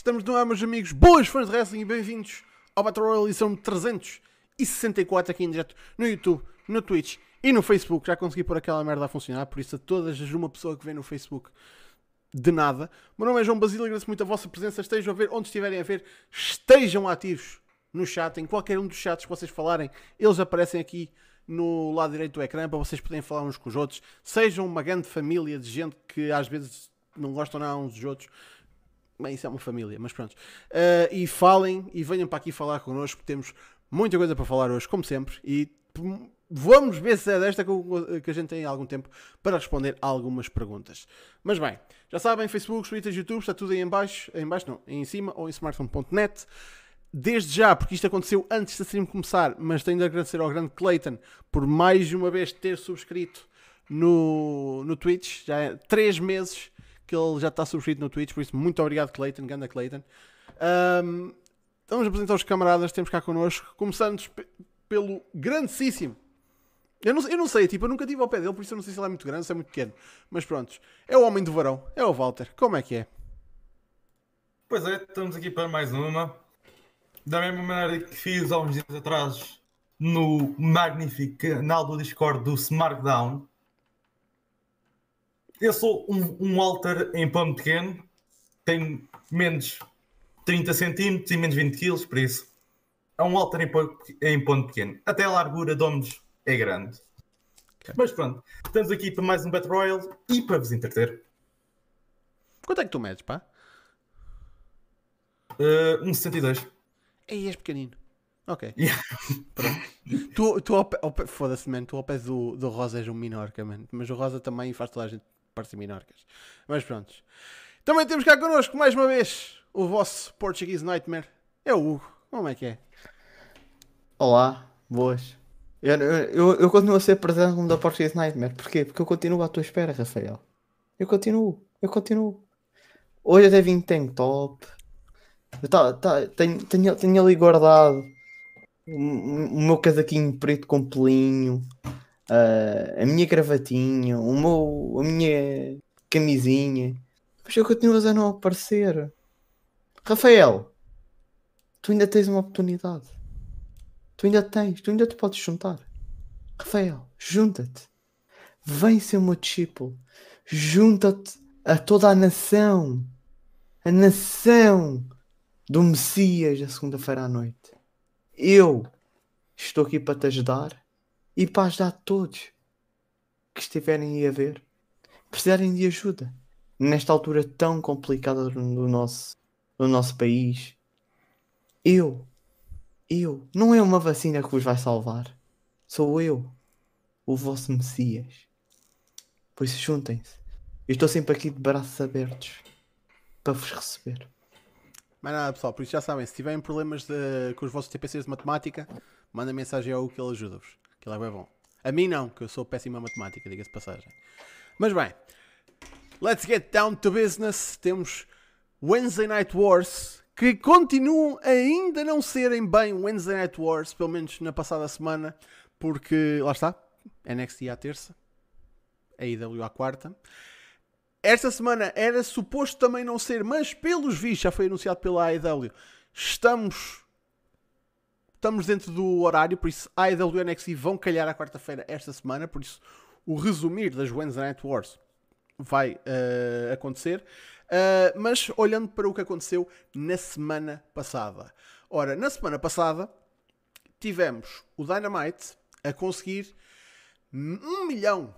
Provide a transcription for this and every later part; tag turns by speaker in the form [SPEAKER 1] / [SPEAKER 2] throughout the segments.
[SPEAKER 1] Estamos no ar, meus amigos, boas fãs de wrestling e bem-vindos ao Battle Royale edição 364 aqui em direto no YouTube, no Twitch e no Facebook. Já consegui pôr aquela merda a funcionar, por isso a todas as uma pessoa que vem no Facebook de nada. Meu nome é João Basílio, agradeço muito a vossa presença. Estejam a ver onde estiverem a ver, estejam ativos no chat, em qualquer um dos chats que vocês falarem, eles aparecem aqui no lado direito do ecrã para vocês poderem falar uns com os outros. Sejam uma grande família de gente que às vezes não gostam nada uns dos outros. Bem, isso é uma família, mas pronto. Uh, e falem e venham para aqui falar connosco. Temos muita coisa para falar hoje, como sempre. E vamos ver se é desta que a gente tem algum tempo para responder algumas perguntas. Mas bem, já sabem, Facebook, Twitter, YouTube, está tudo aí em baixo, em baixo não, em cima ou em smartphone.net desde já, porque isto aconteceu antes da stream começar, mas tenho de agradecer ao grande Clayton por mais uma vez ter subscrito no, no Twitch. Já é 3 meses que ele já está subscrito no Twitch, por isso muito obrigado Clayton, ganda Clayton. Um, vamos apresentar os camaradas, temos cá connosco, começando pelo grandíssimo. Eu não, eu não sei, tipo, eu nunca tive ao pé dele, por isso eu não sei se ele é muito grande, se é muito pequeno. Mas pronto, é o homem do varão, é o Walter. Como é que é?
[SPEAKER 2] Pois é, estamos aqui para mais uma da mesma maneira que fiz há uns dias atrás no magnífico canal do Discord do SmackDown. Eu sou um, um alter em pão pequeno, tenho menos 30 centímetros e menos 20 quilos, por isso é um alter em, pão, em ponto pequeno. Até a largura de ombros é grande. Mas pronto, estamos aqui para mais um Battle Royale e para vos entreter.
[SPEAKER 1] Quanto é que tu medes, pá?
[SPEAKER 2] Uh, 1,62.
[SPEAKER 1] Ei, és pequenino. Ok. Yeah. Pronto. tu, tu ao, ao, foda-se, man. Tu ao pé do, do Rosa és um minorca, man. Mas o Rosa também faz toda a gente parecer minorcas. Mas pronto. Também temos cá connosco, mais uma vez, o vosso Portuguese Nightmare. É o Hugo. Como é que é?
[SPEAKER 3] Olá, boas. Eu, eu, eu continuo a ser presente como da Portuguese Nightmare. Porquê? Porque eu continuo à tua espera, Rafael. Eu continuo. Eu continuo. Hoje até vim tank top. Eu tá, tá, tenho, tenho, tenho ali guardado o, o meu casaquinho preto com pelinho, uh, a minha gravatinha, o meu, a minha camisinha. Mas eu continuo a não aparecer. Rafael, tu ainda tens uma oportunidade. Tu ainda tens, tu ainda te podes juntar. Rafael, junta-te. Vem ser o meu discípulo. Junta-te a toda a nação. A nação do Messias da segunda-feira à noite. Eu estou aqui para te ajudar e para ajudar todos que estiverem aí a ver, precisarem de ajuda nesta altura tão complicada do nosso, do nosso país. Eu, eu, não é uma vacina que vos vai salvar, sou eu, o vosso Messias. Por isso, juntem-se. Eu estou sempre aqui de braços abertos para vos receber.
[SPEAKER 1] Mais nada, pessoal. Por isso já sabem, se tiverem problemas de, com os vossos TPCs de matemática, mandem mensagem ao que ele ajuda-vos. Ele é bom. A mim não, que eu sou péssima a matemática, diga-se passagem. Mas bem, let's get down to business. Temos Wednesday Night Wars, que continuam ainda não serem bem Wednesday Night Wars, pelo menos na passada semana, porque lá está, NXT à terça, a IW à quarta. Esta semana era suposto também não ser, mas pelos vistos, já foi anunciado pela AEW, estamos estamos dentro do horário, por isso AEW e NXT vão calhar à quarta-feira esta semana, por isso o resumir das Wednesday Night Wars vai uh, acontecer. Uh, mas olhando para o que aconteceu na semana passada. Ora, na semana passada tivemos o Dynamite a conseguir um milhão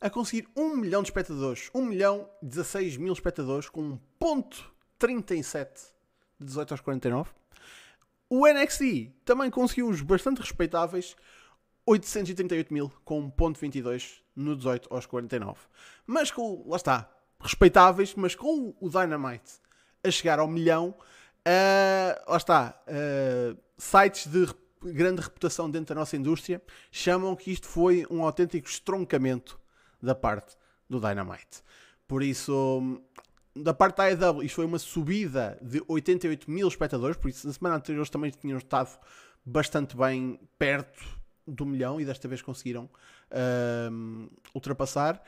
[SPEAKER 1] a conseguir 1 milhão de espectadores. 1 milhão 16 mil espectadores com um ponto 37 de 18 aos 49. O NXT também conseguiu os bastante respeitáveis 838 mil com um ponto 22 no 18 aos 49. Mas com, lá está, respeitáveis, mas com o Dynamite a chegar ao milhão, uh, lá está, uh, sites de grande reputação dentro da nossa indústria chamam que isto foi um autêntico estroncamento da parte do Dynamite. Por isso, da parte da AEW, isto foi uma subida de 88 mil espectadores, por isso na semana anterior eles também tinham estado bastante bem perto do milhão e desta vez conseguiram um, ultrapassar.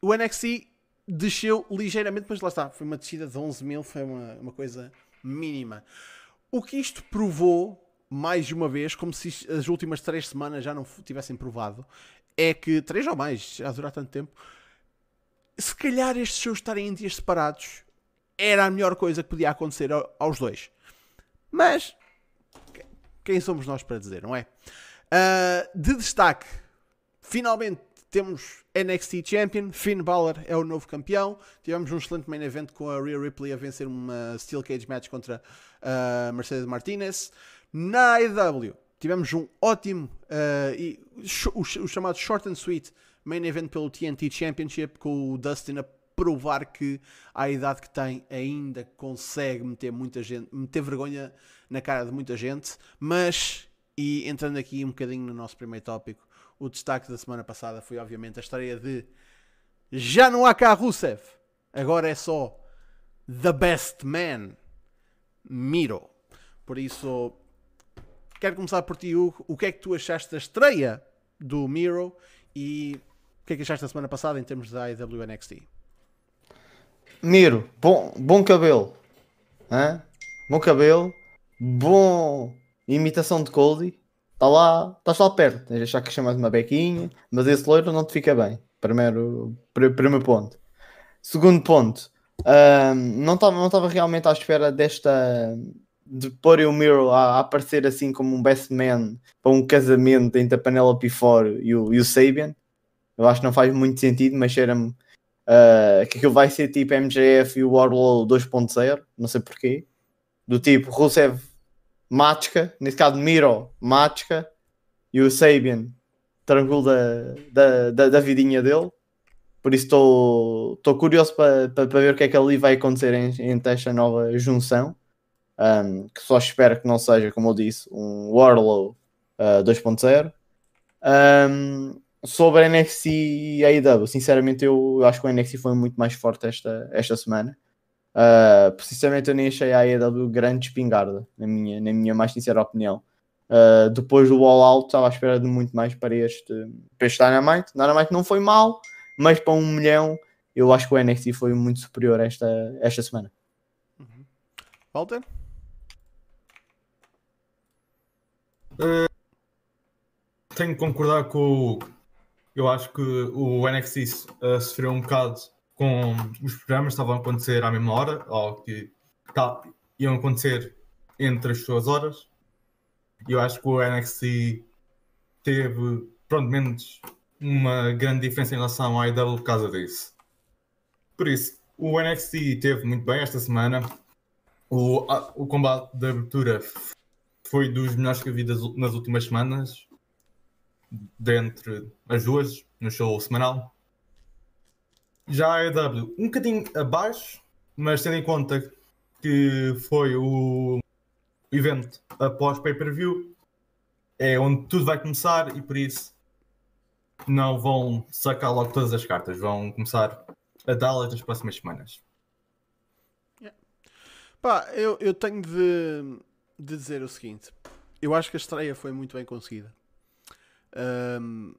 [SPEAKER 1] O NXT desceu ligeiramente, mas lá está, foi uma descida de 11 mil, foi uma, uma coisa mínima. O que isto provou, mais uma vez, como se as últimas três semanas já não tivessem provado, é que, três ou mais, já durar tanto tempo, se calhar estes shows estarem em dias separados era a melhor coisa que podia acontecer aos dois. Mas, quem somos nós para dizer, não é? Uh, de destaque, finalmente temos NXT Champion, Finn Balor é o novo campeão. Tivemos um excelente main event com a Rhea Ripley a vencer uma Steel Cage match contra uh, Mercedes Martinez. Na AEW tivemos um ótimo uh, e, o, o, chamado Short and Sweet main event pelo TNT Championship com o Dustin a provar que à idade que tem ainda consegue meter muita gente, meter vergonha na cara de muita gente, mas e entrando aqui um bocadinho no nosso primeiro tópico, o destaque da semana passada foi obviamente a história de já não há cá Rusev, agora é só The Best Man, Miro. Por isso, quero começar por ti, Hugo. O que é que tu achaste da estreia do Miro e o que é que achaste da semana passada em termos da AEW NXT?
[SPEAKER 3] Miro, bom, bom cabelo. Hã? Bom cabelo. Bom imitação de Cody. Está lá, estás lá perto. Tens de achar que chamas uma bequinha, mas esse loiro não te fica bem. Primeiro, pr primeiro ponto. Segundo ponto, um, não estava não realmente à espera desta de pôr o Miro a, a, aparecer assim como um best man para um casamento entre a Penelope Ford e o, e o Sabian. Eu acho que não faz muito sentido, mas cheira-me uh, que aquilo vai ser tipo MJF e o Warlow 2.0, não sei porquê. Do tipo Rusev Machka, nesse caso Miro Machka e o Sabian tranquilo da, da, da, da vidinha dele. Por isso estou curioso para pa, pa ver o que é que ali vai acontecer entre esta nova junção. Um, que só espero que não seja, como eu disse, um Warlow uh, 2.0. Um, sobre a NXT e a AEW, sinceramente eu, eu, acho que o NXT foi muito mais forte esta, esta semana. Uh, precisamente eu nem achei a AEW grande espingarda, na minha, na minha mais sincera opinião. Uh, depois do All Out estava à espera de muito mais para este, para este Dynamite. Dynamite não foi mal, mas para um milhão eu acho que o NXT foi muito superior esta, esta semana.
[SPEAKER 1] Uhum. Walter?
[SPEAKER 4] Uh, tenho que concordar com o eu acho que o NXT uh, sofreu um bocado com os programas que estavam a acontecer à mesma hora, ou que tá, iam acontecer entre as suas horas. Eu acho que o NXT teve, pronto, menos uma grande diferença em relação à IW por causa disso. Por isso, o NXT teve muito bem esta semana. O, a, o combate de abertura foi dos melhores que vi das, nas últimas semanas dentre as duas, no show semanal. Já a EW, um bocadinho abaixo, mas tendo em conta que foi o evento após pay-per-view, é onde tudo vai começar e por isso não vão sacar logo todas as cartas, vão começar a dá-las nas próximas semanas.
[SPEAKER 1] Pá, eu, eu tenho de, de dizer o seguinte: eu acho que a estreia foi muito bem conseguida. Um,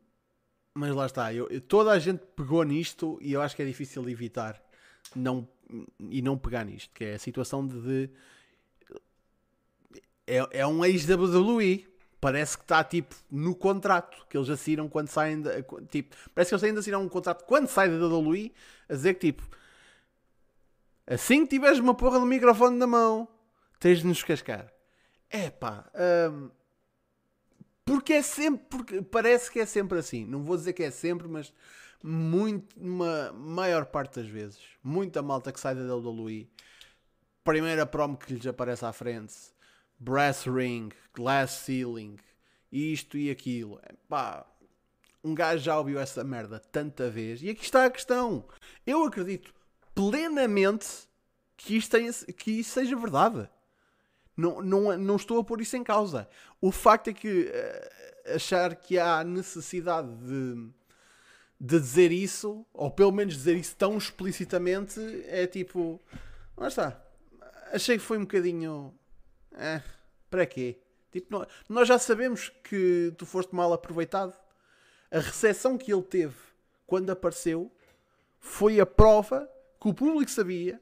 [SPEAKER 1] mas lá está, eu, toda a gente pegou nisto e eu acho que é difícil evitar não, e não pegar nisto, que é a situação de, de é, é um ex-WWE. Parece que está tipo no contrato que eles assinam quando saem da, tipo, parece que eles ainda assinam um contrato quando sai da WWE a dizer que tipo assim que tiveres uma porra do microfone na mão tens de nos cascar. É pá, um, porque é sempre, porque parece que é sempre assim. Não vou dizer que é sempre, mas muito, uma maior parte das vezes, muita malta que sai da WWE, primeira promo que lhes aparece à frente, brass ring, glass ceiling, isto e aquilo. Pá, um gajo já ouviu essa merda tanta vez. E aqui está a questão. Eu acredito plenamente que isto, tenha, que isso seja verdade. Não, não, não estou a pôr isso em causa. O facto é que uh, achar que há necessidade de, de dizer isso, ou pelo menos dizer isso tão explicitamente, é tipo. Lá está. Achei que foi um bocadinho. Eh, para quê? Tipo, nós, nós já sabemos que tu foste mal aproveitado. A recepção que ele teve quando apareceu foi a prova que o público sabia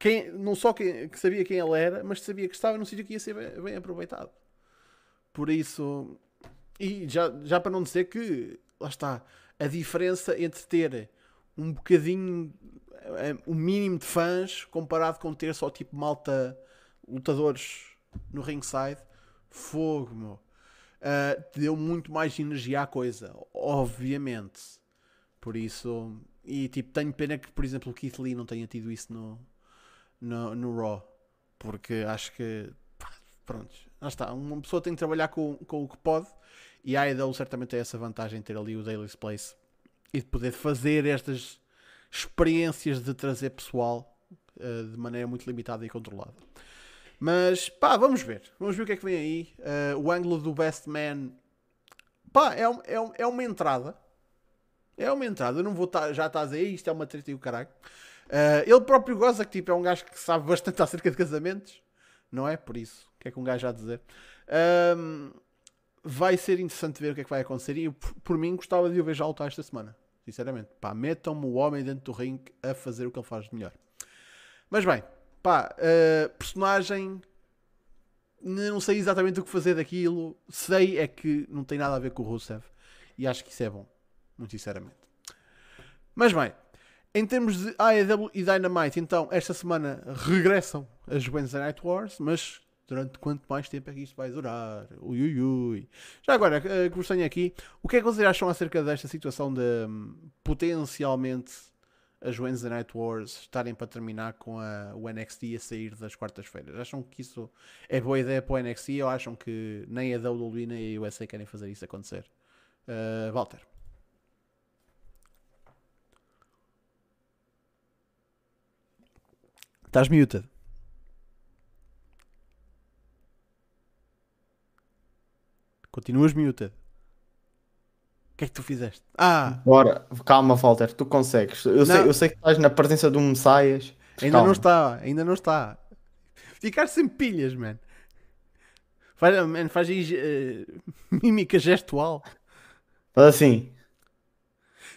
[SPEAKER 1] quem, não só quem, que sabia quem ele era, mas sabia que estava num sítio que ia ser bem, bem aproveitado. Por isso, e já, já para não dizer que, lá está, a diferença entre ter um bocadinho, eh, o mínimo de fãs comparado com ter só tipo malta lutadores no ringside, fogo, meu. Uh, deu muito mais energia à coisa, obviamente. Por isso, e tipo, tenho pena que, por exemplo, o Keith Lee não tenha tido isso no, no, no Raw, porque acho que, pronto, lá está. Uma pessoa tem que trabalhar com, com o que pode, e a AEW certamente tem essa vantagem de ter ali o Daily's Place e de poder fazer estas experiências de trazer pessoal uh, de maneira muito limitada e controlada. Mas pá, vamos ver. Vamos ver o que é que vem aí. Uh, o ângulo do Best Man pá, é, um, é, um, é uma entrada. É uma entrada. Eu não vou tá, já estar a dizer isto é uma treta e o caralho. Uh, ele próprio goza que tipo, é um gajo que sabe bastante acerca de casamentos, não é? Por isso, o que é que um gajo já a dizer? Um, vai ser interessante ver o que é que vai acontecer. E por, por mim, gostava de o ver já lutar esta semana. Sinceramente, pá, metam-me o homem dentro do ringue a fazer o que ele faz de melhor. Mas bem, Pá, uh, personagem. Não sei exatamente o que fazer daquilo. Sei é que não tem nada a ver com o Rusev. E acho que isso é bom. Muito sinceramente. Mas bem, em termos de AEW e Dynamite, então, esta semana regressam as Wednesday Night Wars, mas durante quanto mais tempo é que isto vai durar? Ui, ui, ui. Já agora, uh, que aqui, o que é que vocês acham acerca desta situação de um, potencialmente as Wednesday Night Wars estarem para terminar com a, o NXT a sair das quartas-feiras? Acham que isso é boa ideia para o NXT ou acham que nem a WWE nem a USA querem fazer isso acontecer? Uh, Walter. Estás muted. Continuas muted que é que tu fizeste? Ah!
[SPEAKER 3] Bora, calma, Walter, tu consegues. Eu, sei, eu sei que estás na presença de um Messias.
[SPEAKER 1] Ainda calma. não está, ainda não está. Ficar sem pilhas, man. Faz, man, faz aí uh, mímica gestual.
[SPEAKER 3] Faz assim.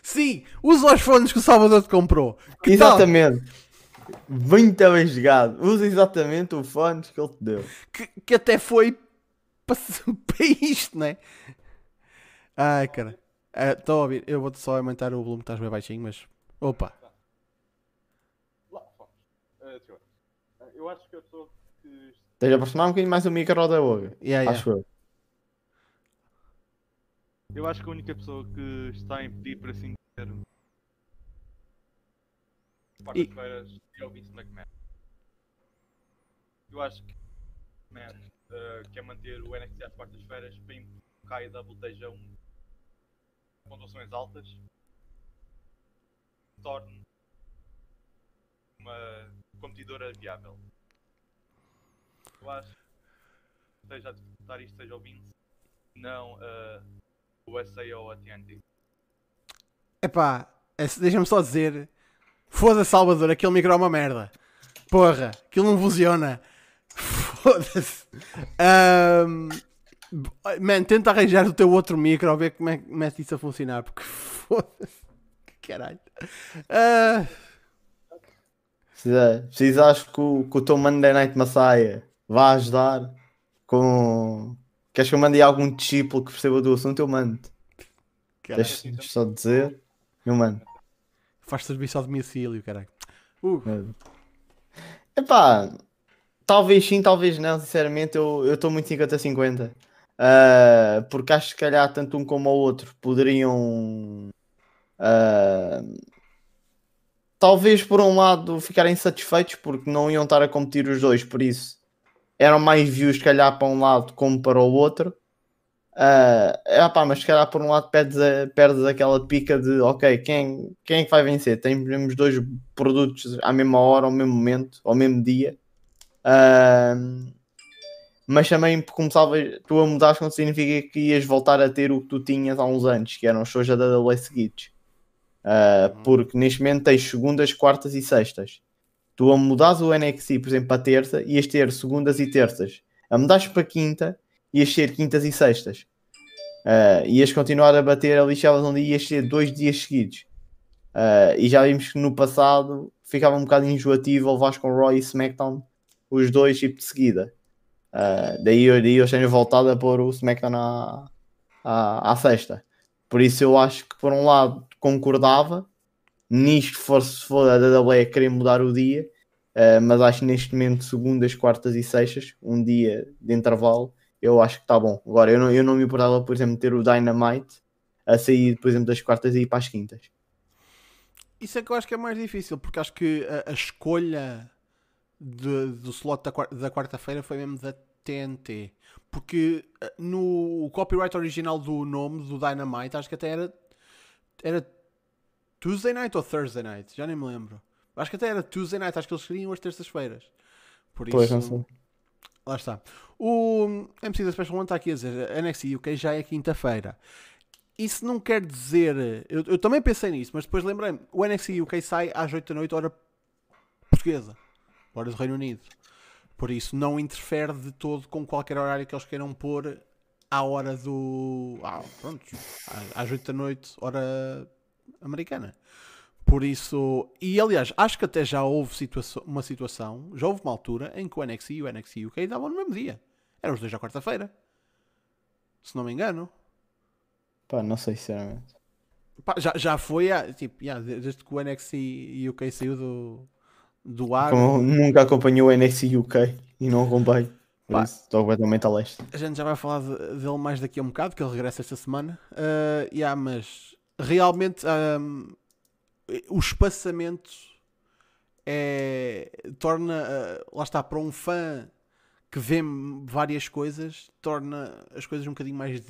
[SPEAKER 1] Sim, usa os fones que o Salvador te comprou.
[SPEAKER 3] Que exatamente. Tal? Muito bem jogado. Usa exatamente o fones que ele te deu.
[SPEAKER 1] Que, que até foi para, para isto, né? Ai, cara. Estou uh, a ouvir, eu vou só aumentar o volume que estás bem baixinho, mas. Opa!
[SPEAKER 5] Eu acho que a pessoa que.
[SPEAKER 3] Esteja a aproximar um bocadinho mais o micro da Olga. Yeah, acho yeah.
[SPEAKER 5] eu. Eu acho que a única pessoa que está a impedir para assim dizer. Quartas-feiras é o Vince McMahon. Eu acho que Man uh, quer manter o NXT às quartas-feiras para que a AEW esteja um pontuações altas torne uma competidora viável. Eu acho que seja a disputar isto seja o Vince, não uh, o USA ou a TNT.
[SPEAKER 1] Epá, é deixa-me só dizer foda-se Salvador, aquele micro é uma merda. Porra, aquilo não funciona. Foda-se. Um, Man, tenta arranjar o teu outro micro a ver como é que mete isso a funcionar. Porque foda-se. Caralho. Uh...
[SPEAKER 3] Precisa, precisas que o, que o teu Monday Night Messiah vá ajudar com. Queres que eu mande algum discípulo que perceba do assunto? Eu mando. Deixa só dizer. Eu mando.
[SPEAKER 1] Faz serviço ao domicílio, caralho. Uh.
[SPEAKER 3] Epá, talvez sim, talvez não. Sinceramente, eu estou muito 50-50. Uh, porque acho que, calhar, tanto um como o outro poderiam. Uh, talvez por um lado ficarem satisfeitos porque não iam estar a competir os dois, por isso eram mais views, se calhar, para um lado como para o outro. Uh, é, pá, mas se calhar por um lado perdes, a, perdes aquela pica de ok, quem, quem é que vai vencer? Temos dois produtos à mesma hora, ao mesmo momento, ao mesmo dia. Uh, mas também começava tu a mudar não significa que ias voltar a ter o que tu tinhas há uns anos, que eram os shows da WWE seguidos. Uh, porque neste momento tens segundas, quartas e sextas. Tu a mudares o NXT, por exemplo, para terça, ias ter segundas e terças. A mudares para quinta, ias ter quintas e sextas. Uh, ias continuar a bater ali chelas onde ias ter dois dias seguidos. Uh, e já vimos que no passado ficava um bocado enjoativo levar com Roy e SmackDown os dois tipo de seguida. Uh, daí, daí eu tenho voltado a pôr o SmackDown à, à, à sexta. Por isso eu acho que por um lado concordava nisto for, se for a WWE querer mudar o dia, uh, mas acho neste momento segundas, quartas e sextas, um dia de intervalo, eu acho que está bom. Agora eu não, eu não me importava, por exemplo, ter o Dynamite a sair, por exemplo, das quartas e ir para as quintas.
[SPEAKER 1] Isso é que eu acho que é mais difícil, porque acho que a, a escolha de, do slot da, quarta-feira foi mesmo da TNT. Porque eh, no copyright original do nome do Dynamite, acho que até era, era Tuesday Night ou Thursday Night, já nem me lembro. Acho que até era Tuesday Night, acho que eles queriam as terças-feiras. Por isso, lá está. O MC da Special One está aqui a dizer: a NXT UK já é quinta-feira. Isso não quer dizer. Eu, eu também pensei nisso, mas depois lembrei-me: o NXT UK sai às 8 da noite, hora portuguesa, hora do Reino Unido. Por isso não interfere de todo com qualquer horário que eles queiram pôr à hora do. Ah, pronto, às 8 da noite, hora americana. Por isso, e aliás, acho que até já houve uma situação, já houve uma altura em que o NXT e o NXT UK davam no mesmo dia. Eram os dois à quarta-feira. Se não me engano.
[SPEAKER 3] Pá, não sei sinceramente.
[SPEAKER 1] Pá, já, já foi, tipo, yeah, desde que o NXT e UK saiu do, do ar.
[SPEAKER 3] Como nunca acompanhou o NXT UK e não acompanho. Pá, estou completamente a leste.
[SPEAKER 1] A gente já vai falar de, dele mais daqui a um bocado, que ele regressa esta semana. Uh, yeah, mas realmente um, o espaçamento é, torna, uh, lá está, para um fã que vê várias coisas, torna as coisas um bocadinho mais,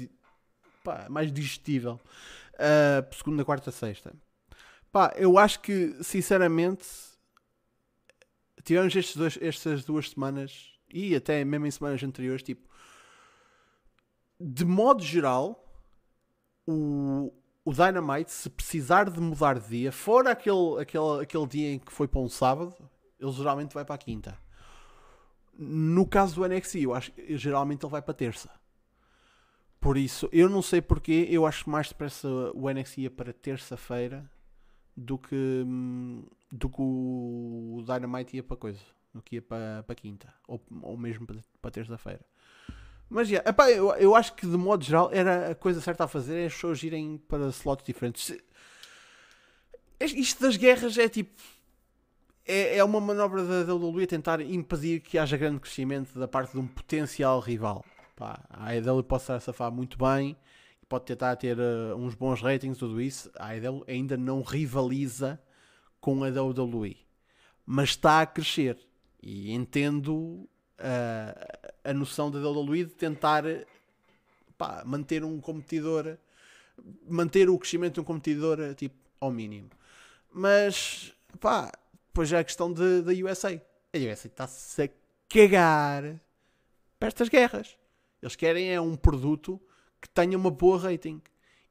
[SPEAKER 1] pá, mais digestível. Uh, segunda, quarta, sexta. Pá, eu acho que, sinceramente, tivemos estes dois, estas duas semanas e até mesmo em semanas anteriores, tipo, de modo geral, o, o Dynamite, se precisar de mudar de dia, fora aquele, aquele, aquele dia em que foi para um sábado, ele geralmente vai para a quinta. No caso do NXT, eu acho que geralmente ele vai para terça. Por isso, eu não sei porquê, eu acho que mais depressa o NXT ia para terça-feira do que, do que o Dynamite ia para coisa, do que ia para, para quinta, ou, ou mesmo para, para terça-feira. Mas yeah, epá, eu, eu acho que de modo geral era a coisa certa a fazer é as pessoas irem para slots diferentes. Isto das guerras é tipo. É, é uma manobra da WWE tentar impedir que haja grande crescimento da parte de um potencial rival. Pá, a AEW pode estar a safar muito bem, pode tentar ter uh, uns bons ratings, tudo isso. A AEW ainda não rivaliza com a WWE, mas está a crescer. E entendo a, a noção da WWE de tentar pá, manter um competidor, manter o crescimento de um competidor tipo, ao mínimo. Mas, pá, depois já é a questão da USA. A USA está-se a cagar para estas guerras. Eles querem é um produto que tenha uma boa rating.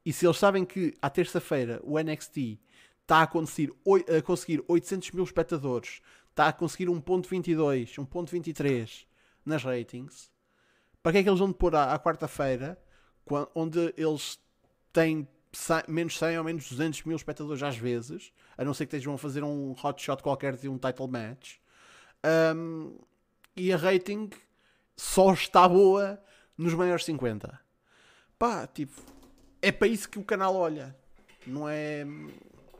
[SPEAKER 1] E se eles sabem que à terça-feira o NXT está a conseguir, a conseguir 800 mil espectadores, está a conseguir 1.22, 1.23 nas ratings, para que é que eles vão pôr à, à quarta-feira, onde eles têm menos 100 ou menos 200 mil espectadores às vezes, a não ser que estejam a fazer um hot shot qualquer de um title match, um, e a rating só está boa nos maiores 50. Pá, tipo, é para isso que o canal olha. Não é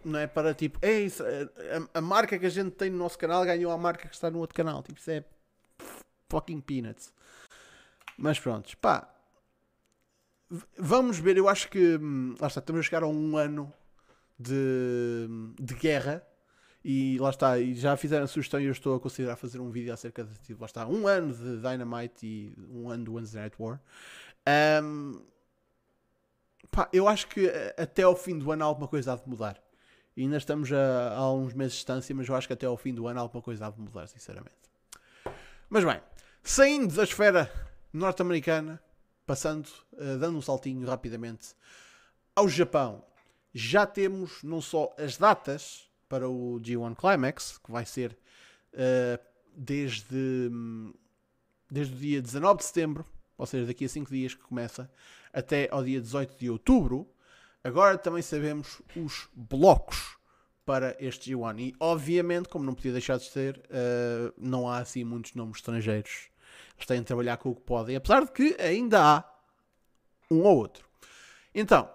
[SPEAKER 1] não é para tipo, é isso, a, a, marca que a gente tem no nosso canal ganhou a marca que está no outro canal. Tipo, isso é fucking peanuts. Mas pronto, pá. Vamos ver, eu acho que hum, lá está, estamos a chegar a um ano de, de guerra e lá está, e já fizeram a sugestão e eu estou a considerar fazer um vídeo acerca de tipo, lá está, um ano de Dynamite e um ano do Wednesday Night War. Um, pá, eu acho que eh, até ao fim do ano alguma coisa há de mudar. E ainda estamos a, a uns meses de distância, mas eu acho que até ao fim do ano alguma coisa há de mudar, sinceramente. Mas bem, saindo da esfera norte-americana, passando, uh, dando um saltinho rapidamente ao Japão, já temos não só as datas para o G1 Climax, que vai ser uh, desde, desde o dia 19 de setembro, ou seja, daqui a 5 dias que começa, até ao dia 18 de outubro. Agora também sabemos os blocos para este G1. E obviamente, como não podia deixar de ser, uh, não há assim muitos nomes estrangeiros. Eles têm de trabalhar com o que podem, apesar de que ainda há um ou outro. Então,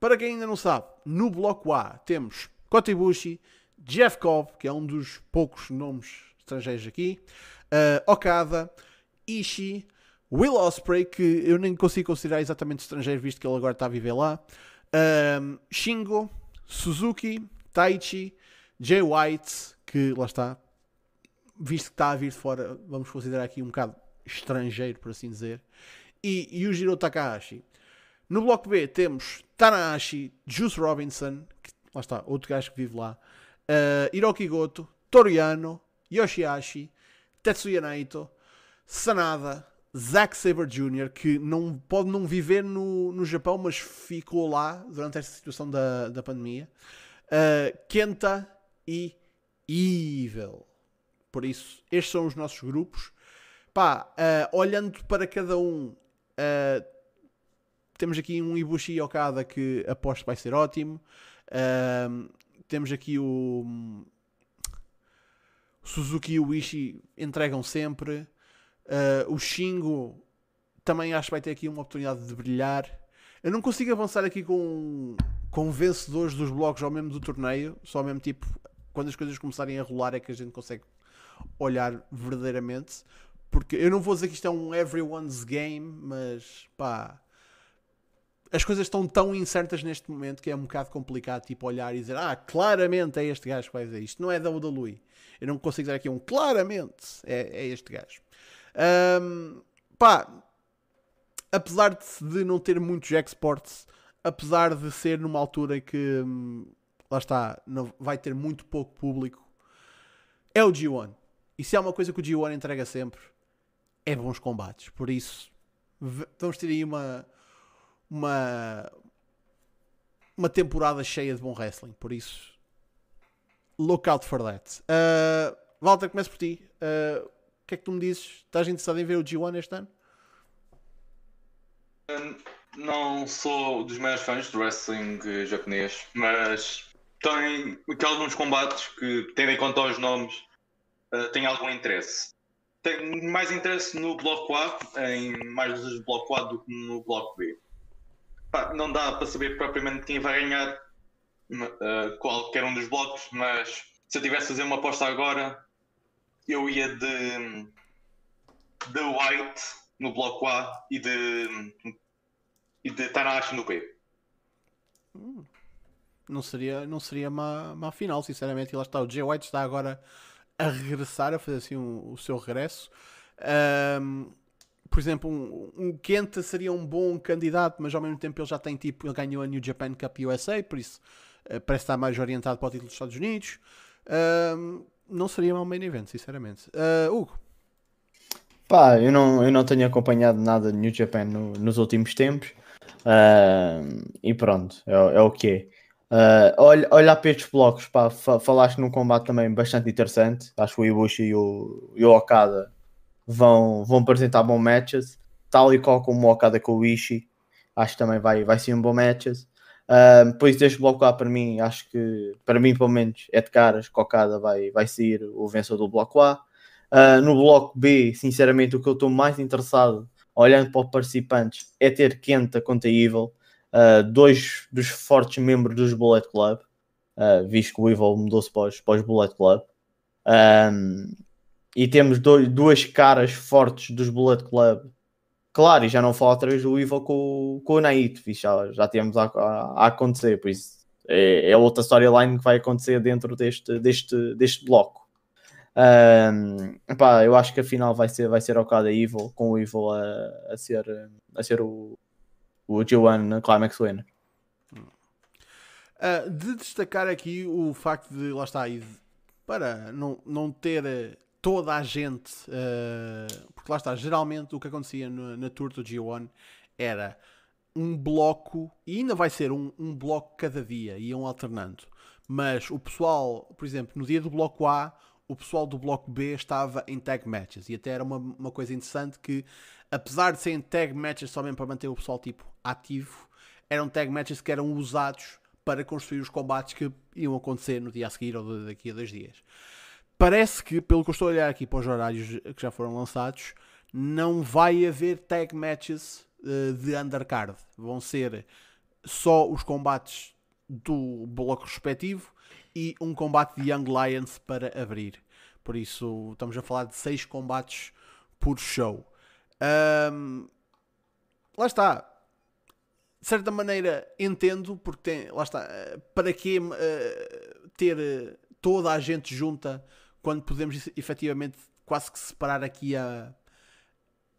[SPEAKER 1] para quem ainda não sabe, no bloco A temos Kota Ibushi, Jeff Cobb, que é um dos poucos nomes estrangeiros aqui, uh, Okada, Ishii, Will Osprey, que eu nem consigo considerar exatamente estrangeiro, visto que ele agora está a viver lá, um, Shingo, Suzuki, Taichi, Jay White, que lá está, visto que está a vir de fora, vamos considerar aqui um bocado estrangeiro, por assim dizer, e Yujiro Takahashi. No bloco B temos Tanahashi, Juice Robinson, que, lá está, outro gajo que vive lá, uh, Hiroki Goto, Toriano, Yoshihashi, Tetsuya Naito, Sanada, Zack Saber Jr., que não, pode não viver no, no Japão, mas ficou lá durante esta situação da, da pandemia. Uh, Kenta e Evil. Por isso, estes são os nossos grupos. Pá, uh, olhando para cada um, uh, temos aqui um Ibushi Okada que aposto vai ser ótimo. temos aqui o Suzuki e o Ishii entregam sempre. Uh, o Shingo também acho que vai ter aqui uma oportunidade de brilhar. Eu não consigo avançar aqui com, com vencedores dos blocos ao mesmo do torneio, só mesmo tipo quando as coisas começarem a rolar é que a gente consegue olhar verdadeiramente. Porque eu não vou dizer que isto é um everyone's game, mas pá, as coisas estão tão incertas neste momento que é um bocado complicado tipo olhar e dizer, ah, claramente é este gajo que vai dizer isto. Não é da Lui. Eu não consigo dizer aqui um claramente é, é este gajo. Um, pá, apesar de, de, não ter muitos exports, apesar de ser numa altura que hum, lá está, não, vai ter muito pouco público, é o G1. E se há uma coisa que o G1 entrega sempre, é bons combates. Por isso, vamos ter aí uma uma uma temporada cheia de bom wrestling. Por isso, look out for that. Uh, Walter, começo por ti. Uh, que é que tu me dizes? Estás interessado em ver o G1 este ano?
[SPEAKER 4] Não sou dos maiores fãs do wrestling japonês, mas tem aqueles combates que, tendo em conta os nomes, uh, têm algum interesse. Tenho mais interesse no bloco A, em mais vezes no bloco A do que no bloco B. Pá, não dá para saber propriamente quem vai ganhar uh, qualquer um dos blocos, mas se eu tivesse a fazer uma aposta agora, eu ia de, de White no bloco A e de, e de Tanahashi no B.
[SPEAKER 1] Hum. Não seria, não seria má, má final, sinceramente. E lá está, o Jay White está agora a regressar, a fazer assim um, o seu regresso. Um, por exemplo, um, um Kenta seria um bom candidato, mas ao mesmo tempo ele já tem tipo, ele ganhou a New Japan Cup USA, por isso uh, parece estar mais orientado para o título dos Estados Unidos. Um, não seria um main event, sinceramente. Uh, Hugo?
[SPEAKER 3] Pá, eu não, eu não tenho acompanhado nada de New Japan no, nos últimos tempos. Uh, e pronto, é, é o que é. Uh, olha, olhar para estes blocos, pá, falaste num combate também bastante interessante. Acho que o Ibushi e o, e o Okada vão, vão apresentar bons matches, tal e qual como o Okada com o Ishii. Acho que também vai, vai ser um bom matches. Uh, por isso, este bloco A para mim, acho que para mim, pelo menos, é de caras. Cocada vai, vai ser o vencedor do bloco A. Uh, no bloco B, sinceramente, o que eu estou mais interessado, olhando para os participantes, é ter Kenta contra Evil, uh, dois dos fortes membros dos Bullet Club, visto que o Evil mudou-se para, os Bullet Club. Um, e temos dois, duas caras fortes dos Bullet Club Claro, e já não falo outra vez do Evil com, com o Naito, já, já temos a, a, a acontecer, por isso é, é outra storyline que vai acontecer dentro deste, deste, deste bloco. Um, eu acho que a final vai ser, vai ser Okada Evil, com o Evil a, a ser, a ser o, o G1 Climax Winner.
[SPEAKER 1] Uh, de destacar aqui o facto de, lá está, para não, não ter toda a gente, uh, porque lá está, geralmente o que acontecia no, na tour do G1 era um bloco, e ainda vai ser um, um bloco cada dia, iam alternando. Mas o pessoal, por exemplo, no dia do bloco A, o pessoal do bloco B estava em tag matches. E até era uma, uma coisa interessante que, apesar de serem tag matches só mesmo para manter o pessoal tipo ativo, eram tag matches que eram usados para construir os combates que iam acontecer no dia a seguir ou daqui a dois dias. Parece que, pelo que eu estou a olhar aqui para os horários que já foram lançados, não vai haver tag matches eh, de undercard. Vão ser só os combates do bloco respectivo e um combate de Young Lions para abrir. Por isso, estamos a falar de seis combates por show. Ahm, lá está. De certa maneira, entendo, porque tem, lá está. eh, Para que eh, ter eh, toda a gente junta quando podemos efetivamente quase que separar aqui a,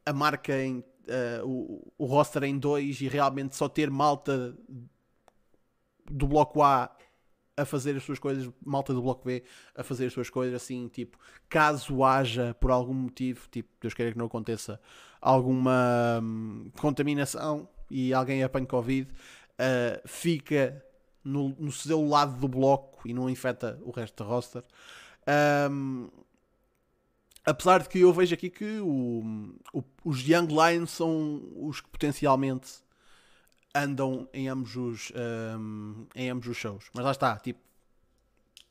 [SPEAKER 1] a marca em eh, o, o roster em dois e realmente só ter malta do bloco A a fazer as suas coisas, malta do bloco B a fazer as suas coisas, assim, tipo, caso haja por algum motivo, tipo, Deus queira que não aconteça, alguma hum, contaminação e alguém apanhe Covid, uh, fica no, no seu lado do bloco e não infecta o resto da roster. Um, apesar de que eu vejo aqui que o- o- os Young Lions são os que potencialmente andam em ambos os um, em ambos os shows. Mas lá está, tipo,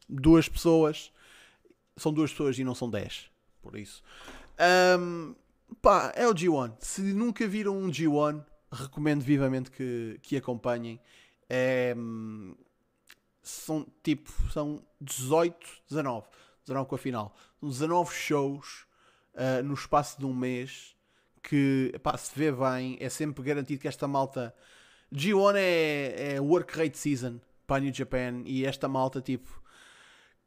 [SPEAKER 1] duas pessoas são duas pessoas e não são dez. Por isso, Um, pá, é o G1. Se nunca viram um G1, recomendo vivamente que, que acompanhem. É, hum, são tipo, são 18, 19, 19 com a final. São 19 shows ah, no espaço de um mês que pá, se vê bem, é sempre garantido que esta malta G1 é, é work rate season para New Japan e esta malta tipo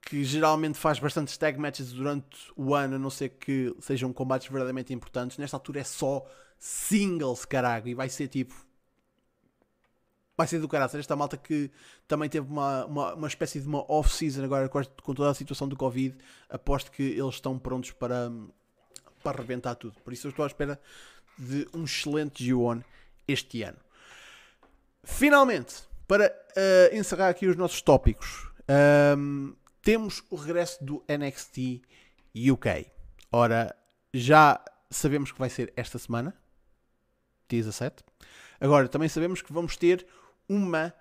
[SPEAKER 1] que geralmente faz bastantes tag matches durante o ano, a não ser que sejam combates verdadeiramente importantes. Nesta altura é só singles, caralho, e vai ser tipo. Vai ser do caralho. Esta malta que também teve uma, uma, uma espécie de uma off-season agora com, toda a situação do Covid. Aposto que eles estão prontos para, para arrebentar tudo. Por isso eu estou à espera de um excelente G1 este ano. Finalmente, para eh, encerrar aqui os nossos tópicos, ahm, temos o regresso do NXT UK. Ora, já sabemos que vai ser esta semana, 17. Agora, também sabemos que vamos ter uma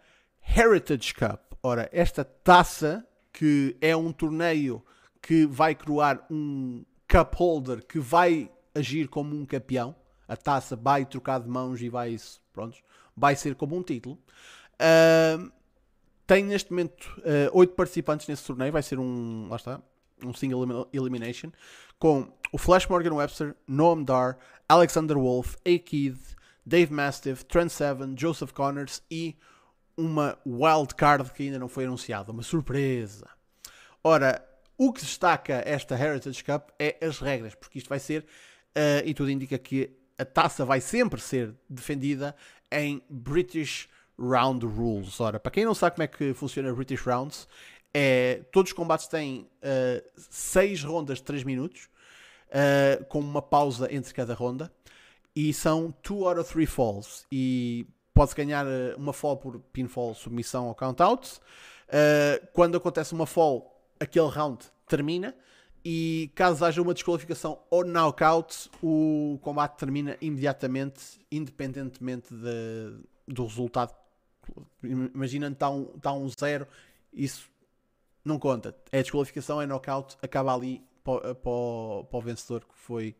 [SPEAKER 1] Heritage Cup. Ora, esta taça, que é um torneio que vai coroar um cup holder que vai agir como um campeão. A taça vai trocar de mãos e vai, pronto, vai ser como um título. Ahm, tem neste momento eh, oito participantes nesse torneio. Vai ser um, lá está, um single elim- elimination com o Flash Morgan Webster, Noam Dar, Alexander Wolf, A-Kid, Dave Mastiff, Trent Seven, Joseph Connors e uma wild card que ainda não foi anunciada, uma surpresa. Ora, o que destaca esta Heritage Cup é as regras, porque isto vai ser, eh, e tudo indica que a taça vai sempre ser defendida em British Round Rules. Ora, para quem não sabe como é que funciona British Rounds, é, todos os combates têm 6 rondas de 3 minutos, eh, com uma pausa entre cada ronda, e são 2 out of 3 falls. E pode ganhar eh, uma fall por pinfall, submissão ou count-out. Eh, quando acontece uma fall, aquele round termina. E caso haja uma desqualificação ou knockout, o combate termina imediatamente, independentemente de- do resultado. Imagina está um, está um zero, isso não conta. É desqualificação, é knockout, acaba ali para, o- para o vencedor que foi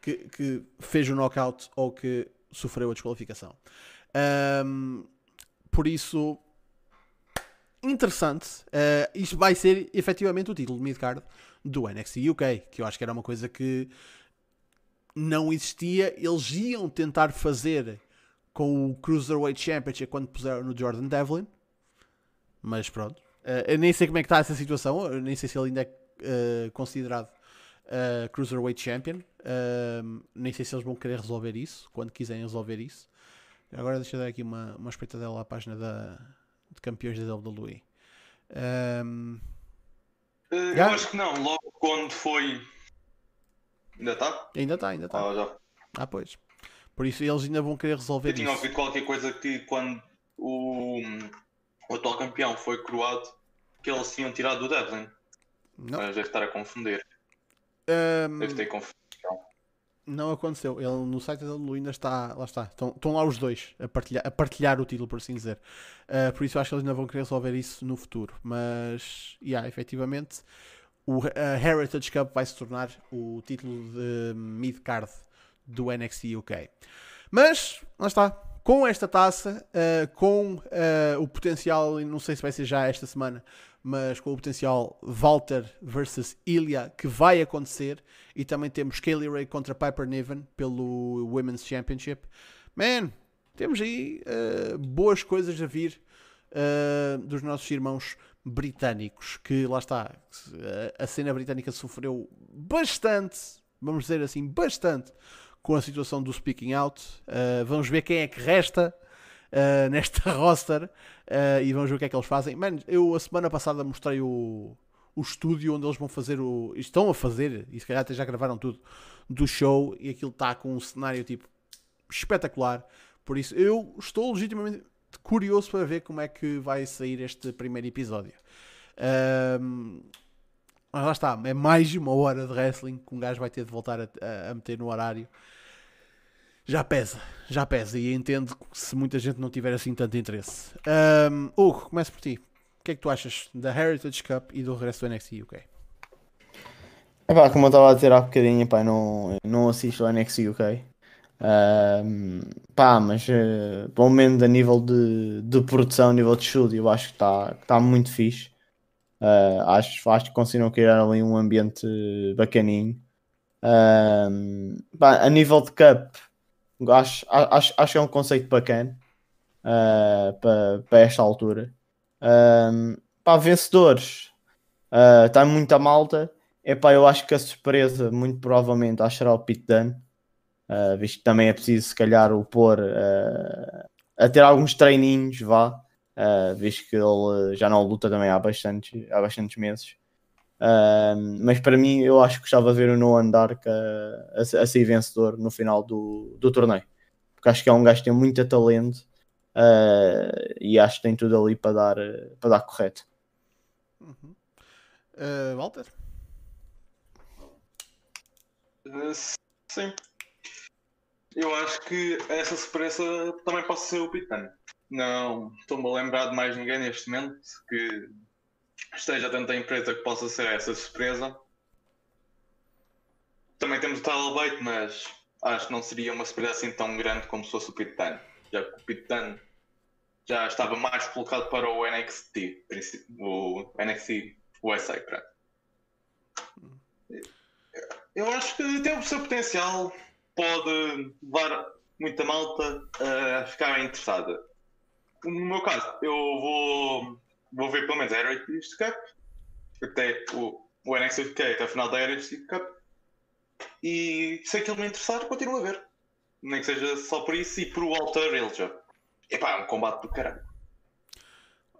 [SPEAKER 1] que, que fez o knockout ou que sofreu a desqualificação. Ahm, por isso, interessante. Ah, isto vai ser efetivamente o título de midcard do NXT UK, que eu acho que era uma coisa que não existia. Eles iam tentar fazer com o Cruiserweight Championship quando puseram no Jordan Devlin, mas pronto. Ah, eu nem sei como é que está essa situação, eu nem sei se ele ainda é ah, considerado ah, Cruiserweight Champion. Ah, nem sei se eles vão querer resolver isso, quando quiserem resolver isso. Agora deixa eu dar aqui uma, uma espreitadela à página da, de campeões da WWE. Ahm,
[SPEAKER 4] Eh,
[SPEAKER 1] Já?
[SPEAKER 4] Eu acho que não, logo quando foi. Ainda está?
[SPEAKER 1] ainda está, ainda está.
[SPEAKER 4] Ah.
[SPEAKER 1] Ah, pois. Por isso eles ainda vão querer resolver
[SPEAKER 4] Eu tinha
[SPEAKER 1] isso.
[SPEAKER 4] ouvido qualquer coisa que quando o, o atual campeão foi coroado, que eles tinham tirado do Devlin.
[SPEAKER 1] Não.
[SPEAKER 4] Mas deve estar a confundir. Deve ter confundido.
[SPEAKER 1] Não aconteceu. Ele no site dele ainda está. Lá está. Estão, estão lá os dois a partilhar, a partilhar o título, por assim dizer. Uh, por isso eu acho que eles ainda vão querer resolver isso no futuro. Mas, yeah, efetivamente, o Heritage Cup vai se tornar o título de mid-card do NXT UK. Mas, lá está. Com esta taça, uh, com uh, o potencial, e não sei se vai ser já esta semana, mas com o potencial Walter versus Ilya que vai acontecer, e também temos Kaylee Ray contra Piper Niven pelo Women's Championship. Man, temos aí uh, boas coisas a vir dos nossos irmãos britânicos, que lá está, a cena britânica sofreu bastante, vamos dizer assim, bastante com a situação do Speaking Out. Uh, vamos ver quem é que resta uh, nesta roster uh, e vamos ver o que é que eles fazem. Mano, eu a semana passada mostrei o, o estúdio onde eles vão fazer o. Estão a fazer, e se calhar até já gravaram tudo, do show e aquilo está com um cenário tipo espetacular. Por isso, eu estou legitimamente curioso para ver como é que vai sair este primeiro episódio. Um, lá está, é mais uma hora de wrestling que um gajo vai ter de voltar a, a, a meter no horário já pesa, já pesa. E entendo se muita gente não tiver assim tanto interesse. Um, Hugo, começo por ti. O que é que tu achas da Heritage Cup e do regresso do NXT UK?
[SPEAKER 3] Epá, como eu estava a dizer há bocadinho, pá, não, não assisto ao NXT UK. Um, pá, mas uh, pelo menos a nível de, de produção, a nível de estúdio, eu acho que está tá muito fixe. Uh, acho, acho que conseguiram criar ali um ambiente bacaninho. Um, pá, a nível de cup, Acho, acho, acho que é um conceito bacana uh, para, para esta altura. Um, para vencedores, está uh, muita malta. Epá, eu acho que a surpresa, muito provavelmente, acho que será o Pit Dunne, uh, visto que também é preciso, se calhar, o pôr uh, a ter alguns treininhos, vá, uh, visto que ele já não luta também há bastantes, há bastantes meses. Uh, mas para mim, eu acho que gostava de ver o Noah Dark a, a, a ser vencedor no final do, do torneio, porque acho que é um gajo que tem muito talento uh, e acho que tem tudo ali para dar, para dar correto.
[SPEAKER 1] Uhum. Uh, Walter?
[SPEAKER 4] sim, eu acho que essa surpresa também pode ser o Pitano. Não estou-me a lembrar de mais ninguém neste momento que esteja dentro da empresa que possa ser essa surpresa. Também temos o Bate, mas acho que não seria uma surpresa assim tão grande como se fosse o Dunne, já que o Dunne já estava mais colocado para o NXT, o NXT USA. Pronto. Eu acho que tem o seu potencial, pode levar muita malta a ficar interessada. No meu caso, eu vou vou ver pelo menos a Heritage Cup, até o, o NXT UK até o final da Heritage Cup. E se aquilo me interessar, continuo a ver. Nem que seja só por isso e por o Walter Ilja. Epá, é um combate do caralho.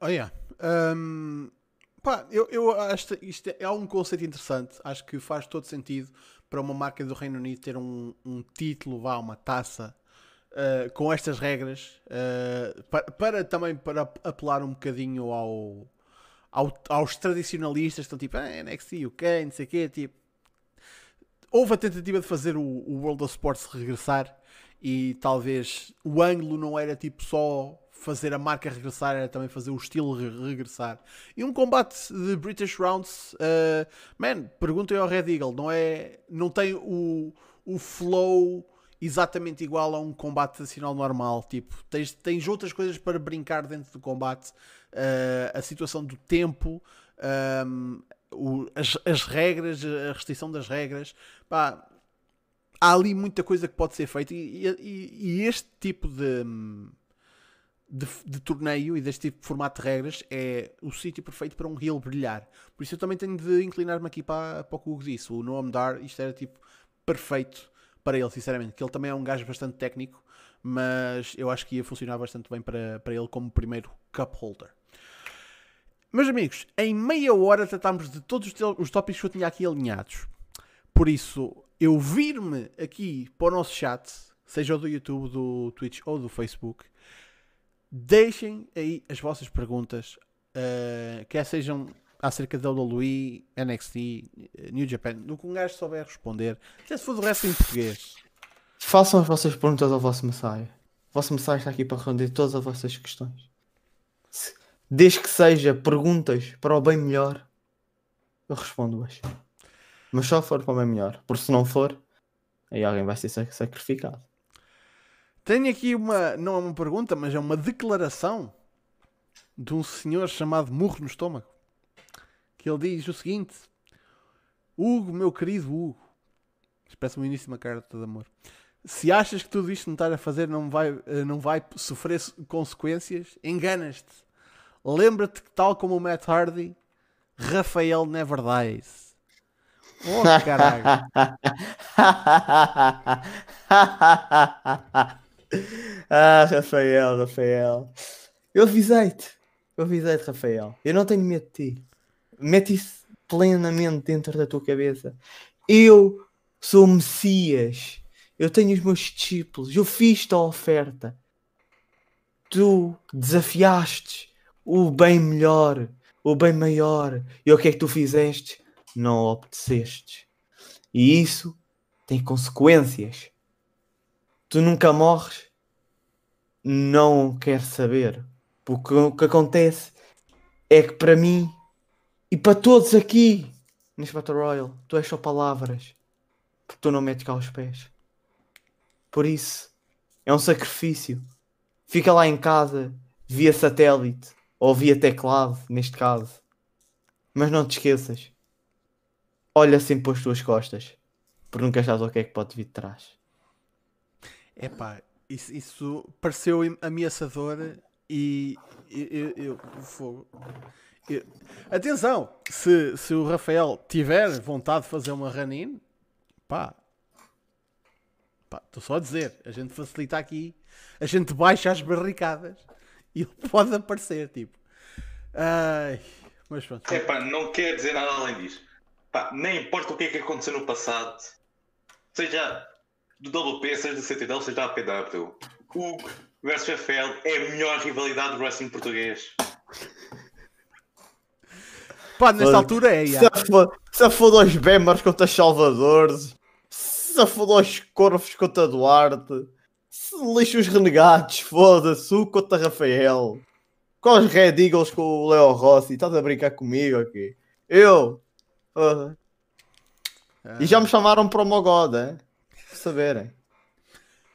[SPEAKER 1] Oh, yeah. Um, pá, eu, eu acho que isto é um conceito interessante. Acho que faz todo sentido para uma marca do Reino Unido ter um, um título, vá, uma taça uh, com estas regras uh, para, para, também para apelar um bocadinho ao, ao aos tradicionalistas que estão tipo ah, NXT UK, não sei o quê, tipo houve a tentativa de fazer o, o World of Sports regressar e talvez o ângulo não era tipo só fazer a marca regressar, era também fazer o estilo regressar. E um combate de British Rounds, uh, man, perguntem ao Red Eagle, não é, não tem o, o flow exatamente igual a um combate tradicional normal. Tipo, tens, tens outras coisas para brincar dentro do combate. Uh, a situação do tempo, um, o, as, as, regras, a restrição das regras. Pá, há ali muita coisa que pode ser feita. E, e, e este tipo de, de, de, torneio e deste tipo de formato de regras é o sítio perfeito para um heel brilhar. Por isso eu também tenho de inclinar-me aqui para, para o que o Hugo disse. O Noam Dar, isto era tipo perfeito para ele, sinceramente, que ele também é um gajo bastante técnico, mas eu acho que ia funcionar bastante bem para, para ele como primeiro cup holder. Meus amigos, em meia hora tratámos de todos os tópicos que eu tinha aqui alinhados. Por isso, eu vir-me aqui para o nosso chat, seja do YouTube, do Twitch ou do Facebook, deixem aí as vossas perguntas, uh, quer sejam acerca da WWE, NXT, New Japan, no que um gajo souber responder, até se for do resto em português.
[SPEAKER 3] Façam as vossas perguntas ao vosso Messiah. O vosso Messiah está aqui para responder todas as vossas questões. Desde que seja perguntas para o bem melhor, eu respondo-as. Mas só for para o bem melhor. Porque se não for, aí alguém vai ser sac- sacrificado.
[SPEAKER 1] Tenho aqui uma, não é uma pergunta, mas é uma declaração de um senhor chamado Murro no Estômago. Que ele diz o seguinte: Hugo, meu querido Hugo, parece um início uma carta de amor. Se achas que tudo isto me está a fazer não vai, eh, não vai sofrer consequências, enganas-te. Lembra-te que, tal como o Matt Hardy, Rafael never dies. Oh, caralho.
[SPEAKER 3] ah, Rafael, Rafael. Eu avisei-te. Eu avisei-te, Rafael. Eu não tenho medo de ti. Mete isso plenamente dentro da tua cabeça. Eu sou Messias. Eu tenho os meus discípulos. Eu fiz-te a oferta. Tu desafiaste o bem melhor, o bem maior. E o que é que tu fizeste? Não obedeceste. E isso tem consequências. Tu nunca morres, não quero saber. Porque o que acontece é que para mim e para todos aqui neste Battle Royale, tu és só palavras. Porque tu não metes cá os pés. Por isso, é um sacrifício. Fica lá em casa, via satélite, ou via teclado, neste caso. Mas não te esqueças. Olha sempre para as tuas costas. Porque nunca sabes o que é que pode vir de trás.
[SPEAKER 1] Epá, isso, isso pareceu am- ameaçador e eu, eu- eu- fogo. Atenção, se, se o Rafael tiver vontade de fazer uma run-in, pá, pá, estou só a dizer, a gente facilita aqui, a gente baixa as barricadas e ele pode aparecer, tipo. Ai, mas pronto.
[SPEAKER 4] Epá, não quer dizer nada além disso. Pá, nem importa o que é que aconteceu no passado, seja do WP, seja do CTW, seja da APW. Hugo versus Rafael é a melhor rivalidade do wrestling português.
[SPEAKER 1] Pá, nesta altura é,
[SPEAKER 3] Se
[SPEAKER 1] já.
[SPEAKER 3] for dois Bemers contra Salvadores, se for dois Corvos contra Duarte, se lixa os renegados, foda-se, o contra Rafael, com os Red Eagles com o Leo Rossi, estás a brincar comigo aqui? Eu? foda. E já me chamaram para o Mogod, é? Para saberem.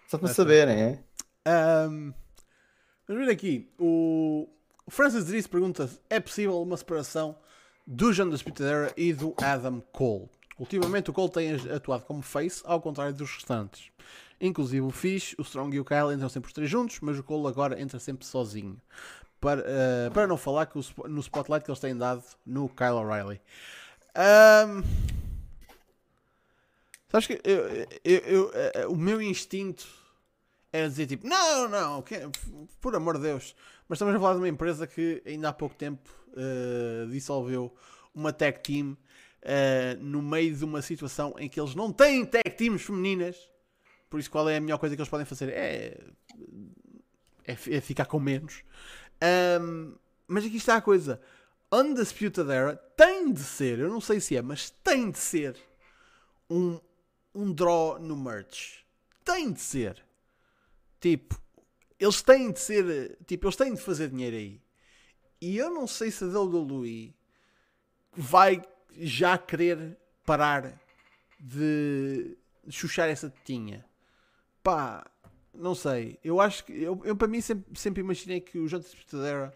[SPEAKER 3] Só para saberem, é?
[SPEAKER 1] Vamos ver aqui. O, o Francis Driss pergunta é possível uma separação do John Era e do Adam Cole. Ultimamente o Cole tem atuado como face, ao contrário dos restantes. Inclusive o Fish, o Strong e o Kyle entram sempre os três juntos, mas o Cole agora entra sempre sozinho. Para, ah, para não falar que o no spotlight que eles têm dado no Kyle O'Reilly. Ahm, sabes que eu- eu- eu- eh, o meu instinto era dizer tipo, não, não, que- por amor de Deus. Mas estamos a falar de uma empresa que ainda há pouco tempo eh, dissolveu uma tag team eh, no meio de uma situação em que eles não têm tag teams femininas. Por isso, qual é a melhor coisa que eles podem fazer? É, é, é ficar com menos. Ahm, mas aqui está a coisa: Undisputed Era tem de ser, eu não sei se é, mas tem de ser um, um draw no merch. Tem de ser. Tipo, eles têm de ser. Tipo, eles têm de fazer dinheiro aí. E eu não sei se a WWE vai já querer parar de chuchar essa tetinha. Pá, não sei. Eu acho que. Eu, eu para mim sempre, sempre imaginei que os Juntos de Era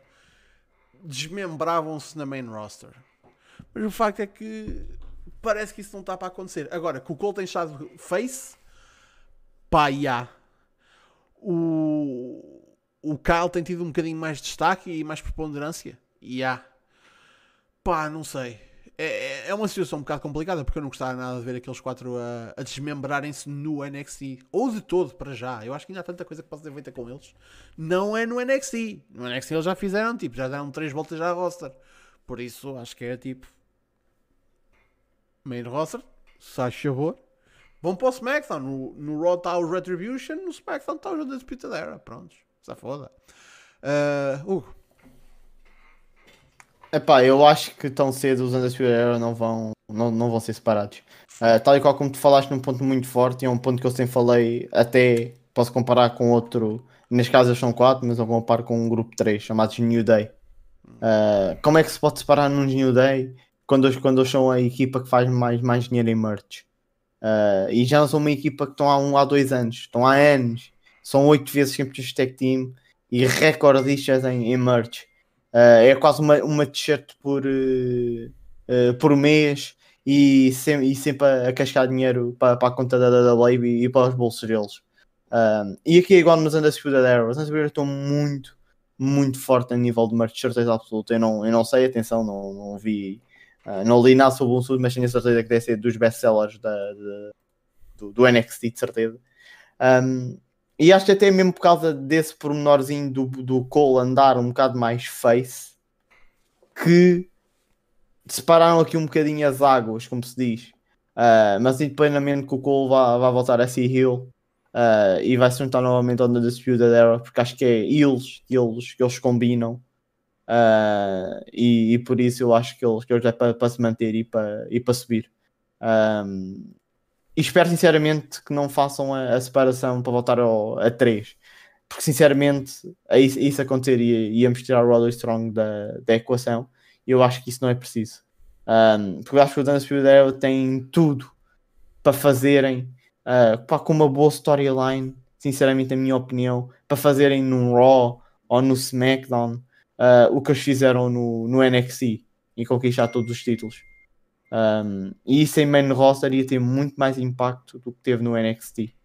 [SPEAKER 1] desmembravam-se na main roster. Mas o facto é que parece que isso não está para acontecer. Agora, que o Cole tem estado face, pá, já. O, o Kyle tem tido um bocadinho mais de destaque e mais preponderância. E há. Pá, não sei. É, é- é uma situação um bocado complicada porque eu não gostava nada de ver aqueles quatro a, a desmembrarem-se no NXT. Ou de todo, para já. Eu acho que ainda há tanta coisa que pode ser feita com eles. Não é no NXT. No NXT eles já fizeram, tipo, já deram três voltas à roster. Por isso, acho que era tipo. Main roster, faz favor. Vão para o SmackDown. No, no Raw está o Retribution, no SmackDown está o Undisputed Era. Prontos, se foda. Uh, Hugo,
[SPEAKER 3] Epá, eu acho que tão cedo os Undisputed Era não vão, não, não vão ser separados. Uh, tal e qual como tu falaste num ponto muito forte, e é um ponto que eu sempre falei, até posso comparar com outro, caso eles são quatro, mas eu comparo com um grupo 3, chamados New Day. Uh, como é que se pode separar num New Day quando eles, quando eles são a equipa que faz mais, mais dinheiro em merch? Uh, e já não são uma equipa que estão há um, há dois anos, estão há anos, são oito vezes campeões de tag team e recordistas em, em merch. Uh, é quase uma, uma t-shirt por, uh, por mês e, sem, e sempre a, a cascar dinheiro para, para a conta da WWE e, e para os bolsos deles. e aqui é igual nos Undisputed Era, os Undisputed estão muito, muito forte a nível de merch, certeza absoluta. Eu não, eu não sei, atenção, não, não vi Uh, não li nada sobre o Sul, mas tenho certeza que deve ser dos best-sellers da, de, do, do, NXT, de certeza. Um, e acho que até mesmo por causa desse pormenorzinho do, do Cole andar um bocado mais face, que separaram aqui um bocadinho as águas, como se diz. Uh, mas sinto plenamente que o Cole vai, vai voltar a ser heel uh, e vai se juntar novamente ao The Disputed Era, porque acho que é eles, eles que eles combinam Uh, e, e, por isso eu acho que eles, que eles é para, para se manter e para, e para subir. Um, e espero sinceramente que não façam a, a separação para voltar ao, a 3, porque sinceramente a isso, isso acontecer e íamos tirar o Roderick Strong da, da equação. Eu acho que isso não é preciso, um, porque eu acho que o Dance Era tem tudo para fazerem uh, com uma boa storyline. Sinceramente, a minha opinião, para fazerem num Raw ou no SmackDown uh, o que eles fizeram no, no NXT e conquistar todos os títulos. Um, e isso em main roster ia ter muito mais impacto do que teve no NXT.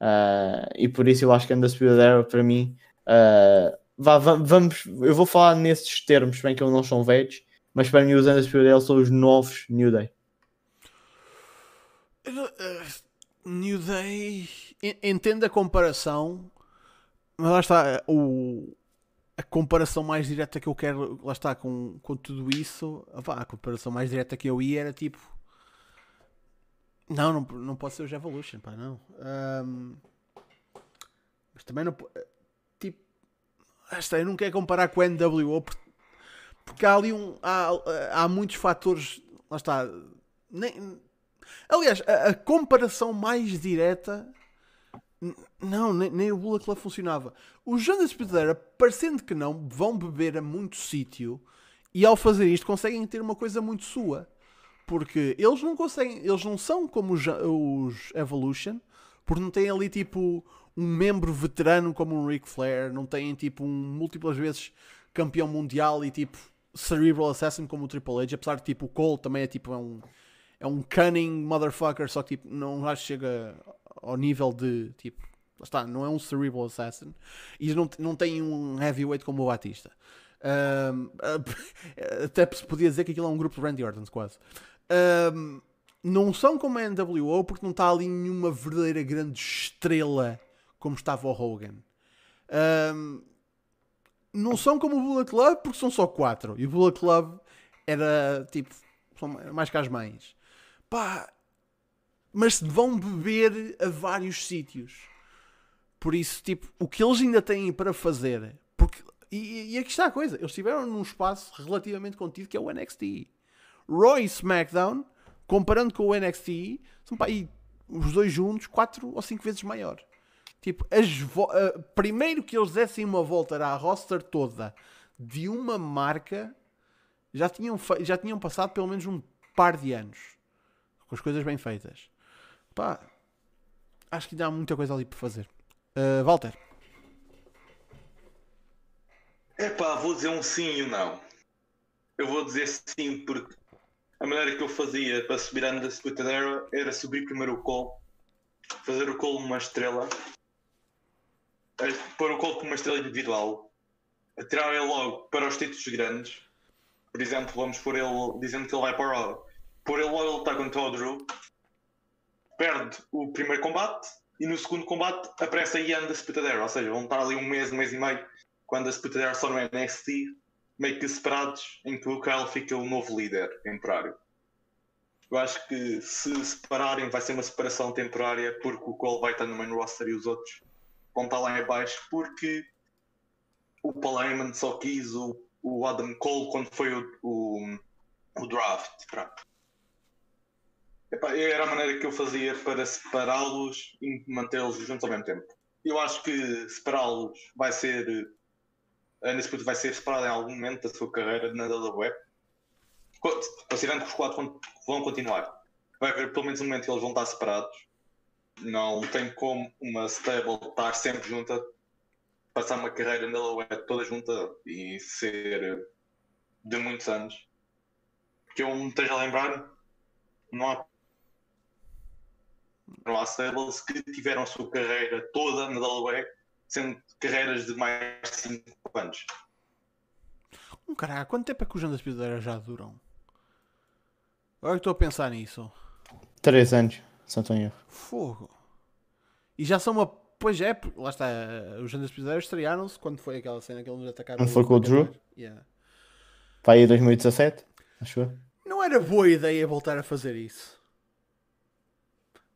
[SPEAKER 3] Uh, e por isso eu acho que Undisputed Era para mim uh, vá, vamos, eu vou falar nesses termos, bem que eles não são velhos, mas para mim os Undisputed Era são os novos New Day.
[SPEAKER 1] New Day entendo a comparação, mas lá está o, a comparação mais direta que eu quero, lá está, com, com tudo isso, a comparação mais direta que eu ia era tipo. Não, não, não pode ser o Evolution, pá, não. Um, mas também não. Tipo. Esta, eu não quero comparar com o NWO porque há ali um. Há, há muitos fatores. Lá está. Nem, aliás, a, a comparação mais direta não, nem, nem o Bullet Club funcionava. Os Jonas Pedreira, parecendo que não, vão beber a muito sítio e ao fazer isto conseguem ter uma coisa muito sua. Porque eles não conseguem, eles não são como os, os Evolution, porque não têm ali tipo um membro veterano como um Ric Flair, não têm tipo um múltiplas vezes campeão mundial e tipo Cerebral Assassin como o Triple H, apesar de tipo o Cole também é tipo é um, é um cunning motherfucker, só que tipo, não acho que chega ao nível de tipo, está, não é um cerebral assassin e não, não tem um heavyweight como o Batista. Um, até se podia dizer que aquilo é um grupo de Randy Orton, quase. Um, não são como a NWO porque não está ali nenhuma verdadeira grande estrela como estava o Hogan. Um, não são como o Bullet Club porque são só quatro. E o Bullet Club era tipo, mais que as mães. Pá, mas vão beber a vários sítios. Por isso, tipo, o que eles ainda têm para fazer. Porque, e, e aqui está a coisa: eles estiveram num espaço relativamente contido que é o NXT. Roy e SmackDown, comparando com o NXT, são pá, aí, os dois juntos, quatro ou cinco vezes maior. Tipo, uh, primeiro que eles dessem uma volta à roster toda de uma marca, já tinham, já tinham passado pelo menos um par de anos com as coisas bem feitas. Pá, acho que ainda há muita coisa ali para fazer. Uh, Walter.
[SPEAKER 4] Pá, vou dizer um sim e um não. Eu vou dizer sim porque a maneira que eu fazia para subir a Undisputed Era era subir primeiro o call, fazer o call numa estrela, pôr o call com uma estrela individual, atirar ele logo para os títulos grandes. Por exemplo, vamos pôr ele dizendo que ele vai para o pôr ele logo a lutar contra o Drew perde o primeiro combate e no segundo combate aparece a Ian da Spitadera, ou seja, vão estar ali um mês, um mês e meio, quando a Spitadera só no NXT, meio que separados, em que o Kyle fica o novo líder temporário. Eu acho que se separarem vai ser uma separação temporária porque o Cole vai estar no main roster e os outros vão estar lá em baixo porque o Paul Heyman só quis o o Adam Cole quando foi o, o, o draft. Pronto. Epá, era a maneira que eu fazia para separá-los e mantê-los juntos ao mesmo tempo. Eu acho que separá-los vai ser. A Undisputed vai ser separada em algum momento da sua carreira na WWE. Co- Considerando que os quatro vão- continuar. Vai haver pelo menos um momento que eles vão estar separados. Não tem como uma stable estar sempre junta, passar uma carreira na WWE toda junta e ser de muitos anos. Que eu me esteja a lembrar, não há não há stables que tiveram a sua carreira toda na WWE, sendo carreiras de mais de 5 anos.
[SPEAKER 1] Um caralho, quanto tempo é que os Undisputed Era já duram? Agora que estou a pensar nisso.
[SPEAKER 3] 3 anos, se não estou em erro.
[SPEAKER 1] Fogo. E já são uma. Pois é, lá está. Os Undisputed Era estrearam-se quando foi aquela cena que eles nos atacaram.
[SPEAKER 3] Quando foi com o Drew?
[SPEAKER 1] Yeah.
[SPEAKER 3] Para aí 2017, acho eu.
[SPEAKER 1] Não era boa ideia voltar a fazer isso.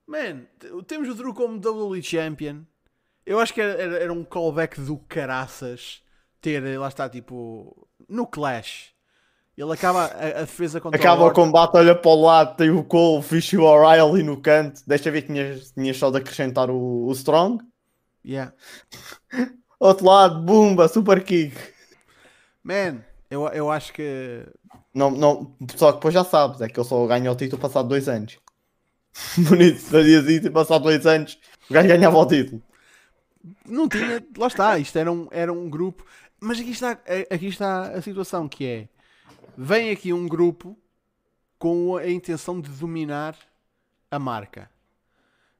[SPEAKER 1] Man, temos o Drew como WWE Champion. Eu acho que era, era, era um callback do caraças ter, lá está, tipo, no Clash. Ele acaba a, a defesa contra
[SPEAKER 3] Acaba
[SPEAKER 1] o
[SPEAKER 3] o combate, olha para o lado, tem o Cole, Fish e o O'Reilly no canto. Deixa ver que tinhas, tinhas só de acrescentar o, o Strong.
[SPEAKER 1] Yeah.
[SPEAKER 3] Outro lado, Bumba, Super Kick.
[SPEAKER 1] Man, eu, eu acho que.
[SPEAKER 3] Não, não, só que depois já sabes, é que ele só ganha o título passado dois anos. Bonito, fazias isso e passado dois anos o gajo ganhava o título.
[SPEAKER 1] Não tinha, lá está, isto era um, era um grupo. Mas aqui está, aqui está a situação que é. Vem aqui um grupo com a intenção de dominar a marca.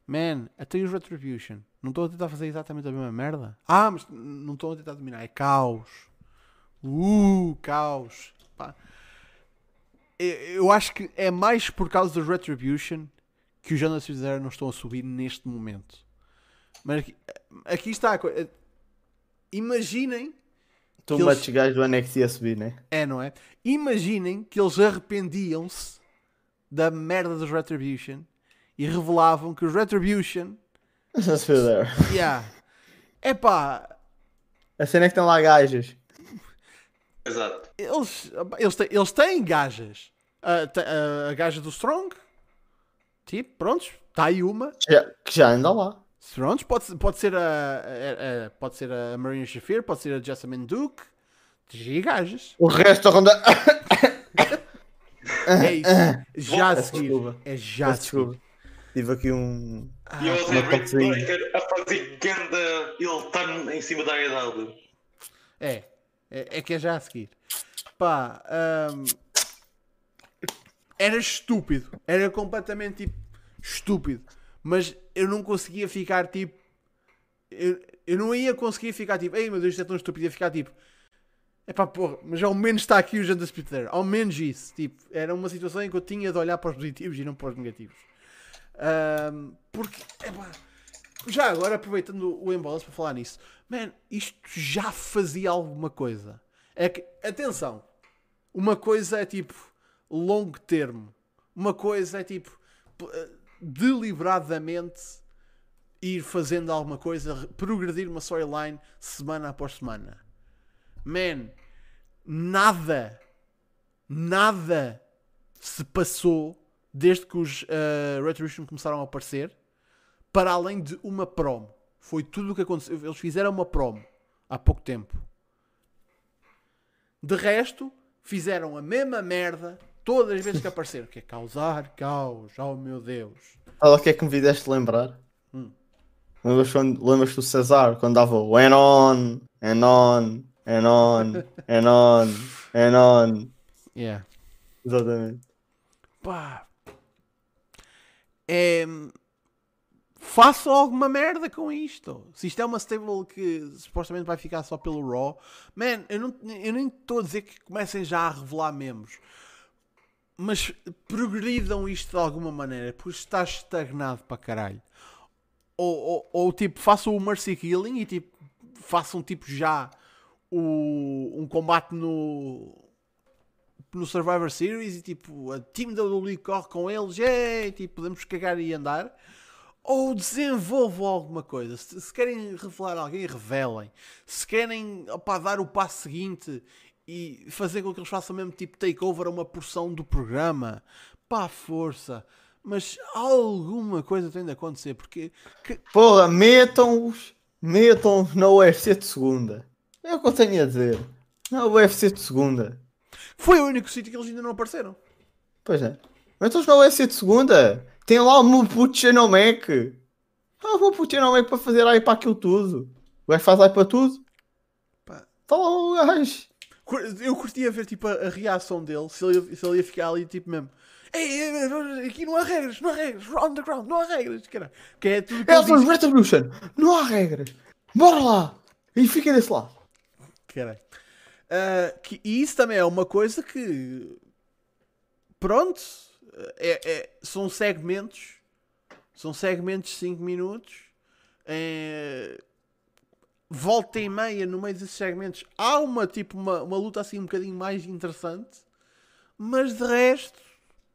[SPEAKER 1] Man, até os Retribution. Não estou a tentar fazer exatamente a mesma merda. Ah, mas não estou a tentar dominar. É caos. Uh, caos. Pá. Eu acho que é mais por causa dos Retribution que os Jonas Fizeram não estão a subir neste momento. Mas aqui, aqui está a coisa. Imaginem
[SPEAKER 3] Tu
[SPEAKER 1] Que eles-
[SPEAKER 3] gajos do NXT a subir, né?
[SPEAKER 1] é, não é? Imaginem que eles arrependiam-se da merda dos Retribution e revelavam que os Retribution,
[SPEAKER 3] Just feel there.
[SPEAKER 1] yeah, epá,
[SPEAKER 3] A cena é que tem lá gajas.
[SPEAKER 4] Exato.
[SPEAKER 1] eles, eles, têm, eles têm gajas. A, a- a gaja do Strong, tipo, prontos, está aí uma.
[SPEAKER 3] Já- que já anda lá.
[SPEAKER 1] Prontos, pode, pode ser a, a- a- pode ser a Marina Shafir, pode ser a Jessamine Duke. Tem gajas.
[SPEAKER 3] O resto da ronda.
[SPEAKER 1] É isso. Já a seguir. É já a seguir.
[SPEAKER 3] Tive aqui um.
[SPEAKER 4] E eu
[SPEAKER 1] Ah,
[SPEAKER 4] ouvi
[SPEAKER 3] uma
[SPEAKER 4] Rick a fazer ganda ele tá em cima da AEW.
[SPEAKER 1] É, é, é que é já a seguir. Pá, hum, era estúpido. Era completamente tipo, estúpido. Mas eu não conseguia ficar tipo. Eu, eu não ia conseguir ficar tipo, ei meu Deus, isto é tão estúpido. Ia ficar tipo, é pá, porra, mas ao menos está aqui o Jandas Peter. Ao menos isso. Tipo, era uma situação em que eu tinha de olhar para os positivos e não para os negativos. Hum, porque, epá, já agora, aproveitando o embalanço para falar nisso, man, isto já fazia alguma coisa. É que, atenção, uma coisa é tipo longo termo, uma coisa é tipo eh, deliberadamente ir fazendo alguma coisa, progredir uma storyline semana após semana. Man, nada, nada se passou desde que os eh, Retribution começaram a aparecer para além de uma promo. Foi tudo o que aconteceu. Eles fizeram uma promo há pouco tempo. De resto, fizeram a mesma merda todas as vezes que apareceram. Que é causar caos. Oh meu Deus.
[SPEAKER 3] Olha o que é que me fizeste lembrar.
[SPEAKER 1] Hum.
[SPEAKER 3] Lembras, quando, lembras do Cesar quando dava o and on, and on, and on, and on, and on.
[SPEAKER 1] Yeah.
[SPEAKER 3] Exatamente.
[SPEAKER 1] Pá. É... Façam alguma merda com isto. Se isto é uma stable que supostamente vai ficar só pelo Raw, man, eu, não, eu nem estou a dizer que comecem já a revelar membros, mas progridam isto de alguma maneira, porque está estagnado para caralho. Ou, ou, ou, tipo, façam o Mercy Killing e tipo, façam tipo já o, um combate no, no Survivor Series e tipo, a Team da WWE corre com eles, e tipo, podemos cagar e andar. Ou desenvolvam alguma coisa. Se, se querem revelar alguém, revelem. Se querem opá, dar o passo seguinte e fazer com que eles façam mesmo tipo takeover a uma porção do programa. Pá, força. Mas alguma coisa tem de acontecer, porque que-
[SPEAKER 3] Porra, metam-os, metam-os na UFC de segunda. É o que eu tenho a dizer. Na UFC de segunda.
[SPEAKER 1] foi o único sítio que eles ainda não apareceram.
[SPEAKER 3] Pois é. Metam-os na UFC de segunda. Tem lá o meu puto Xenomec. Ah, o meu puto Xenomec para fazer aí para aquilo tudo. O gajo faz aí para tudo.
[SPEAKER 1] Pá.
[SPEAKER 3] Está lá o gajo.
[SPEAKER 1] Eu curtia ver tipo a, a reação dele, se ele, ia- se ele ia ficar ali tipo mesmo. Ei, aqui não há regras, não há regras, on the ground, não há regras, cara. Que é tudo ele
[SPEAKER 3] Elfos. Retribution. Não há regras. Bora lá. E fica desse lado.
[SPEAKER 1] Caralho. Ah, que, e isso também é uma coisa que. Pronto. É, é- são segmentos. São segmentos de 5 minutos. É, volta e meia no meio desses segmentos. Há uma, tipo, uma, uma luta assim um bocadinho mais interessante. Mas de resto.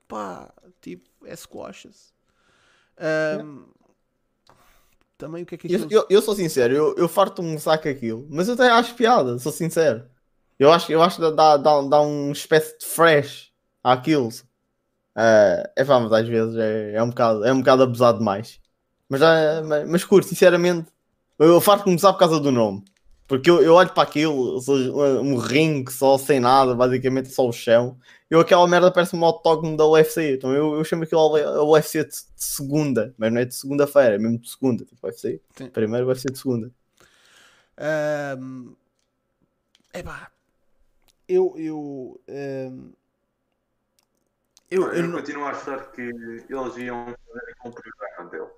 [SPEAKER 1] Pá. Tipo, é squashes. Ahm, também o que é que
[SPEAKER 3] Eu,
[SPEAKER 1] aquilo...
[SPEAKER 3] eu, eu sou sincero, eu, eu farto-me um saco aquilo, mas eu até acho piada, sou sincero. Eu acho, eu acho que dá, dá, dá um espécie de fresh àquilo. É é pá, mas às vezes é, é, um bocado, é um bocado abusado demais. Mas, é, mas, mas curto, sinceramente, eu farto-me usar por causa do nome. Porque eu, eu olho para aquilo, seja, um ringue só sem nada, basicamente só o chão. Eu aquela merda parece um autógono da UFC. Então eu, eu chamo aquilo a UFC de, de segunda, mas não é de segunda-feira, é mesmo de segunda. Tipo, UFC.
[SPEAKER 1] Sim.
[SPEAKER 3] Primeiro vai ser de segunda.
[SPEAKER 1] É pá, eu. Eu. ahm, eu,
[SPEAKER 4] Eu,
[SPEAKER 1] eu não-
[SPEAKER 4] continuo a achar que eles iam fazer com o programa deles.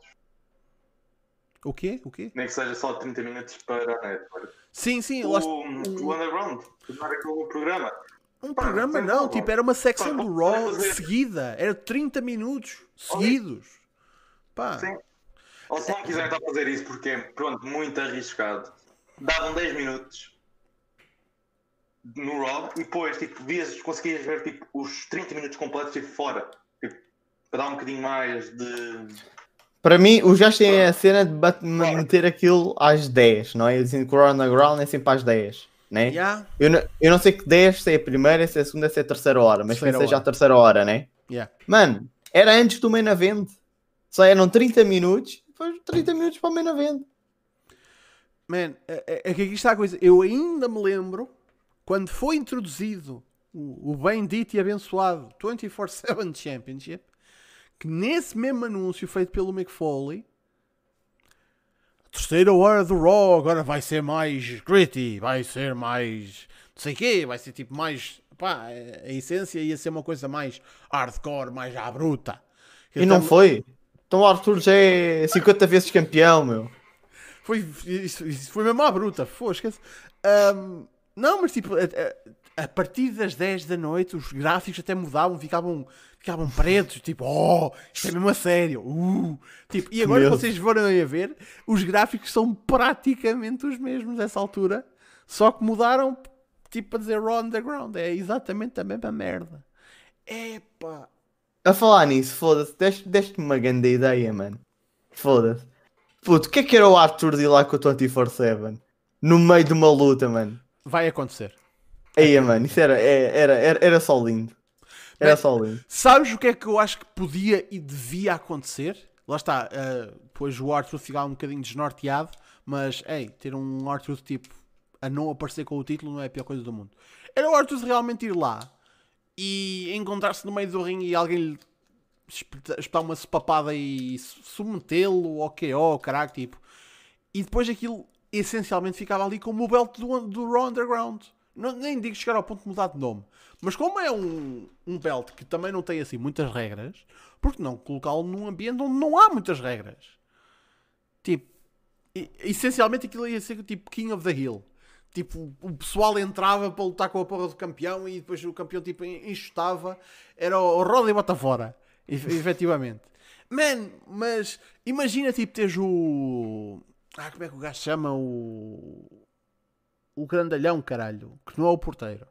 [SPEAKER 1] O quê? O quê?
[SPEAKER 4] Nem que seja só 30 minutos para a network.
[SPEAKER 1] Sim, sim,
[SPEAKER 4] O, o Underground, tornar aquele programa.
[SPEAKER 1] um
[SPEAKER 4] pá,
[SPEAKER 1] programa não,
[SPEAKER 4] como.
[SPEAKER 1] tipo, era uma secção
[SPEAKER 4] Pá,
[SPEAKER 1] do Raw seguida, era 30 minutos seguidos. Pá,
[SPEAKER 4] Sim. Ou se não quiserem estar a fazer isso porque é pronto, muito arriscado, davam 10 minutos no Raw e depois tipo, vias, conseguias ver tipo, os 30 minutos completos tipo, fora. Tipo, para dar um bocadinho mais de.
[SPEAKER 3] Para mim, os gajos têm a cena de meter aquilo às 10, não é? Assim, Corona Ground é sempre às 10, né?
[SPEAKER 1] yeah,
[SPEAKER 3] Eu, não, eu não sei que 10 se é a primeira, se é a segunda, se é a terceira hora, mas que seja a terceira hora, né?
[SPEAKER 1] yeah.
[SPEAKER 3] Mano, era antes do main event. Só eram 30 minutos, depois 30 minutos para o main event.
[SPEAKER 1] Man, é, é- é que aqui está a coisa. Eu ainda me lembro quando foi introduzido o, o bendito e abençoado 24-7 Championship, que nesse mesmo anúncio feito pelo Mick Foley, a terceira hora do Raw agora vai ser mais gritty, vai ser mais não sei o quê, vai ser tipo mais. Pá, a essência ia ser uma coisa mais hardcore, mais à bruta.
[SPEAKER 3] E não
[SPEAKER 1] Então-
[SPEAKER 3] foi. Então o Arthur já é 50 vezes campeão, meu.
[SPEAKER 1] Foi, isso, isso foi mesmo à bruta, fosca-se. Ahm, não, mas tipo, a, partir das 10 da noite os gráficos até mudavam, ficavam, ficavam pretos, tipo, oh, isto é mesmo a sério. Uh. Tipo, e agora
[SPEAKER 3] medo.
[SPEAKER 1] vocês foram a ver, os gráficos são praticamente os mesmos nessa altura, só que mudaram tipo para dizer Raw Underground. É exatamente a mesma merda. Epá.
[SPEAKER 3] A falar nisso, foda-se, deste- deste-me uma grande ideia, mano. Foda-se. Puto, o que é que era o Arthur de ir lá com o 24-7? No meio de uma luta, mano.
[SPEAKER 1] Vai acontecer.
[SPEAKER 3] Aí, mano, isso era, é- era, era, era só lindo. Era
[SPEAKER 1] Bem,
[SPEAKER 3] só lindo.
[SPEAKER 1] Sabes o que é que eu acho que podia e devia acontecer? Lá está, uh, depois o Arthur ficava um bocadinho desnorteado, mas, ei, ter um Arthur tipo a não aparecer com o título não é a pior coisa do mundo. Era o Arthur realmente ir lá e encontrar-se no meio do ringue e alguém lhe espeta- espetar uma papada e submetê-lo ao KO, caraca, tipo. E depois aquilo essencialmente ficava ali como o belt do, do Raw Underground. Não, nem digo chegar ao ponto de mudar de nome. Mas como é um, um belt que também não tem assim muitas regras, por que não colocá-lo num ambiente onde não há muitas regras? Tipo, essencialmente aquilo ia ser tipo King of the Hill. Tipo, o pessoal entrava para lutar com a porra do campeão e depois o campeão tipo enxutava. Era o, e bota fora. Ef- efetivamente. Man, mas imagina tipo teres o. Ah, como é que o gajo chama? O. O grandalhão, caralho. Que não é o porteiro.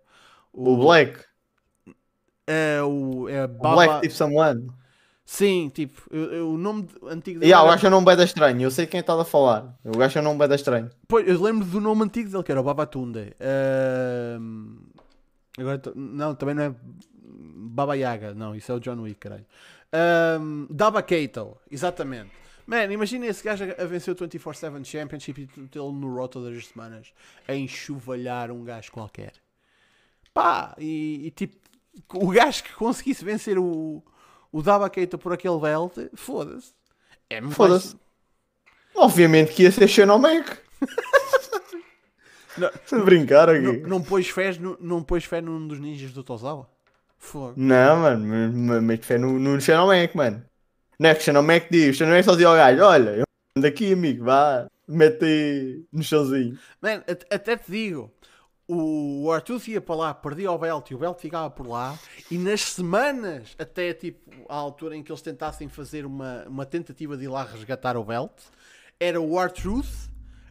[SPEAKER 3] O Black.
[SPEAKER 1] É o. É
[SPEAKER 3] O
[SPEAKER 1] Baba...
[SPEAKER 3] Black tipo someone.
[SPEAKER 1] Sim, tipo, eu- o nome de- antigo dele.
[SPEAKER 3] Yeah, o
[SPEAKER 1] era-
[SPEAKER 3] gajo é um nome bem estranho. Eu sei quem está a falar. O gajo é um nome bem estranho.
[SPEAKER 1] Pois, eu lembro do nome antigo dele, que era o Babatunde. Ahm, Agora, não, também não é Baba Yaga, não, isso é o John Wick, caralho. Um, Daba Kato, exatamente. Man, imagina esse gajo a, vencer o 24-7 Championship e tê-lo no Raw todas as semanas a enxovalhar um gajo qualquer. Pá, e, e tipo, o gajo que conseguisse vencer o, o Daba Kato por aquele belt, foda-se. É
[SPEAKER 3] Foda-se. Obviamente que ia ser Shannon Mac.
[SPEAKER 1] Não.
[SPEAKER 3] Brincar aqui.
[SPEAKER 1] Não, não pôs fé, no, não pôs fé num dos ninjas do Tozawa? Fogo.
[SPEAKER 3] Não, mano, mas- fé no, no Shannon Mac, mano. Não é que o Shannon Mac diz, o só dizia ao gajo, olha, eu ando aqui, amigo, vá, mete aí no chãozinho.
[SPEAKER 1] Man, at- até te digo, o Arthur ia para lá, perdia o belt e o belt ficava por lá, e nas semanas, até tipo à altura em que eles tentassem fazer uma, uma tentativa de ir lá resgatar o belt, era o R-Truth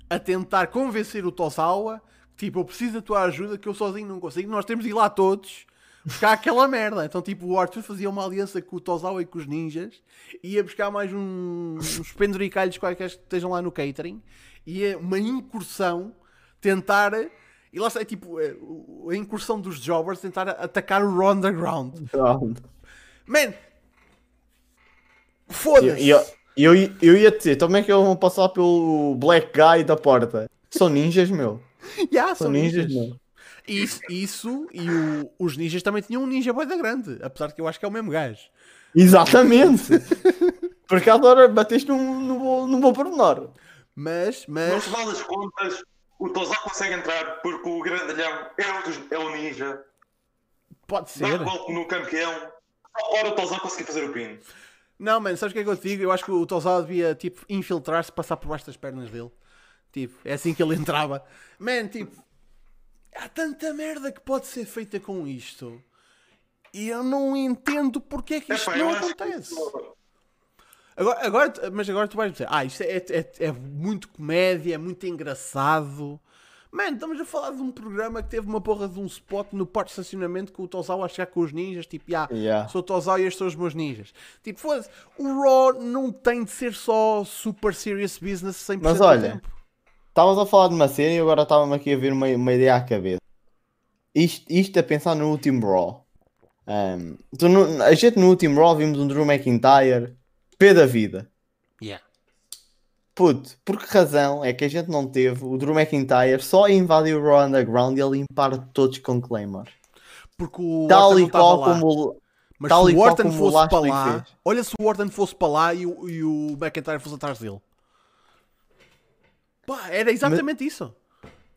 [SPEAKER 1] a tentar convencer o Tosawa, tipo, eu preciso da tua ajuda que eu sozinho não consigo, nós temos de ir lá todos. Buscar aquela merda. Então, tipo, o Arthur fazia uma aliança com o Tozawa e com os ninjas, ia buscar mais um- uns penduricalhos quaisquer que estejam lá no catering, ia uma incursão tentar. E lá está, é tipo, é, a incursão dos jobbers tentar atacar o Raw Underground. Man! Foda-se!
[SPEAKER 3] eu, eu, eu ia dizer, então como é que eles vão passar pelo Black Guy da porta? São ninjas, meu.
[SPEAKER 1] Yeah,
[SPEAKER 3] São
[SPEAKER 1] são
[SPEAKER 3] ninjas,
[SPEAKER 1] ninjas.
[SPEAKER 3] meu.
[SPEAKER 1] Isso, isso e o- os ninjas também tinham um ninja boeda grande, apesar de que eu acho que é o mesmo gajo.
[SPEAKER 3] Exatamente. Por acaso agora bateste num, num, bom- num bom pormenor.
[SPEAKER 1] Mas,
[SPEAKER 4] No
[SPEAKER 1] mas,
[SPEAKER 4] final das contas, o Tozal consegue entrar porque o grandalhão é o, é o ninja.
[SPEAKER 1] pode
[SPEAKER 4] Dá
[SPEAKER 1] ser.
[SPEAKER 4] um golpe no campeão. Só Ora o Tozal conseguir fazer o pin.
[SPEAKER 1] Não, mano, sabes o que é que eu te digo? Eu acho que o Tozawa devia, tipo, infiltrar-se, passar por baixo das pernas dele. Tipo, é assim que ele entrava. Man, tipo, há tanta merda que pode ser feita com isto. E eu não entendo porque é que isto
[SPEAKER 4] eu
[SPEAKER 1] não acontece. Agora, agora, mas agora tu vais dizer, ah, isto é, é, é muito comédia, é muito engraçado. Mano, estamos a falar de um programa que teve uma porra de um spot no parque de estacionamento com o Tozawa a chegar com os ninjas, tipo, ah,
[SPEAKER 3] Yeah.
[SPEAKER 1] sou o Tozawa e estes são os meus ninjas. Tipo, foda-se, o Raw não tem de ser só super serious business 100%
[SPEAKER 3] Mas
[SPEAKER 1] do
[SPEAKER 3] olha,
[SPEAKER 1] tempo.
[SPEAKER 3] Estavas a falar de uma cena e agora estava-me aqui a vir uma, uma ideia à cabeça. Isto, isto a pensar no último Raw. Ahm, tu no- a gente no último Raw vimos um Drew McIntyre pé da vida.
[SPEAKER 1] Yeah.
[SPEAKER 3] Puto, por que razão é que a gente não teve o Drew McIntyre só a invadir o Raw Underground e a limpar todos com Claymore?
[SPEAKER 1] Porque o
[SPEAKER 3] Tal
[SPEAKER 1] Orton
[SPEAKER 3] e qual como.
[SPEAKER 1] Mas
[SPEAKER 3] tal
[SPEAKER 1] se o Orton fosse para lá,
[SPEAKER 3] fez.
[SPEAKER 1] olha se o Orton fosse para lá e e o McIntyre fosse atrás dele. Pá, era exatamente isso.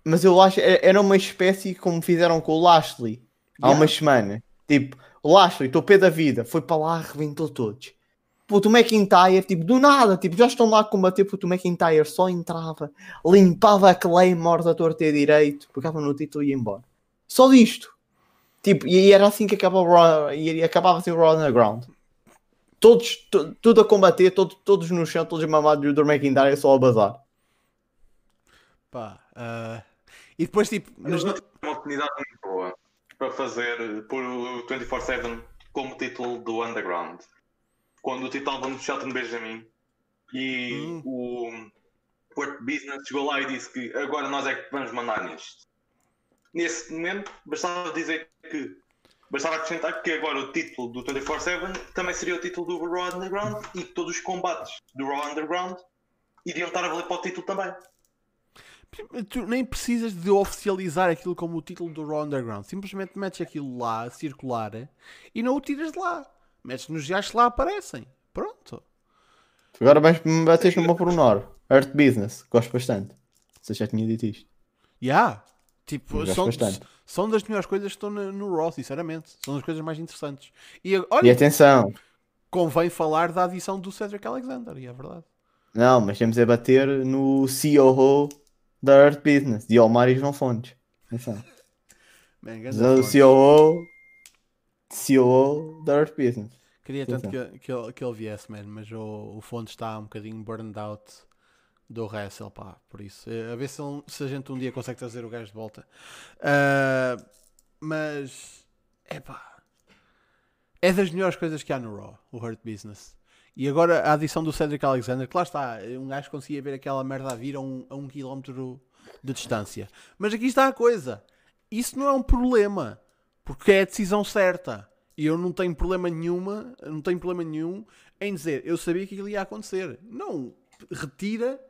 [SPEAKER 3] Mas eu acho é- era uma espécie como fizeram com o Lashley há
[SPEAKER 1] Yeah.
[SPEAKER 3] umas semanas. Tipo, o Lashley, estou pé da vida, foi para lá, arrebentou todos. Puto, o McIntyre, tipo, do nada, tipo, já estão lá a combater, puto, o McIntyre só entrava, limpava a Claymore da torta e direito, pegava no título e ia embora. Só disto. Tipo, e era assim que acabava e acabava assim o Raw Underground. Todos, tu- tudo a combater, todo- todos no chão, todos mamados, e o Drew McIntyre só a bazar.
[SPEAKER 1] Pá, ah, E depois, tipo,
[SPEAKER 4] Mas não uma oportunidade muito boa para fazer por o 24-7 como título do Underground. Quando o título estava no Shelton Benjamin e
[SPEAKER 1] Hum.
[SPEAKER 4] o Port Business chegou lá e disse que agora nós é que vamos mandar nisto. Nesse momento, bastava dizer que bastava acrescentar que agora o título do 24-7 também seria o título do Raw Underground e que todos os combates do Raw Underground iriam estar a valer para o título também.
[SPEAKER 1] Tu nem precisas de oficializar aquilo como o título do Raw Underground. Simplesmente metes aquilo lá, circular, e não o tiras de lá. Metes nos gajos que lá aparecem. Pronto.
[SPEAKER 3] Agora vais me bater no meu pormenor. Earth Business, gosto bastante. Você já tinha dito isto.
[SPEAKER 1] Yeah. Tipo, são, são das melhores coisas que estão no, no Raw, sinceramente. São das coisas mais interessantes. E
[SPEAKER 3] E
[SPEAKER 1] olha,
[SPEAKER 3] atenção,
[SPEAKER 1] convém falar da adição do Cedric Alexander, e é verdade.
[SPEAKER 3] não, mas temos a bater no COO da Earth Business, de Omar e João Fontes. Atenção. O. COO, COO da Earth Business.
[SPEAKER 1] Queria tanto que, que, ele, que ele viesse, man, mas o, o Fonte está um bocadinho burned out do Wrestle, pá, por isso. eh, A ver se, ele- se a gente um dia consegue trazer o gajo de volta. Ah, mas, é pá, é das melhores coisas que há no Raw, o Hurt Business. E agora a adição do Cedric Alexander, que lá está, um gajo conseguia ver aquela merda a vir a um, a um quilómetro de distância. Mas aqui está a coisa, isso não é um problema. Porque é a decisão certa. E eu não tenho problema nenhuma, não tenho problema nenhum em dizer, eu sabia que aquilo ia acontecer. Não retira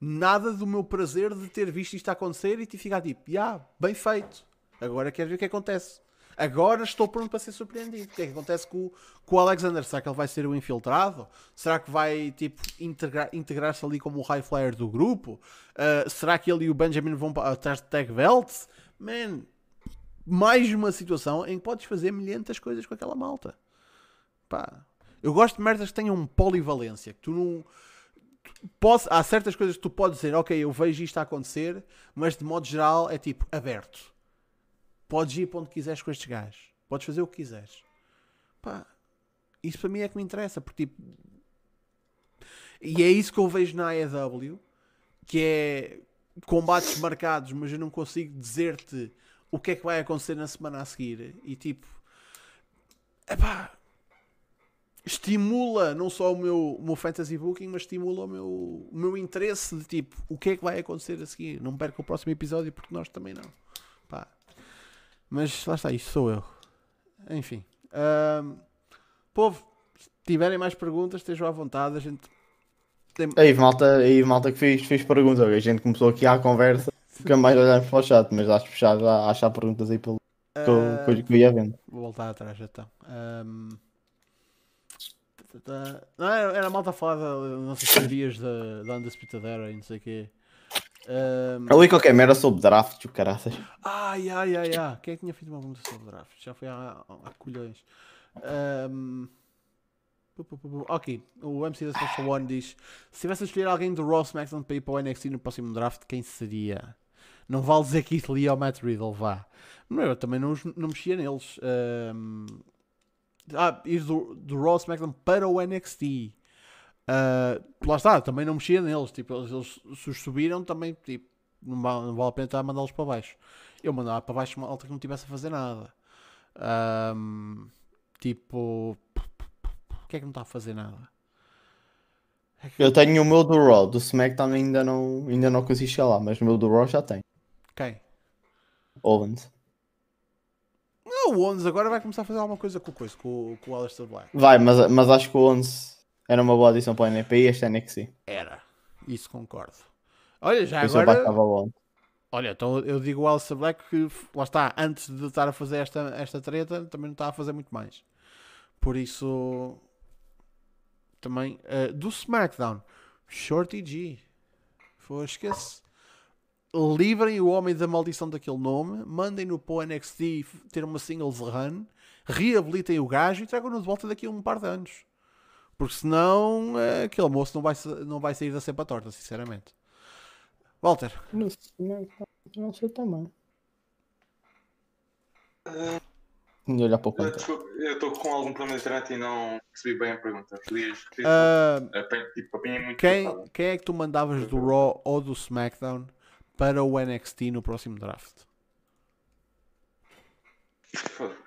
[SPEAKER 1] nada do meu prazer de ter visto isto acontecer e te ficar tipo, já, yeah, bem feito. Agora quero ver o que acontece. Agora estou pronto para ser surpreendido. O que é que acontece com, com o Alexander? Será que ele vai ser o infiltrado? Será que vai tipo, integrar, integrar-se ali como o high flyer do grupo? Uh, será que ele e o Benjamin vão para atrás de tag belts? Man, mais uma situação em que podes fazer milhentas coisas com aquela malta. Pá. Eu gosto de merdas que tenham polivalência. Que tu não. Posso, há certas coisas que tu podes dizer, ok, eu vejo isto a acontecer, mas de modo geral é tipo aberto. Podes ir para onde quiseres com estes gajos. Podes fazer o que quiseres. Pá, isso para mim é que me interessa, porque tipo. E é isso que eu vejo na AEW, que é combates marcados, mas eu não consigo dizer-te o que é que vai acontecer na semana a seguir. E tipo, epá, estimula não só o meu, o meu fantasy booking, mas estimula o meu, o meu interesse de tipo, o que é que vai acontecer a seguir. Não perca o próximo episódio porque nós também não. Mas lá está, isto sou eu. Enfim. Um, povo, se tiverem mais perguntas, estejam à vontade. A gente tem...
[SPEAKER 3] Aí, malta, aí, malta que fiz, fiz pergunta. A gente começou aqui à conversa. Fica mais olhando para o chat, mas acho que já, já achar perguntas aí pelo uh, coisa que ia vendo.
[SPEAKER 1] Vou voltar atrás então. Um... Não, era, era malta a falar das nossas teorias da, da Undisputed Era e não sei o quê.
[SPEAKER 3] Um... Eu li qualquer merda sobre draft, o caraças.
[SPEAKER 1] Ai, ai, ai, ai. Quem é que tinha feito uma pergunta sobre draft? Já foi há, há colhões. Um... Ok, o MC da Special One diz: Se tivesse a escolher alguém do Raw SmackDown para ir para o NXT no próximo draft, quem seria? Não vale dizer que Keith Lee ou Matt Riddle, vá. Não, eu também não, não mexia neles. Um... Ah, ir do, do Raw SmackDown para o NXT. Uh, lá está, também não mexia neles. Tipo, eles, eles se os subiram também, tipo, não vale, não vale a pena estar a mandá-los para baixo. Eu mandava para baixo uma alta que não tivesse a fazer nada. Um, tipo, o que é que não está a fazer nada?
[SPEAKER 3] É que... Eu tenho o meu do Raw, do SmackDown ainda não, ainda não consegui chegar lá, mas o meu do Raw já tem.
[SPEAKER 1] Quem?
[SPEAKER 3] Owens.
[SPEAKER 1] Não, o Owens agora vai começar a fazer alguma coisa com o coisa, com, com o Aleister Black.
[SPEAKER 3] Vai, mas, mas acho que o Owens era uma boa adição para o NP e este é NXT.
[SPEAKER 1] Era, isso concordo. Olha, já Isso agora. Olha, então eu digo o Aleister Black que lá está, antes de estar a fazer esta, esta treta, também não está a fazer muito mais. Por isso, também uh, do SmackDown, Shorty G. Esquece livrem o homem da maldição daquele nome, mandem-no para o NXT ter uma singles run, reabilitem o gajo e tragam-no de volta daqui a um par de anos. Porque senão uh, aquele moço não vai, não vai sair da cepa torta, sinceramente. Walter.
[SPEAKER 3] Não, não, não sei também. Uh, olhar para o
[SPEAKER 4] Eu estou com algum problema de internet e não percebi bem a pergunta. Podias, uh, tipo,
[SPEAKER 1] quem, quem é que tu mandavas do Raw ou do SmackDown para o NXT no próximo draft?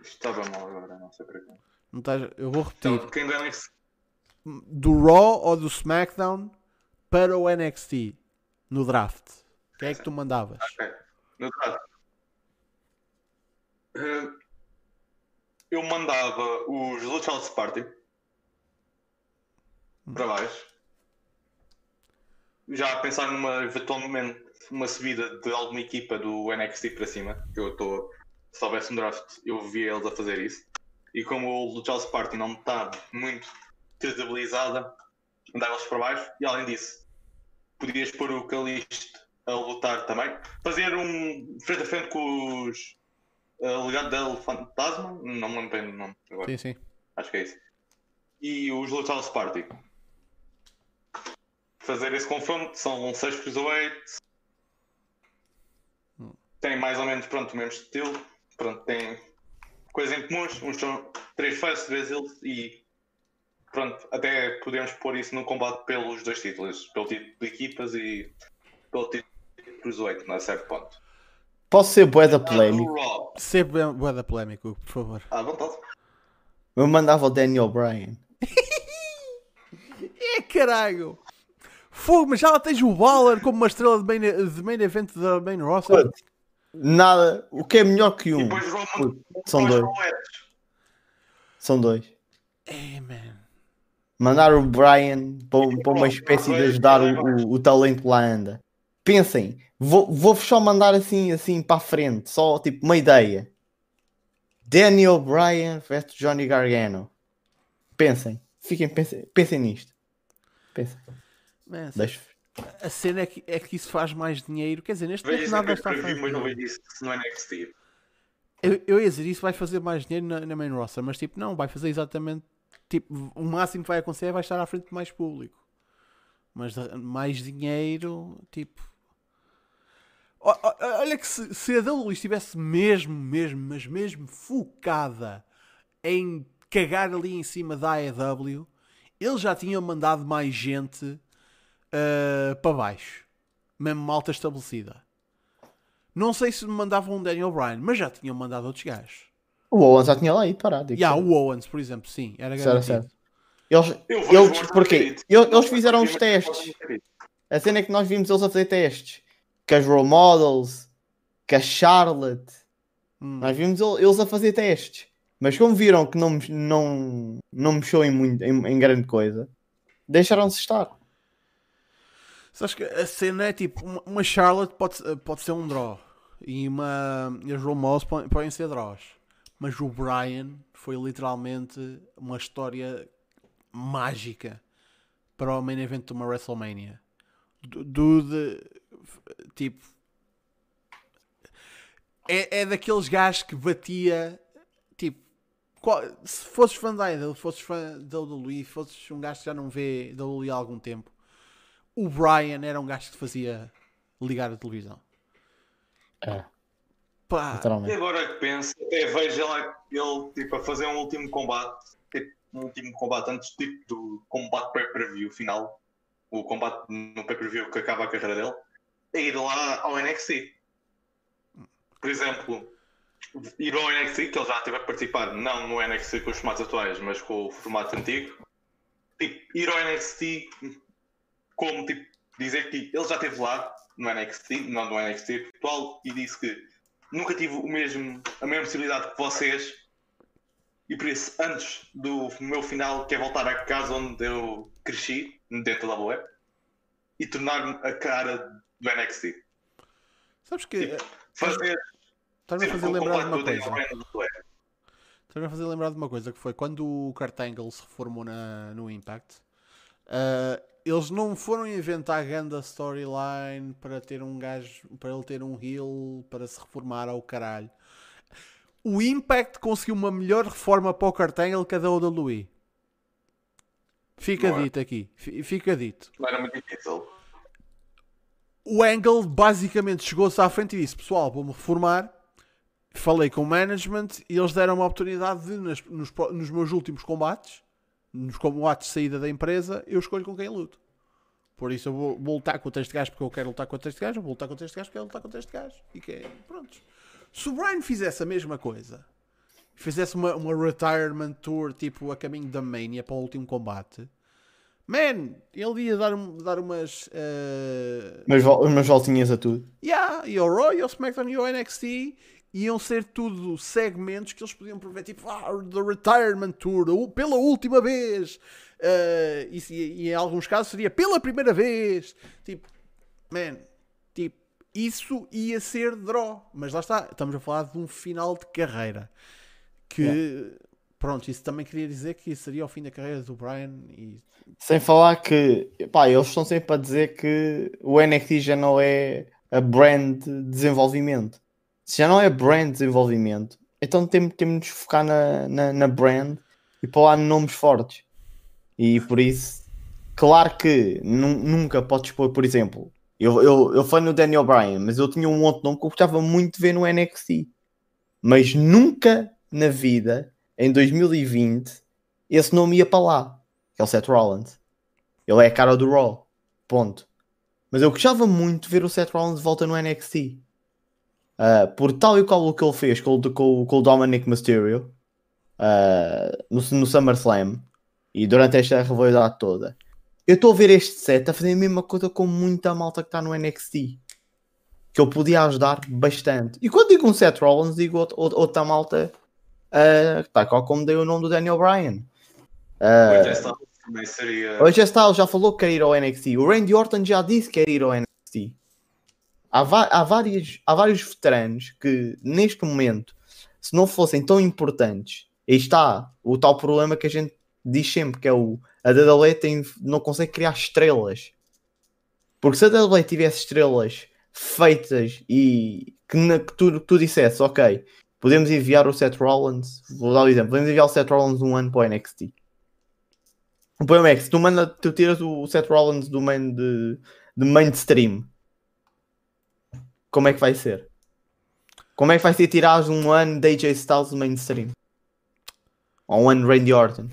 [SPEAKER 4] Estava mal agora, não sei para quem.
[SPEAKER 1] Não estás... Eu vou repetir. Então,
[SPEAKER 4] quem do NXT?
[SPEAKER 1] Do Raw ou do SmackDown para o NXT no draft? Quem é que tu mandavas?
[SPEAKER 4] Okay. No draft. Uh, eu mandava os Lucha House Party para baixo. Já a pensar numa eventualmente uma subida de alguma equipa do NXT para cima, eu estou, se houvesse um draft, eu via eles a fazer isso. E como o Lucha's Party não está muito credibilizada, andava-los para baixo. E além disso, podias pôr o Calixto a lutar também. Fazer um frente a frente com os uh, legado del Fantasma, não me lembro bem do nome agora.
[SPEAKER 1] Sim, sim.
[SPEAKER 4] Acho que é isso. E os Lucha's Party. Fazer esse confronto, são 6 cruiserweights, tem mais ou menos pronto, o mesmo estilo, pronto, tem coisas em comuns, uns são três fãs, três eles e pronto, até podemos pôr isso no combate pelos dois títulos, pelo título de equipas e pelo título de cruiserweight, a certo ponto.
[SPEAKER 3] Posso ser boeda polémico?
[SPEAKER 1] Ser boeda polémico, por favor.
[SPEAKER 4] À vontade.
[SPEAKER 3] Eu mandava o Daniel Bryan.
[SPEAKER 1] é caralho! Fogo, mas já lá tens o Waller como uma estrela de main, de main event da main roster.
[SPEAKER 3] Nada. O que é melhor que
[SPEAKER 4] E
[SPEAKER 3] um?
[SPEAKER 4] depois
[SPEAKER 3] São
[SPEAKER 4] dois.
[SPEAKER 3] São dois.
[SPEAKER 1] É, man.
[SPEAKER 3] Mandar o Brian para, para uma espécie de ajudar o, o, o talento lá anda. Pensem, vou- vou-vos só mandar assim, assim para a frente, só tipo uma ideia. Daniel Bryan versus Johnny Gargano. Pensem, fiquem, pensem, pensem nisto. Pensem, deixo
[SPEAKER 1] a cena é que, é que isso faz mais dinheiro. Quer dizer, neste momento
[SPEAKER 4] isso
[SPEAKER 1] nada está a
[SPEAKER 4] pay-per-view, mas não
[SPEAKER 1] fazer.
[SPEAKER 4] vejo isso no NXT.
[SPEAKER 1] Eu, eu ia dizer, isso vai fazer mais dinheiro na, na main roster, mas tipo, não, vai fazer exatamente. Tipo, o máximo que vai acontecer é vai estar à frente de mais público. Mas mais dinheiro, tipo. Olha que se, se a WWE estivesse mesmo, mesmo, mas mesmo focada em cagar ali em cima da AEW, eles já tinham mandado mais gente ah, para baixo. Mesmo malta estabelecida. Não sei se mandavam um Daniel Bryan, mas já tinham mandado outros gajos.
[SPEAKER 3] O Owen já tinha lá aí parado.
[SPEAKER 1] E há o Owens, por exemplo, sim, era
[SPEAKER 3] Certo,
[SPEAKER 1] garantido.
[SPEAKER 3] certo. Eles,
[SPEAKER 4] Eu
[SPEAKER 3] eles,
[SPEAKER 4] favorito.
[SPEAKER 3] Eles, fizeram os
[SPEAKER 4] porque,
[SPEAKER 3] testes. A cena é que nós vimos eles a fazer testes. Com as role models, com a Charlotte.
[SPEAKER 1] Hum.
[SPEAKER 3] Nós vimos el- eles a fazer testes. Mas como viram que não, não, não mexeu em, muito, em, em grande coisa, deixaram-se estar.
[SPEAKER 1] Sabes que a cena é tipo, uma, uma Charlotte pode, pode ser um draw. E, uma, e as Role Models podem, podem ser draws. Mas o Brian foi literalmente uma história mágica para o main event de uma WrestleMania. Do, do de, tipo. É, é daqueles gajos que batia. Tipo, qual- se fosses fã da Idol, fosses fã da WWE, fosses um gajo que já não vê da WWE há algum tempo, o Brian era um gajo que fazia ligar a televisão.
[SPEAKER 3] É,
[SPEAKER 1] Pá,
[SPEAKER 4] E agora que penso, até vejo lá ele tipo, a fazer um último combate, tipo, um último combate antes tipo, do combate pay-per-view final, o combate no pay-per-view que acaba a carreira dele, a ir lá ao NXT. Por exemplo, ir ao NXT, que ele já esteve a participar, não no NXT com os formatos atuais, mas com o formato antigo, tipo, ir ao NXT como tipo, dizer que ele já esteve lá no NXT, não no NXT atual, e disse que nunca tive o mesmo, a mesma possibilidade que vocês e por isso antes do meu final quer voltar à casa onde eu cresci dentro da web e tornar-me a cara do NXT
[SPEAKER 1] sabes que
[SPEAKER 4] Tipo, fazer
[SPEAKER 1] estás-me a fazer lembrar de uma coisa. Estás-me a fazer lembrar de uma coisa que foi quando o Kurt Angle se reformou na, no Impact. ah, eles não foram inventar a grande storyline para ter um gajo, para ele ter um heel, para se reformar ao caralho. O Impact conseguiu uma melhor reforma para o Kurt Angle que a da WWE. Fica
[SPEAKER 4] Não é?
[SPEAKER 1] dito aqui, fi- fica dito.
[SPEAKER 4] não era muito difícil
[SPEAKER 1] o Angle basicamente chegou-se à frente e disse: Pessoal, vou-me reformar. Falei com o management e eles deram uma oportunidade de, nos, nos meus últimos combates, nos combates de saída da empresa, eu escolho com quem luto. Por isso eu vou, vou lutar contra este gajo porque eu quero lutar contra este gajo, eu vou lutar contra este gajo porque eu quero lutar contra este gajo. E que é, pronto. Se o Brian fizesse a mesma coisa, fizesse uma, uma retirement tour tipo a caminho da Mania para o último combate, man, ele ia dar, dar umas. eh,
[SPEAKER 3] Mas vol- umas voltinhas a tudo.
[SPEAKER 1] Yeah, e ao e ao SmackDown e ao NXT iam ser tudo segmentos que eles podiam prover, tipo, ah, The Retirement Tour, pela última vez. Uh, e, e em alguns casos seria pela primeira vez. Tipo, man, tipo, isso ia ser draw. Mas lá está, estamos a falar de um final de carreira. Que, pronto, isso também queria dizer que seria o fim da carreira do Brian. E
[SPEAKER 3] Sem falar que, pá, eles estão sempre a dizer que o NXT já não é a brand de desenvolvimento. Se já não é brand de desenvolvimento, então temos, nos focar na, na, na brand e pôr lá nomes fortes. E por isso, claro que nu- nunca podes pôr, por exemplo, eu, eu, eu falei no Daniel Bryan, mas eu tinha um outro nome que eu gostava muito de ver no NXT. Mas nunca na vida, em 2020, esse nome ia para lá que é o Seth Rollins. Ele é a cara do Raw. Ponto. Mas eu gostava muito de ver o Seth Rollins de volta no NXT. Ah, por tal e qual o que ele fez com, o- com, com o Dominic Mysterio ah, no, no SummerSlam e durante esta rivalidade toda. Eu estou a ver este set a fazer a mesma coisa com muita malta que está no NXT. que ele podia ajudar bastante. E quando digo um Seth Rollins, digo outra, outra malta, uh, tá, qual como dei o nome do Daniel Bryan.
[SPEAKER 4] O
[SPEAKER 3] Uh, o AJ Styles já falou que quer ir ao NXT. O Randy Orton já disse que quer ir ao NXT. Há, há, vários, há vários veteranos que, neste momento, se não fossem tão importantes, aí está o tal problema que a gente diz sempre, que é o a WWE tem, não consegue criar estrelas. Porque se a WWE tivesse estrelas feitas e que, na- que tu, que tu dissesse, ok, podemos enviar o Seth Rollins, vou dar um exemplo, podemos enviar o Seth Rollins um ano para o NXT. O problema é que se tu, manda, tu tiras o Seth Rollins do main de, de mainstream, como é que vai ser? Como é que vai ser tirares um ano de AJ Styles do mainstream? Ou um ano Randy Orton?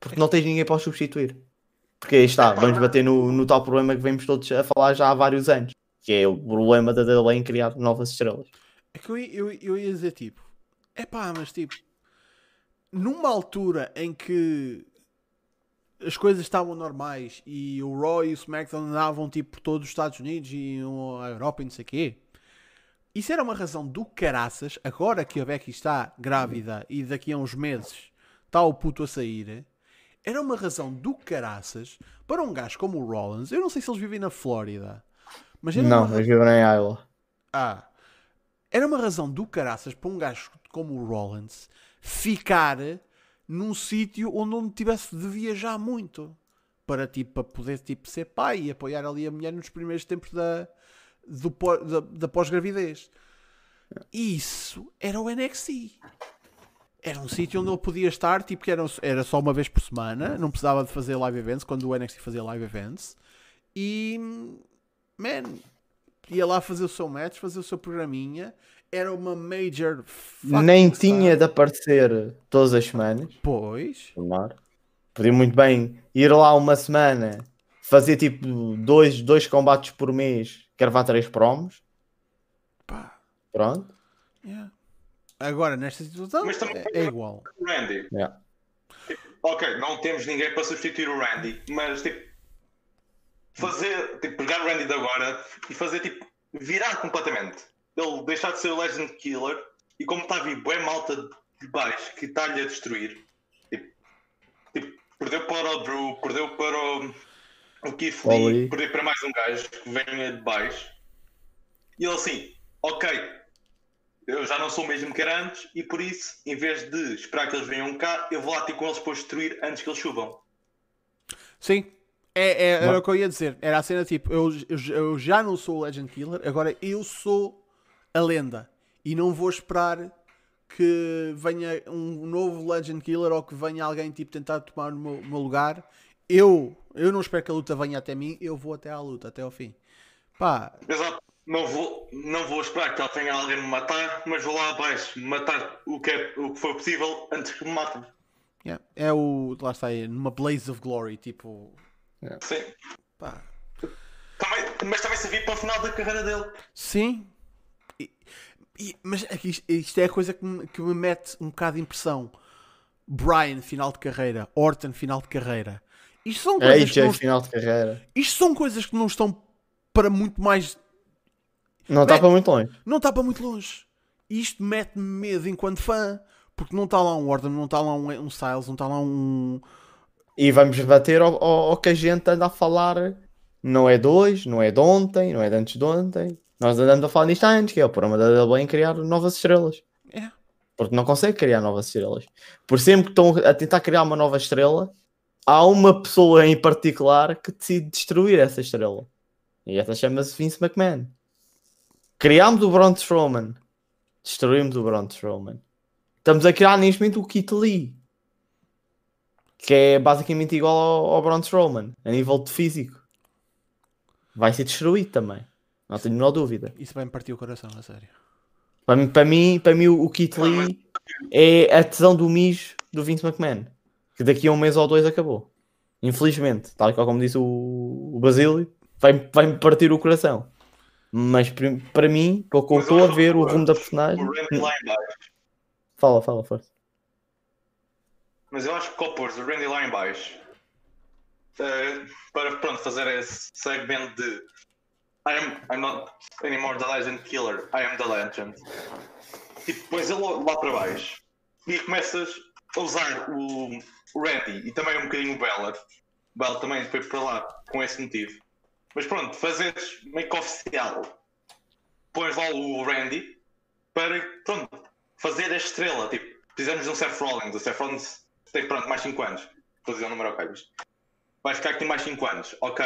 [SPEAKER 3] Porque não tens ninguém para substituir. Porque aí está, vamos bater no, no tal problema que vemos todos a falar já há vários anos. Que é o problema da WWE em criar novas estrelas.
[SPEAKER 1] É que eu, eu, eu ia dizer tipo, é pá, mas tipo, numa altura em que as coisas estavam normais e o Raw e o SmackDown andavam tipo por todos os Estados Unidos e a Europa e não sei o quê, isso era uma razão do caraças. Agora que a Becky está grávida e daqui a uns meses está o puto a sair, era uma razão do caraças para um gajo como o Rollins. Eu não sei se eles vivem na Flórida, mas era
[SPEAKER 3] Não,
[SPEAKER 1] uma
[SPEAKER 3] mas vivem em Iowa.
[SPEAKER 1] ah, era uma razão do caraças para um gajo como o Rollins ficar num sítio onde não tivesse de viajar muito para, tipo, para poder tipo, ser pai e apoiar ali a mulher nos primeiros tempos da, do da, da pós-gravidez. Isso era o NXT. Era um sítio onde ele podia estar, tipo, que era, era só uma vez por semana, não precisava de fazer live events, quando o NXT fazia live events. E, man, ia lá fazer o seu match, fazer o seu programinha. Era uma major.
[SPEAKER 3] Nem
[SPEAKER 1] star.
[SPEAKER 3] tinha de aparecer todas as semanas.
[SPEAKER 1] Pois.
[SPEAKER 3] Podia muito bem ir lá uma semana, fazer tipo dois, dois combates por mês, gravar três promos.
[SPEAKER 1] Pá,
[SPEAKER 3] Pronto.
[SPEAKER 1] yeah. Agora, nesta situação,
[SPEAKER 4] Mas também-
[SPEAKER 1] é, é igual.
[SPEAKER 4] Randy.
[SPEAKER 3] Yeah.
[SPEAKER 4] Ok, não temos ninguém para substituir o Randy, mas tipo. Fazer. Tipo, pegar o Randy de agora e fazer tipo. virar completamente. Ele deixar de ser o Legend Killer e como está a vir bem malta de baixo que está-lhe a destruir. Tipo, tipo, perdeu para o Drew, perdeu para o, o Keith Lee, perdeu para mais um gajo que venha de baixo. E ele assim, ok, eu já não sou o mesmo que era antes e por isso, em vez de esperar que eles venham cá, eu vou lá ter com eles para os destruir antes que eles subam.
[SPEAKER 1] Sim. É, é, era o que eu ia dizer. Era a cena tipo: eu, eu, eu já não sou o Legend Killer, agora eu sou a lenda. E não vou esperar que venha um novo Legend Killer ou que venha alguém tipo tentar tomar o meu, o meu lugar. Eu, eu não espero que a luta venha até mim, eu vou até à luta, até ao fim. Pá,
[SPEAKER 4] Exato. Não vou, não vou esperar que venha alguém me matar, mas vou lá abaixo matar o que, é, o que for possível antes que me matem.
[SPEAKER 1] yeah, é o. Lá está aí, numa Blaze of Glory, tipo.
[SPEAKER 4] Sim.
[SPEAKER 1] Pá.
[SPEAKER 4] Também, mas também servir para o final da carreira dele.
[SPEAKER 1] Sim. E- mas aqui isto, isto é a coisa que me, que me mete um bocado de impressão. Brian, final de carreira. Orton, final de carreira. Isto são coisas, que
[SPEAKER 3] AJ,
[SPEAKER 1] não,
[SPEAKER 3] final de carreira.
[SPEAKER 1] isto são coisas que não estão para muito mais.
[SPEAKER 3] Não está para muito longe.
[SPEAKER 1] Não está para muito longe. Isto mete-me medo enquanto fã. Porque não está lá um Orton, não está lá um, um Styles, não está lá um.
[SPEAKER 3] E vamos bater ao, ao- ao que a gente anda a falar. Não é hoje, não é de ontem, não é de antes de ontem. Nós andamos a falar nisto há antes, que é o problema da WWE em criar novas estrelas.
[SPEAKER 1] É.
[SPEAKER 3] Porque não consegue criar novas estrelas. Por sempre que estão a tentar criar uma nova estrela, há uma pessoa em particular que decide destruir essa estrela. E essa chama-se Vince McMahon. Criámos o Braun Strowman. Destruímos o Braun Strowman. Estamos a criar neste momento o Kit Lee. Que é basicamente igual ao, ao Braun Strowman. A nível de físico. Vai ser destruído também. Não tenho a menor dúvida.
[SPEAKER 1] Isso vai me partir o coração, a sério.
[SPEAKER 3] Para mim, para mim, para mim o Kit Lee é a tesão do mijo do Vince McMahon. Que daqui a um mês ou dois acabou. Infelizmente, tal e qual como disse o, o Basílio, vai- vai-me partir o coração. Mas para mim, pelo que eu estou a ver o rumo da personagem.
[SPEAKER 4] O Randy lá em baixo.
[SPEAKER 3] Fala, fala, força.
[SPEAKER 4] Mas eu acho que ao pôr o Randy lá em baixo, eh, para pronto, fazer esse segmento de I am I'm not anymore the legend killer, I am the legend. Tipo, pões ele lá para baixo e começas a usar o, Randy e também um bocadinho o Bella. O Bella também foi para lá com esse motivo. Mas pronto, fazes meio que oficial. Pões lá o Randy para pronto, fazer a estrela. Tipo, fizemos um Seth Rollins. O Seth Rollins tem pronto, mais 5 anos. Estou a dizer o número mas Vai ficar aqui mais 5 anos. Ok.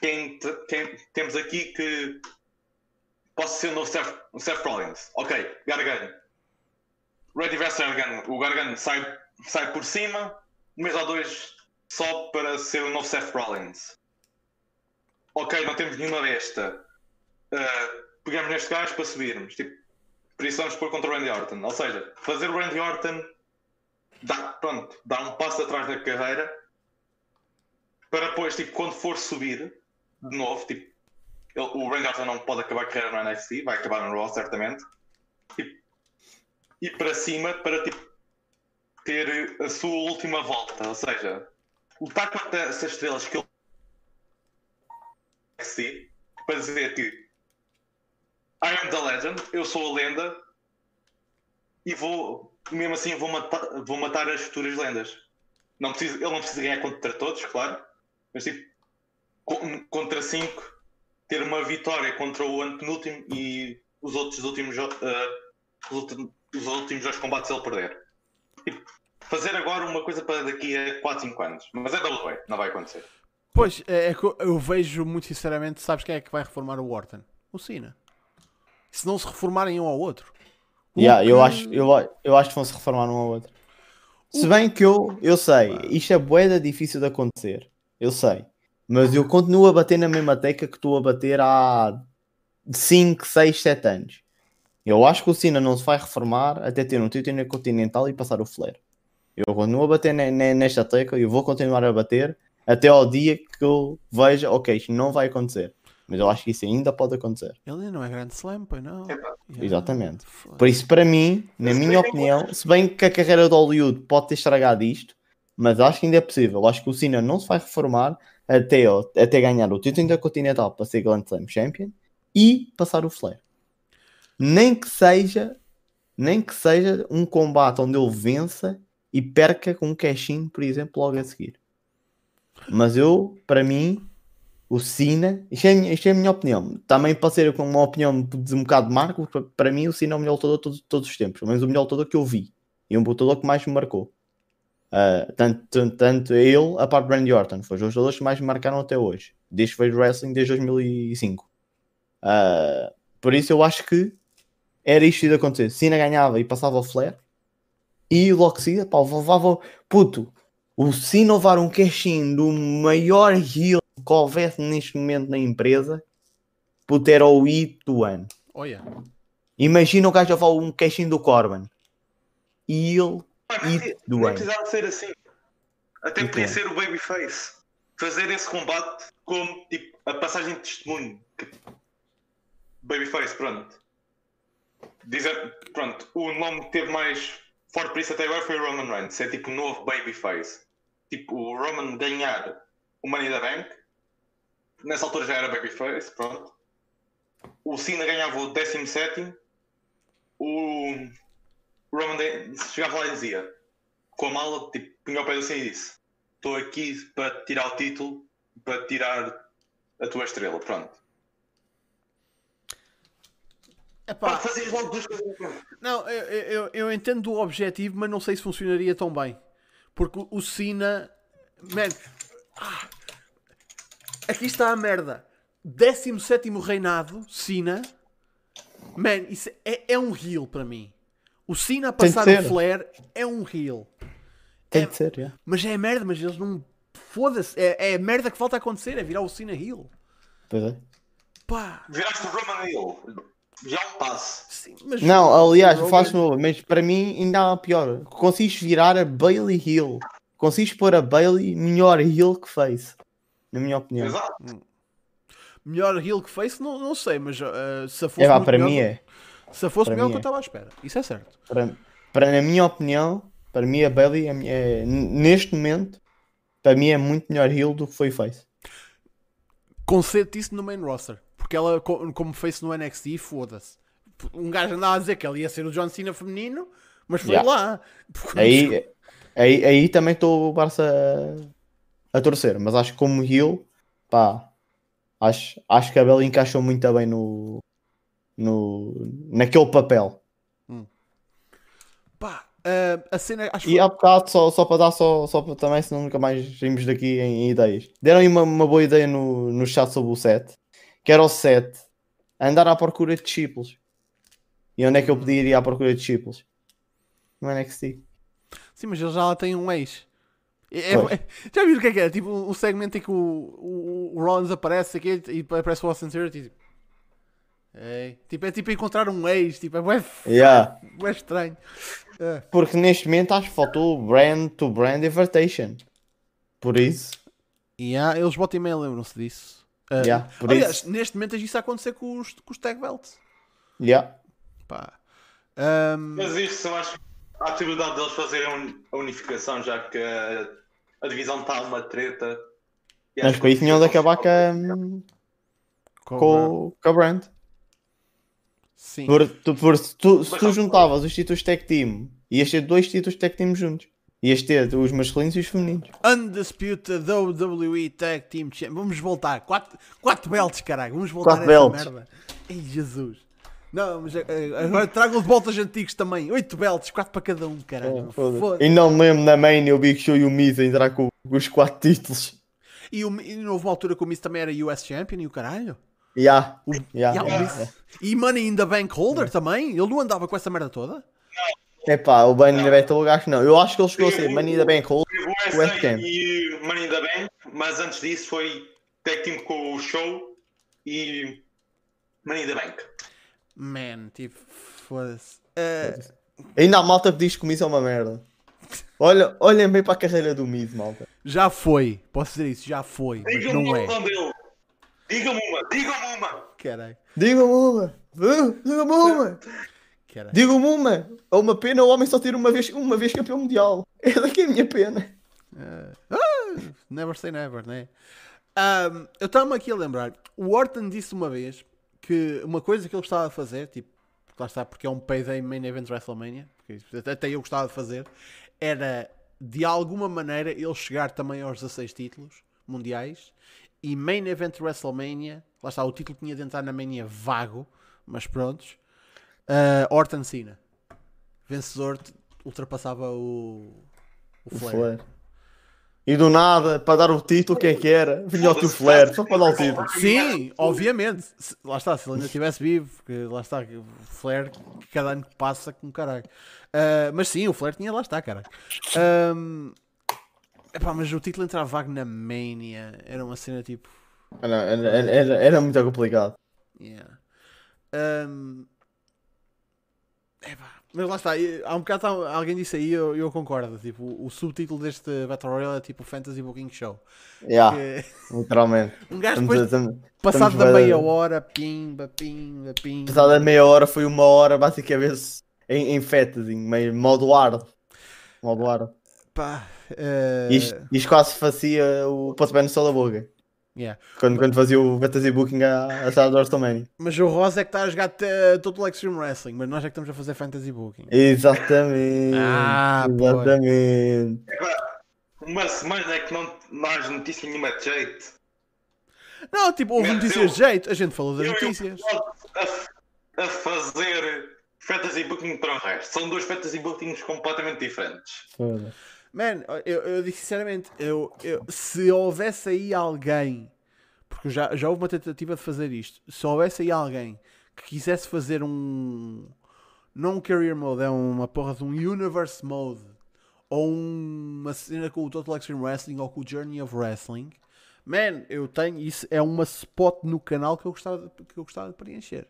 [SPEAKER 4] Quem, quem temos aqui que possa ser o novo Seth, Seth Rollins? Ok, Gargano. Ready vs Gargano. O Gargano sai, sai por cima, um mês ou dois só para ser o novo Seth Rollins. Ok, não temos nenhuma desta. Uh, pegamos neste gajo para subirmos. Tipo, vamos pôr contra o Randy Orton. Ou seja, fazer o Randy Orton dá, pronto, dá um passo atrás da carreira para depois, tipo, quando for subir de novo, tipo, ele- o Randy não pode acabar a carreira no NXT, vai acabar no Raw certamente. Tipo, e para cima para tipo, ter a sua última volta, ou seja, lutar contra essas estrelas que ele NXT para dizer que I am the legend, eu sou a lenda e vou, mesmo assim, vou matar, vou matar as futuras lendas. Não preciso, ele não precisa ganhar contra todos, claro, mas tipo, contra 5, ter uma vitória contra o antepenúltimo e os outros últimos, eh, os últimos, os últimos dois combates ele perder. Tipo, fazer agora uma coisa para daqui a 4, 5 anos. Mas é WWE, não vai acontecer.
[SPEAKER 1] Pois, é, é que eu- eu vejo muito sinceramente, sabes quem é que vai reformar o Orton? O Cena. Se não se reformarem um ao outro.
[SPEAKER 3] Yeah, eu,
[SPEAKER 1] que-
[SPEAKER 3] acho, eu, eu acho que vão se reformar um ao outro. Se bem que eu, eu sei, isto é boeda difícil de acontecer. Eu sei. Mas eu continuo a bater na mesma tecla que estou a bater há 5, 6, 7 anos. Eu acho que o Cena não se vai reformar até ter um título continental e passar o flare. Eu continuo a bater ne- ne- nesta tecla e eu vou continuar a bater até ao dia que eu veja, ok, isto não vai acontecer. Mas eu acho que isso ainda pode acontecer.
[SPEAKER 1] Ele ainda não é grande slam, pois não. Yeah.
[SPEAKER 3] Exatamente.
[SPEAKER 1] Foda.
[SPEAKER 3] Por isso, para mim, na minha opinião, se bem que a carreira de Hollywood pode ter estragado isto, mas acho que ainda é possível. Acho que o Cena não se vai reformar até, até ganhar o título intercontinental para ser Grand Slam Champion e passar o Flair. Nem que seja, nem que seja um combate onde ele vença e perca com um cash-in, por exemplo, logo a seguir. Mas eu, para mim, o Cena, isto é, isto é a minha opinião. Também pode ser com uma opinião de um bocado de marco, para- para mim o Cena é o melhor lutador de todos, todos os tempos, pelo menos o melhor lutador que eu vi. E um lutador que mais me marcou. Ah, tanto, tanto, tanto ele, a parte de Randy Orton, foi os dois lutadores que mais me marcaram até hoje. Desde que vejo wrestling desde 2005. Ah, por isso eu acho que era isto que ia acontecer. Cena ganhava e passava o flare. E de seguida, pá, levava. Puto, o Cena levar um cash-in do maior heel que houvesse neste momento na empresa, puto, era o hit do ano.
[SPEAKER 1] Olha,
[SPEAKER 3] Imagina o gajo a falar um cash-in do Corbin. E ele. E do ano.
[SPEAKER 4] precisava ser assim. Até podia ser o Babyface. Fazer esse combate como tipo, a passagem de testemunho. Babyface, pronto. Dizer, pronto, o nome que teve mais forte por isso até agora foi o Roman Reigns. É tipo o novo Babyface. Tipo, o Roman ganhar o Money the Bank. Nessa altura já era Babyface, pronto. O Cena ganhava o 17. O o Roman Reigns chegava lá e dizia com a mala, tipo, punha o pé do Cena e disse estou aqui para tirar o título para tirar a tua estrela, pronto
[SPEAKER 1] é
[SPEAKER 4] Pá,
[SPEAKER 1] pá.
[SPEAKER 4] fazias logo duas coisas.
[SPEAKER 1] Não, eu, eu, eu entendo o objetivo, mas não sei se funcionaria tão bem. Porque o- o Cena. Man, ah, aqui está a merda. 17 reinado, Cena. Man, isso é, é um heel para mim. O Cena a passar o flare é um heel.
[SPEAKER 3] Tem
[SPEAKER 1] É-
[SPEAKER 3] de ser, já.
[SPEAKER 1] Mas é merda, mas eles não. Foda-se. É, é merda que falta acontecer, é virar o Cena heel.
[SPEAKER 3] Pois é.
[SPEAKER 1] Pá.
[SPEAKER 4] viraste o Roman Hill já é um passo
[SPEAKER 1] Sim, mas
[SPEAKER 3] Não, aliás,
[SPEAKER 1] Roman-
[SPEAKER 3] faço novo, mas para mim ainda há pior. Consegues virar a Bailey Hill. Consegues pôr a Bailey melhor Hill que face. Na minha opinião.
[SPEAKER 4] exato
[SPEAKER 1] Melhor heel que face, não, não sei, mas ah, se fosse
[SPEAKER 3] É pá, para
[SPEAKER 1] melhor
[SPEAKER 3] mim é.
[SPEAKER 1] Se fosse melhor que eu
[SPEAKER 3] é.
[SPEAKER 1] estava à espera. Isso é certo.
[SPEAKER 3] Para, para, na minha opinião, para mim a Bailey é, é- neste momento, para mim é muito melhor Hill do que foi face.
[SPEAKER 1] Concedo isso no main roster. Porque ela, co- como fez no NXT, foda-se. Um gajo andava a dizer que ela ia ser o John Cena feminino, mas foi
[SPEAKER 3] Yeah.
[SPEAKER 1] lá.
[SPEAKER 3] Aí, aí, aí também estou o Barça a, a torcer, mas acho que como heel, pá, acho, acho que a Bela encaixou muito bem no, no, naquele papel.
[SPEAKER 1] Pá, ah, a cena, acho
[SPEAKER 3] E há bocado, só, só para dar, só, só para também, senão nunca mais saímos daqui em, em ideias. Deram aí uma, uma boa ideia no, no chat sobre o set, que era o set andar à procura de discípulos. E onde é que eu podia ir à procura de discípulos? No NXT.
[SPEAKER 1] Sim, mas ele já lá tem um ex. É- é- já viram o que é que é? Tipo um segmento em que o, o, o Rollins aparece aqui e aparece o Austin Theory tipo. É, tipo, é tipo encontrar um ex, tipo, é bué,
[SPEAKER 3] Yeah.
[SPEAKER 1] bué estranho. Ah,
[SPEAKER 3] Porque neste momento acho que faltou brand to brand invitation. Por isso,
[SPEAKER 1] e há, eles botam e meia lembram-se disso. Ah,
[SPEAKER 3] Yeah, por
[SPEAKER 1] aliás,
[SPEAKER 3] isso.
[SPEAKER 1] neste momento isso a acontecer com os, com os tag belts.
[SPEAKER 3] yeah.
[SPEAKER 1] Pá. Ahm,
[SPEAKER 4] Mas isso eu acho a possibilidade deles fazerem a uni- a unificação, já que a, a divisão está uma treta. E
[SPEAKER 3] mas
[SPEAKER 4] acho
[SPEAKER 3] para isso tinham de acabar com, a- com, com a brand.
[SPEAKER 1] Sim.
[SPEAKER 3] Por, tu, por- se tu, se tu
[SPEAKER 4] não-
[SPEAKER 3] juntavas os títulos tag team, ias ter dois títulos tag team juntos. Ias ter os masculinos e os femininos.
[SPEAKER 1] Undisputed WWE Tag Team Champion. Vamos voltar. Quatro, quatro belts, caralho. Vamos voltar
[SPEAKER 3] Quatro
[SPEAKER 1] a essa
[SPEAKER 3] belts.
[SPEAKER 1] merda. Ei, Jesus. Não, mas eh, agora trago os voltas antigos também. Oito belts, quatro para cada um, caralho.
[SPEAKER 3] Foda-se.
[SPEAKER 1] Foda-se.
[SPEAKER 3] E não me lembro na main o Big Show e o Miz a entrar com, com os quatro títulos.
[SPEAKER 1] E, o, e houve uma altura que o Miz também era US Champion e o caralho.
[SPEAKER 3] Yeah. Yeah,
[SPEAKER 1] Yeah. E Money in the Bank Holder também. Ele não andava com essa merda toda.
[SPEAKER 3] Epá, o Bunny da Battle acho que não. Eu acho que ele chegou a ser Money da Bank Hold.
[SPEAKER 4] Teve o
[SPEAKER 3] Ham.
[SPEAKER 4] e Money in the Bank, mas antes disso foi tag team com o Show e Money in the Bank.
[SPEAKER 1] Man, tipo, foda-se. Eh,
[SPEAKER 3] Ainda há malta que diz que o Miz é uma merda. Olha, olhem bem para a carreira do Miz, malta.
[SPEAKER 1] já foi. Posso dizer isso, já foi. Mas não é.
[SPEAKER 4] dele. Diga-me uma, diga-me uma.
[SPEAKER 1] Caralho.
[SPEAKER 3] Diga-me uma! Uh, Diga-me uma!
[SPEAKER 1] Caralho.
[SPEAKER 3] Diga-me uma! É uma pena o homem só ter uma vez, uma vez campeão mundial. É daqui a minha pena.
[SPEAKER 1] Never say never, né? Ahm, eu estava-me aqui a lembrar. O Orton disse uma vez que uma coisa que ele gostava de fazer, tipo, lá está, porque é um payday main event WrestleMania, até eu gostava de fazer, era de alguma maneira ele chegar também aos 16 títulos mundiais e main event WrestleMania, lá está, o título tinha de entrar na Mania vago, mas prontos. Ah, Orton Cena, vencedor, ultrapassava o, o
[SPEAKER 3] O
[SPEAKER 1] Flair.
[SPEAKER 3] Flair. E do nada, para dar o título, quem é que era? Vinha o tio Flair, só para dar o título.
[SPEAKER 1] Sim, obviamente. Se- lá está, se ele ainda estivesse vivo, porque lá está, que o Flair, cada ano que passa, com caralho. Ah, mas sim, o Flair tinha lá está, caralho. Ahm, epá, mas o título entrar vago na Mania era uma cena tipo.
[SPEAKER 3] Era, era, era- muito complicado.
[SPEAKER 1] Yeah. Ahm, epá, mas lá está, há um bocado alguém disse aí, eu, eu concordo. Tipo, o, o subtítulo deste Battle Royale é tipo Fantasy Booking Show.
[SPEAKER 3] Yeah,
[SPEAKER 1] Que-
[SPEAKER 3] literalmente.
[SPEAKER 1] um gajo depois,
[SPEAKER 3] estamos,
[SPEAKER 1] passado da meia hora, pimba, pimba, pimba.
[SPEAKER 3] Passada da meia hora foi uma hora basicamente em, em fantasy, meio modo hard. Modo hard.
[SPEAKER 1] Pá, eh,
[SPEAKER 3] Isto, isto quase fazia o pontapé no sol da boca.
[SPEAKER 1] yeah.
[SPEAKER 3] Quando, quando fazia o fantasy booking à, à sala do WrestleMania.
[SPEAKER 1] Mas o Rosa é que está a jogar te- Total Extreme Wrestling, mas nós é que estamos a fazer Fantasy Booking.
[SPEAKER 3] Exatamente.
[SPEAKER 1] Ah,
[SPEAKER 3] exatamente.
[SPEAKER 4] Uma semana é que não, não há notícia nenhuma de jeito.
[SPEAKER 1] Não, tipo, houve notícias de jeito, a gente falou das
[SPEAKER 4] eu
[SPEAKER 1] notícias.
[SPEAKER 4] A, a fazer fantasy booking para o resto. São dois fantasy bookings completamente diferentes.
[SPEAKER 3] Foda.
[SPEAKER 1] Man, eu, eu digo sinceramente, eu, eu- se houvesse aí alguém, porque já, já houve uma tentativa de fazer isto, se houvesse aí alguém que quisesse fazer um. Não um career mode, é uma porra de um universe mode, ou uma cena com o Total Extreme Wrestling ou com o Journey of Wrestling, man, eu tenho. Isso é uma spot no canal que eu gostava de, que eu gostava de preencher.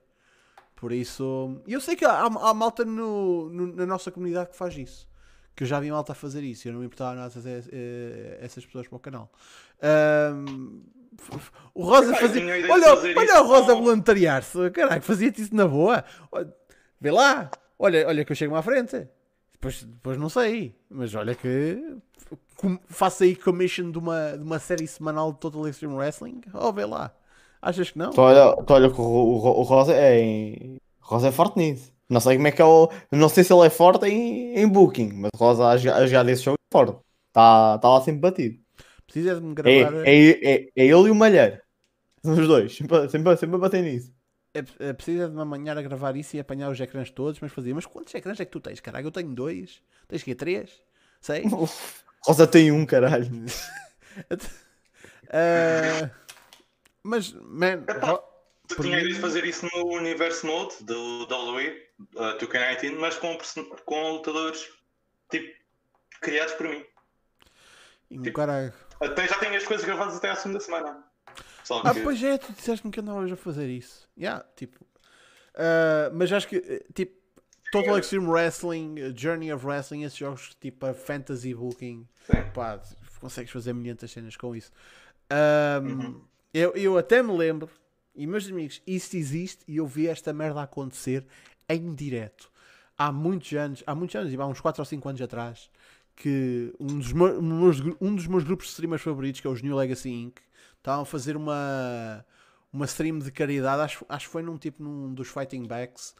[SPEAKER 1] Por isso. E eu sei que há, há malta no- no- na nossa comunidade que faz isso que eu já vi malta a fazer isso e eu não me importava nada de trazer eh, essas pessoas para o canal. F- o Rosa fazia. Olha,
[SPEAKER 4] fazer
[SPEAKER 1] olha o Rosa voluntariar-se, caralho, fazia-te isso na boa. Vê lá, olha, olha que eu chego-me à frente. Depois, depois não sei, mas olha que faço aí commission de uma, de uma série semanal de Total Extreme Wrestling. Oh, vê lá. Achas que não?
[SPEAKER 3] Tu olha, tu olha que o, o, o Rosa é Rosa é forte nisso. Não sei como é que é o. Não sei se ele é forte em, em Booking, mas Rosa a jogar, a jogar desse jogo é forte. Está tá lá sempre batido.
[SPEAKER 1] Precisa de me
[SPEAKER 3] É,
[SPEAKER 1] gravar.
[SPEAKER 3] é, é, é ele e o Malheiro. São os dois. Sempre, sempre, sempre a bater nisso.
[SPEAKER 1] É, é, precisa de me amanhar a gravar isso e apanhar os ecrãs todos, mas fazia. Mas quantos ecrãs é que tu tens? Caralho, eu tenho dois. Tens que Três? Sei.
[SPEAKER 3] Rosa tem um, caralho.
[SPEAKER 1] Ah, mas, man, ro-
[SPEAKER 4] Tu
[SPEAKER 1] Por
[SPEAKER 4] tinhas
[SPEAKER 1] mim-
[SPEAKER 4] de fazer isso no Universe Mode do WWE, uh, 2K19, mas com, com lutadores tipo criados por mim.
[SPEAKER 1] caralho.
[SPEAKER 4] Até já tenho as coisas gravadas até à segunda semana. Só
[SPEAKER 1] Ah,
[SPEAKER 4] que
[SPEAKER 1] pois é, tu disseste-me que andavas a fazer isso. Yeah, tipo. ah, mas acho que, eh, tipo, Total Extreme Wrestling, eh, Journey of Wrestling, esses jogos, tipo, a Fantasy Booking,
[SPEAKER 4] Sim.
[SPEAKER 1] pá, consegues fazer milhentas cenas com isso. Ahm,
[SPEAKER 4] Uhum.
[SPEAKER 1] eu, eu até me lembro, e meus amigos, isso existe e eu vi esta merda acontecer em direto. Há muitos anos, há muitos anos, há uns 4 ou 5 anos atrás, que um dos, meus, um dos meus grupos de streamers favoritos, que é os New Legacy Inc., estavam a fazer uma, uma stream de caridade, acho, acho que foi num tipo num dos Fighting Backs,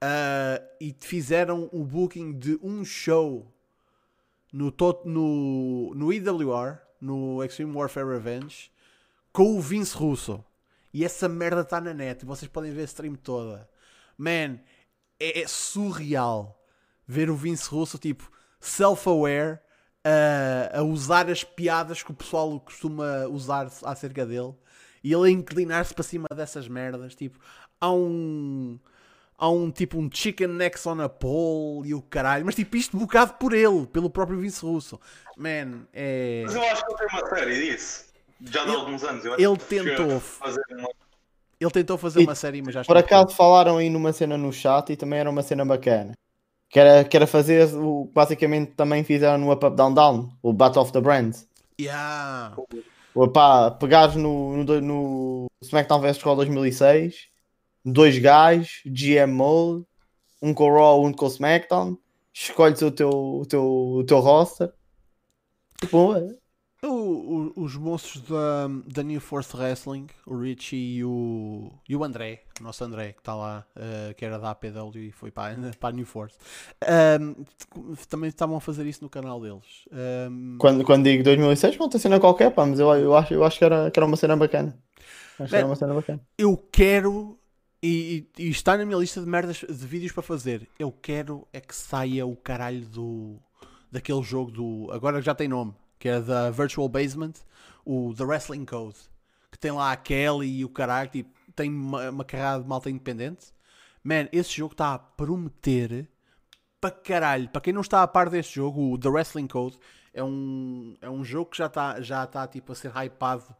[SPEAKER 1] ah, e fizeram o booking de um show no, no, no EWR, no Extreme Warfare Revenge, com o Vince Russo. E essa merda está na net, e vocês podem ver a stream toda. Man, é, é surreal ver o Vince Russo, tipo, self-aware, a, a usar as piadas que o pessoal costuma usar acerca dele, e ele a inclinar-se para cima dessas merdas. Tipo, há um. Há um tipo um chicken necks on a pole e o caralho, mas tipo isto bocado por ele, pelo próprio Vince Russo. Man, é.
[SPEAKER 4] Mas eu acho que ele tem uma série disso. Já de
[SPEAKER 1] Ele-
[SPEAKER 4] alguns anos. Eu acho
[SPEAKER 1] ele
[SPEAKER 4] que
[SPEAKER 1] tentou.
[SPEAKER 4] a Fazer uma...
[SPEAKER 1] Ele tentou fazer
[SPEAKER 3] E,
[SPEAKER 1] uma série, mas já
[SPEAKER 3] Por acaso falaram aí numa cena no chat e também era uma cena bacana. Que era, que era fazer o que basicamente também fizeram no Up Up Down Down, o Battle of the Brands.
[SPEAKER 1] Yeah.
[SPEAKER 3] O, pá, pegares no, no, no SmackDown vs Raw 2006, dois gajos, GM Mode, um com o Raw, um com o SmackDown, escolhes o teu, o teu, o teu roster. Tipo, é,
[SPEAKER 1] O- o- os monstros da, da New Force Wrestling, o Richie e o, e o André, o nosso André, que está lá, eh, que era da APW e foi para, a- para a New Force, Ahm, também estavam a fazer isso no canal deles. Ahm,
[SPEAKER 3] quando, quando digo 2006, não tem cena qualquer, pá, mas eu, eu, acho, eu acho que era, que era uma cena bacana. Acho que era uma cena bacana.
[SPEAKER 1] eu quero, e, e- e está na minha lista de merdas de vídeos para fazer, eu quero é que saia o caralho do, daquele jogo do, agora já tem nome, que é da Virtual Basement, o The Wrestling Code, que tem lá a Kelly e o caralho, tipo, tem uma, uma carrada de malta independente. Man, esse jogo está a prometer para caralho. Para quem não está a par deste jogo, o The Wrestling Code é um, é um jogo que já está já tá, tipo, a ser hypado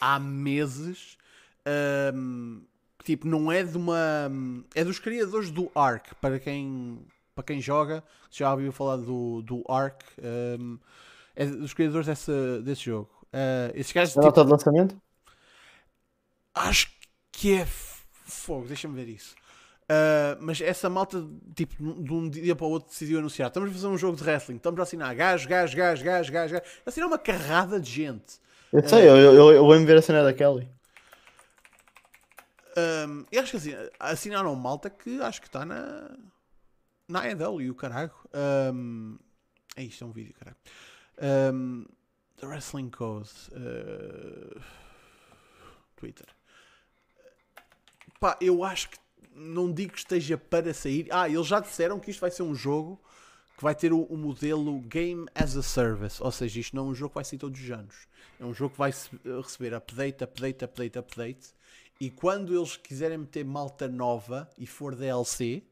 [SPEAKER 1] há meses. Ahm, tipo, não é de uma. É dos criadores do Ark. Para quem, para quem joga, já ouviu falar do, do Ark. ahm, é dos criadores dessa, desse jogo. Ah, esses gajos,
[SPEAKER 3] A
[SPEAKER 1] tipo,
[SPEAKER 3] nota de lançamento?
[SPEAKER 1] Acho que é fogo, deixa-me ver isso. Ah, mas essa malta, tipo, de um dia para o outro decidiu anunciar: estamos a fazer um jogo de wrestling, estamos a assinar gajo, gajo, gajo, gajo, gajo, gajo. Assinar uma carrada de gente.
[SPEAKER 3] Eu sei, eu, eu, eu vou-me ver a cena da Kelly.
[SPEAKER 1] Ahm, eu acho que assim, assinaram malta que acho que está na. Na AEW, caralho. Ahm, é isto, é um vídeo, caralho. Ahm, the Wrestling Code. ah, Twitter. Pá, eu acho que não digo que esteja para sair. Ah, eles já disseram que isto vai ser um jogo que vai ter o, o modelo Game as a Service. Ou seja, isto não é um jogo que vai sair todos os anos. É um jogo que vai se- receber update, update, update, update. E quando eles quiserem meter malta nova e for DLC,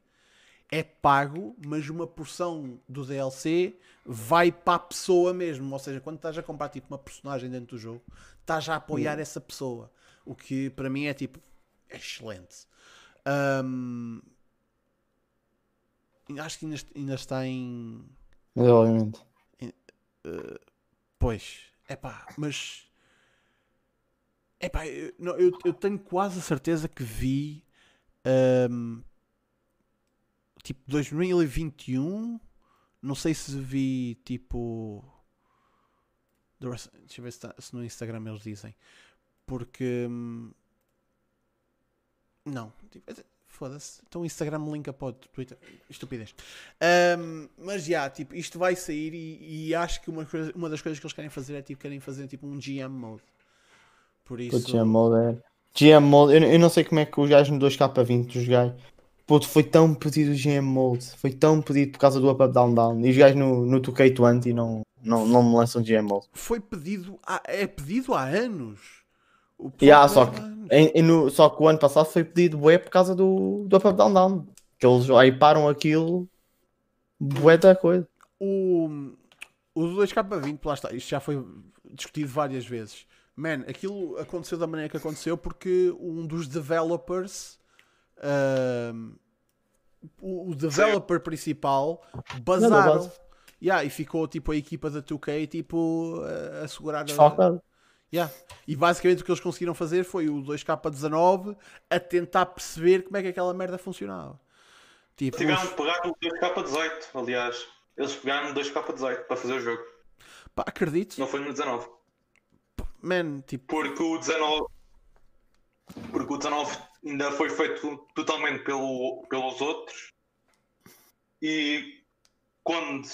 [SPEAKER 1] é pago, mas uma porção do DLC vai para a pessoa mesmo. Ou seja, quando estás a comprar tipo uma personagem dentro do jogo, estás a apoiar essa pessoa. O que para mim é tipo excelente. Ahm, acho que ainda, ainda está em.
[SPEAKER 3] Mas obviamente.
[SPEAKER 1] Pois, é pá, mas. É pá, eu, eu, eu tenho quase a certeza que vi. ahm, tipo 2021. Não sei se vi tipo. Deixa eu ver se, tá- se no Instagram eles dizem. Porque. hum, Não. Tipo, é- Foda-se. Então o Instagram linka para o Twitter. Estupidez. Ahm, mas já, tipo, isto vai sair e, e acho que uma, coisa- uma das coisas que eles querem fazer é tipo, querem fazer tipo um GM mode. Por isso.
[SPEAKER 3] Puto, GM Mode é. GM Mode, eu, eu não sei como é que os gajos no 2K20 dos gajos. Puto, foi tão pedido o GM Mode. Foi tão pedido por causa do Up Up Down Down. E os gajos no, no 2K20 não, não, não me lançam GM Mode.
[SPEAKER 1] Foi pedido. Há, é pedido há anos. O ponto
[SPEAKER 3] só
[SPEAKER 1] é
[SPEAKER 3] que, em- em no- só que o ano passado foi pedido bué por causa do, do Up Up Down Down. Que eles aí param aquilo. Bué da coisa.
[SPEAKER 1] O, o 2K20, lá está, isto já foi discutido várias vezes. Man, aquilo aconteceu da maneira que aconteceu porque um dos developers, ahm, o, o developer principal, bazaram.
[SPEAKER 3] base.
[SPEAKER 1] Yeah, e ficou tipo a equipa da 2K tipo, a, a segurar. a-
[SPEAKER 3] Desfalcado.
[SPEAKER 1] Yeah. E basicamente o que eles conseguiram fazer foi o 2K19 a tentar perceber como é que aquela merda funcionava. Tipo,
[SPEAKER 4] Tiveram
[SPEAKER 1] os-
[SPEAKER 4] que pegar o 2K18, aliás. Eles pegaram o 2K18 para fazer o jogo.
[SPEAKER 1] pá, acredito,
[SPEAKER 4] Não foi no 19.
[SPEAKER 1] man, tipo,
[SPEAKER 4] Porque o 19. Porque o 19 ainda foi feito totalmente pelo, pelos outros. E quando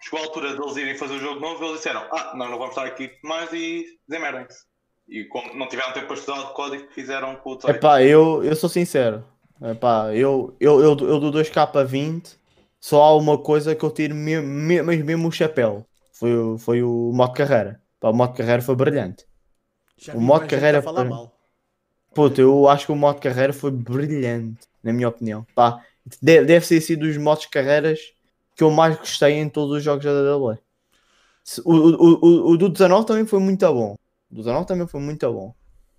[SPEAKER 4] chegou a altura deles irem fazer o jogo novo, eles disseram: Ah, nós não vamos estar aqui mais e desemerdem-se. E como não tiveram tempo para estudar o código, fizeram com o 18.
[SPEAKER 3] Epá, eu, eu sou sincero. Epá, eu, eu, eu, eu do 2K20 só há uma coisa que eu tiro me, me, mas mesmo o chapéu. Foi, o- foi o modo carreira. Pá, o modo carreira foi brilhante.
[SPEAKER 1] já
[SPEAKER 3] O modo carreira
[SPEAKER 1] falar mal.
[SPEAKER 3] Puta, eu acho que o modo carreira foi brilhante, na minha opinião. Pá, de- deve ter sido dos modos de carreiras que eu mais gostei em todos os jogos da WWE. O, o, o, o do 19 também foi muito bom. O do 19 também foi muito bom.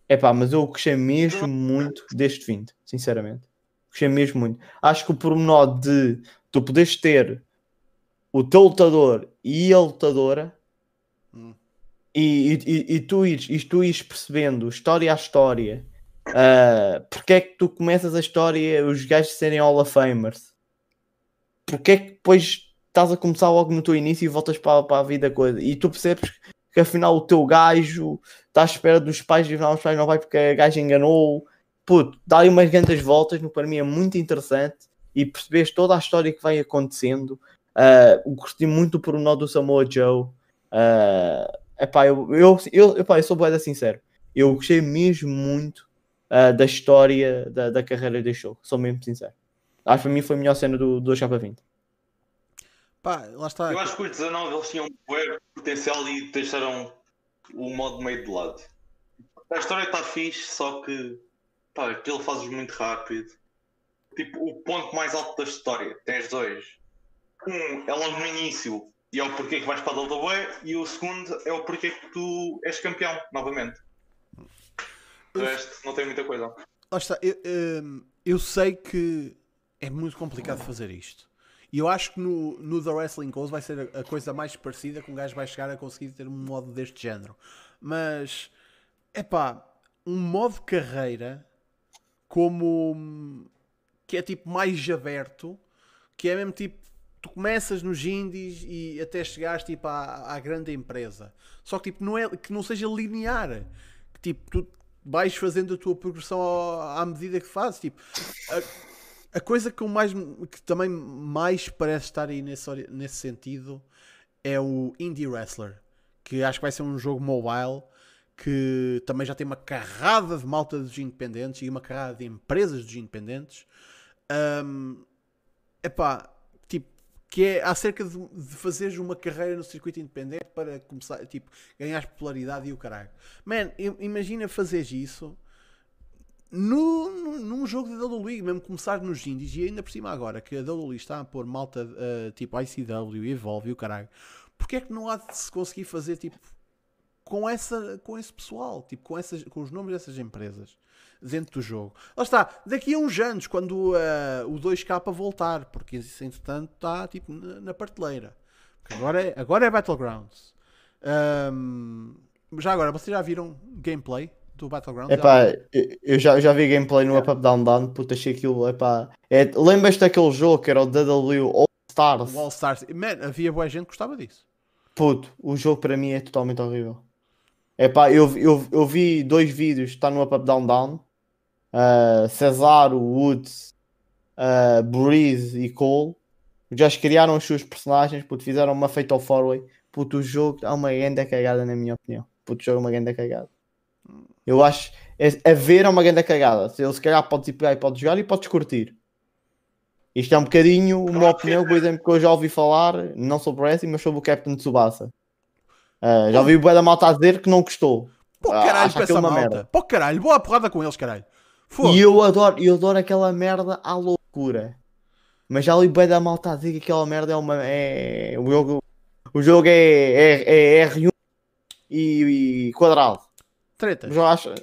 [SPEAKER 3] É pá, mas eu gostei mesmo muito deste fim, sinceramente. Gostei mesmo muito. Acho que o pormenor de tu poderes ter o teu lutador e a lutadora
[SPEAKER 1] Hum.
[SPEAKER 3] e, e, e- e tu, ires, e tu ires percebendo história a história ah, porque é que tu começas a história os gajos serem Hall of Famers? Porque é que depois estás a começar logo no teu início e voltas para, para a vida coisa? E tu percebes que afinal o teu gajo está à espera dos pais e afinal os pais não vai porque a gajo enganou. Puto, dá aí umas grandes voltas no para mim é muito interessante e percebes toda a história que vai acontecendo. Ah, o curti muito do pormenor do Samoa Joe. Ah, epá, eu, eu, eu, epá, eu sou boeda sincero. Eu gostei mesmo muito ah, da história da, da carreira deste jogo, sou mesmo sincero acho que para mim foi a melhor cena do, do 2K20
[SPEAKER 1] Pá, lá está.
[SPEAKER 4] Eu acho que os 19 eles tinham bué potencial e deixaram o modo meio de lado. A história está fixe, só que pá, aquilo fazes muito rápido. Tipo, o ponto mais alto da história, tens dois. Um é logo no início e é o porquê que vais para a WWE e o segundo é o porquê que tu és campeão, novamente. Resto não tem muita coisa.
[SPEAKER 1] Lá está. Eu, hum, eu sei que é muito complicado fazer isto. E eu acho que no, no The Wrestling Coast vai ser a, a coisa mais parecida que um gajo vai chegar a conseguir ter um modo deste género. Mas, é pá, um modo carreira como hum, que é tipo mais aberto, que é mesmo tipo tu começas nos indies e até chegares tipo à, à grande empresa. Só que tipo não é que não seja linear, que tipo tu vais fazendo a tua progressão ao- à medida que fazes, tipo a, a coisa que, eu mais, que também mais parece estar aí nesse, nesse sentido é o Indie Wrestler, que acho que vai ser um jogo mobile que também já tem uma carrada de malta dos independentes e uma carrada de empresas dos independentes. Um, epá, que é acerca de, de fazeres uma carreira no circuito independente para começar, tipo, ganhar popularidade e o caralho. Man, im- imagina fazeres isso no, no- num jogo da WWE, mesmo começar nos indies e ainda por cima agora que a WWE está a pôr malta uh, tipo ICW Evolve e o caralho, porque é que não há de se conseguir fazer tipo com, essa, com esse pessoal, tipo, com, essas, com os nomes dessas empresas dentro do jogo? Lá está, daqui a uns anos, quando uh, o 2K voltar, porque isso entretanto está tipo na, porque agora é, agora é Battlegrounds. Um, já agora, vocês já viram gameplay do Battlegrounds?
[SPEAKER 3] Epá, eu- já, eu já vi gameplay no Up Up Down Down, puta, achei aquilo, epá. É, Lembras-te daquele jogo que era o DW All Stars?
[SPEAKER 1] All Stars. Man, havia boa gente que gostava disso.
[SPEAKER 3] Puto, o jogo para mim é totalmente horrível. Epá, eu, eu, eu vi dois vídeos, está no Up Up Down Down, uh, Cesaro, Woods, uh, Breeze e Cole, já criaram os seus personagens, puto, fizeram uma Fatal 4-Way. Puto, o jogo é uma grande cagada, na minha opinião. Puto, o jogo é uma grande cagada. Eu acho, é, a ver é uma grande cagada. Se ele se calhar pode ir pegar e pode jogar e podes curtir. Isto é um bocadinho uma
[SPEAKER 4] Claro
[SPEAKER 3] opinião,
[SPEAKER 4] é.
[SPEAKER 3] por exemplo, que eu já ouvi falar, não sobre o wrestling, mas sobre o Captain Tsubasa. Uh, já ouvi o da Malta a dizer que não gostou.
[SPEAKER 1] Pô, caralho, essa malta.
[SPEAKER 3] merda.
[SPEAKER 1] Pô, caralho, boa porrada com eles, caralho.
[SPEAKER 3] E eu adoro, eu adoro aquela merda à loucura. Mas já li bem da malta a dizer que aquela merda é uma. É, o jogo, o jogo é, é, é R1 e, e quadrado.
[SPEAKER 1] Tretas.
[SPEAKER 3] Mas eu acho.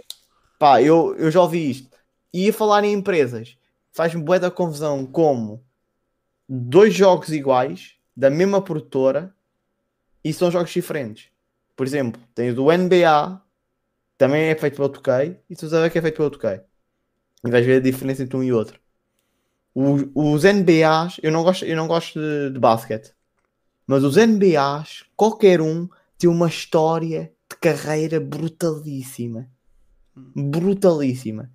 [SPEAKER 3] Pá, eu, eu já ouvi isto. E a falar em empresas, faz-me bué da confusão como dois jogos iguais, da mesma produtora, e são jogos diferentes. Por exemplo, tens o NBA, também é feito pelo 2K, e tu sabes que é feito pelo 2K. E vais ver a diferença entre um e outro. O- os NBAs, eu não gosto, eu não gosto de, de basquete, mas os NBAs, qualquer um, tem uma história de carreira brutalíssima. Brutalíssima.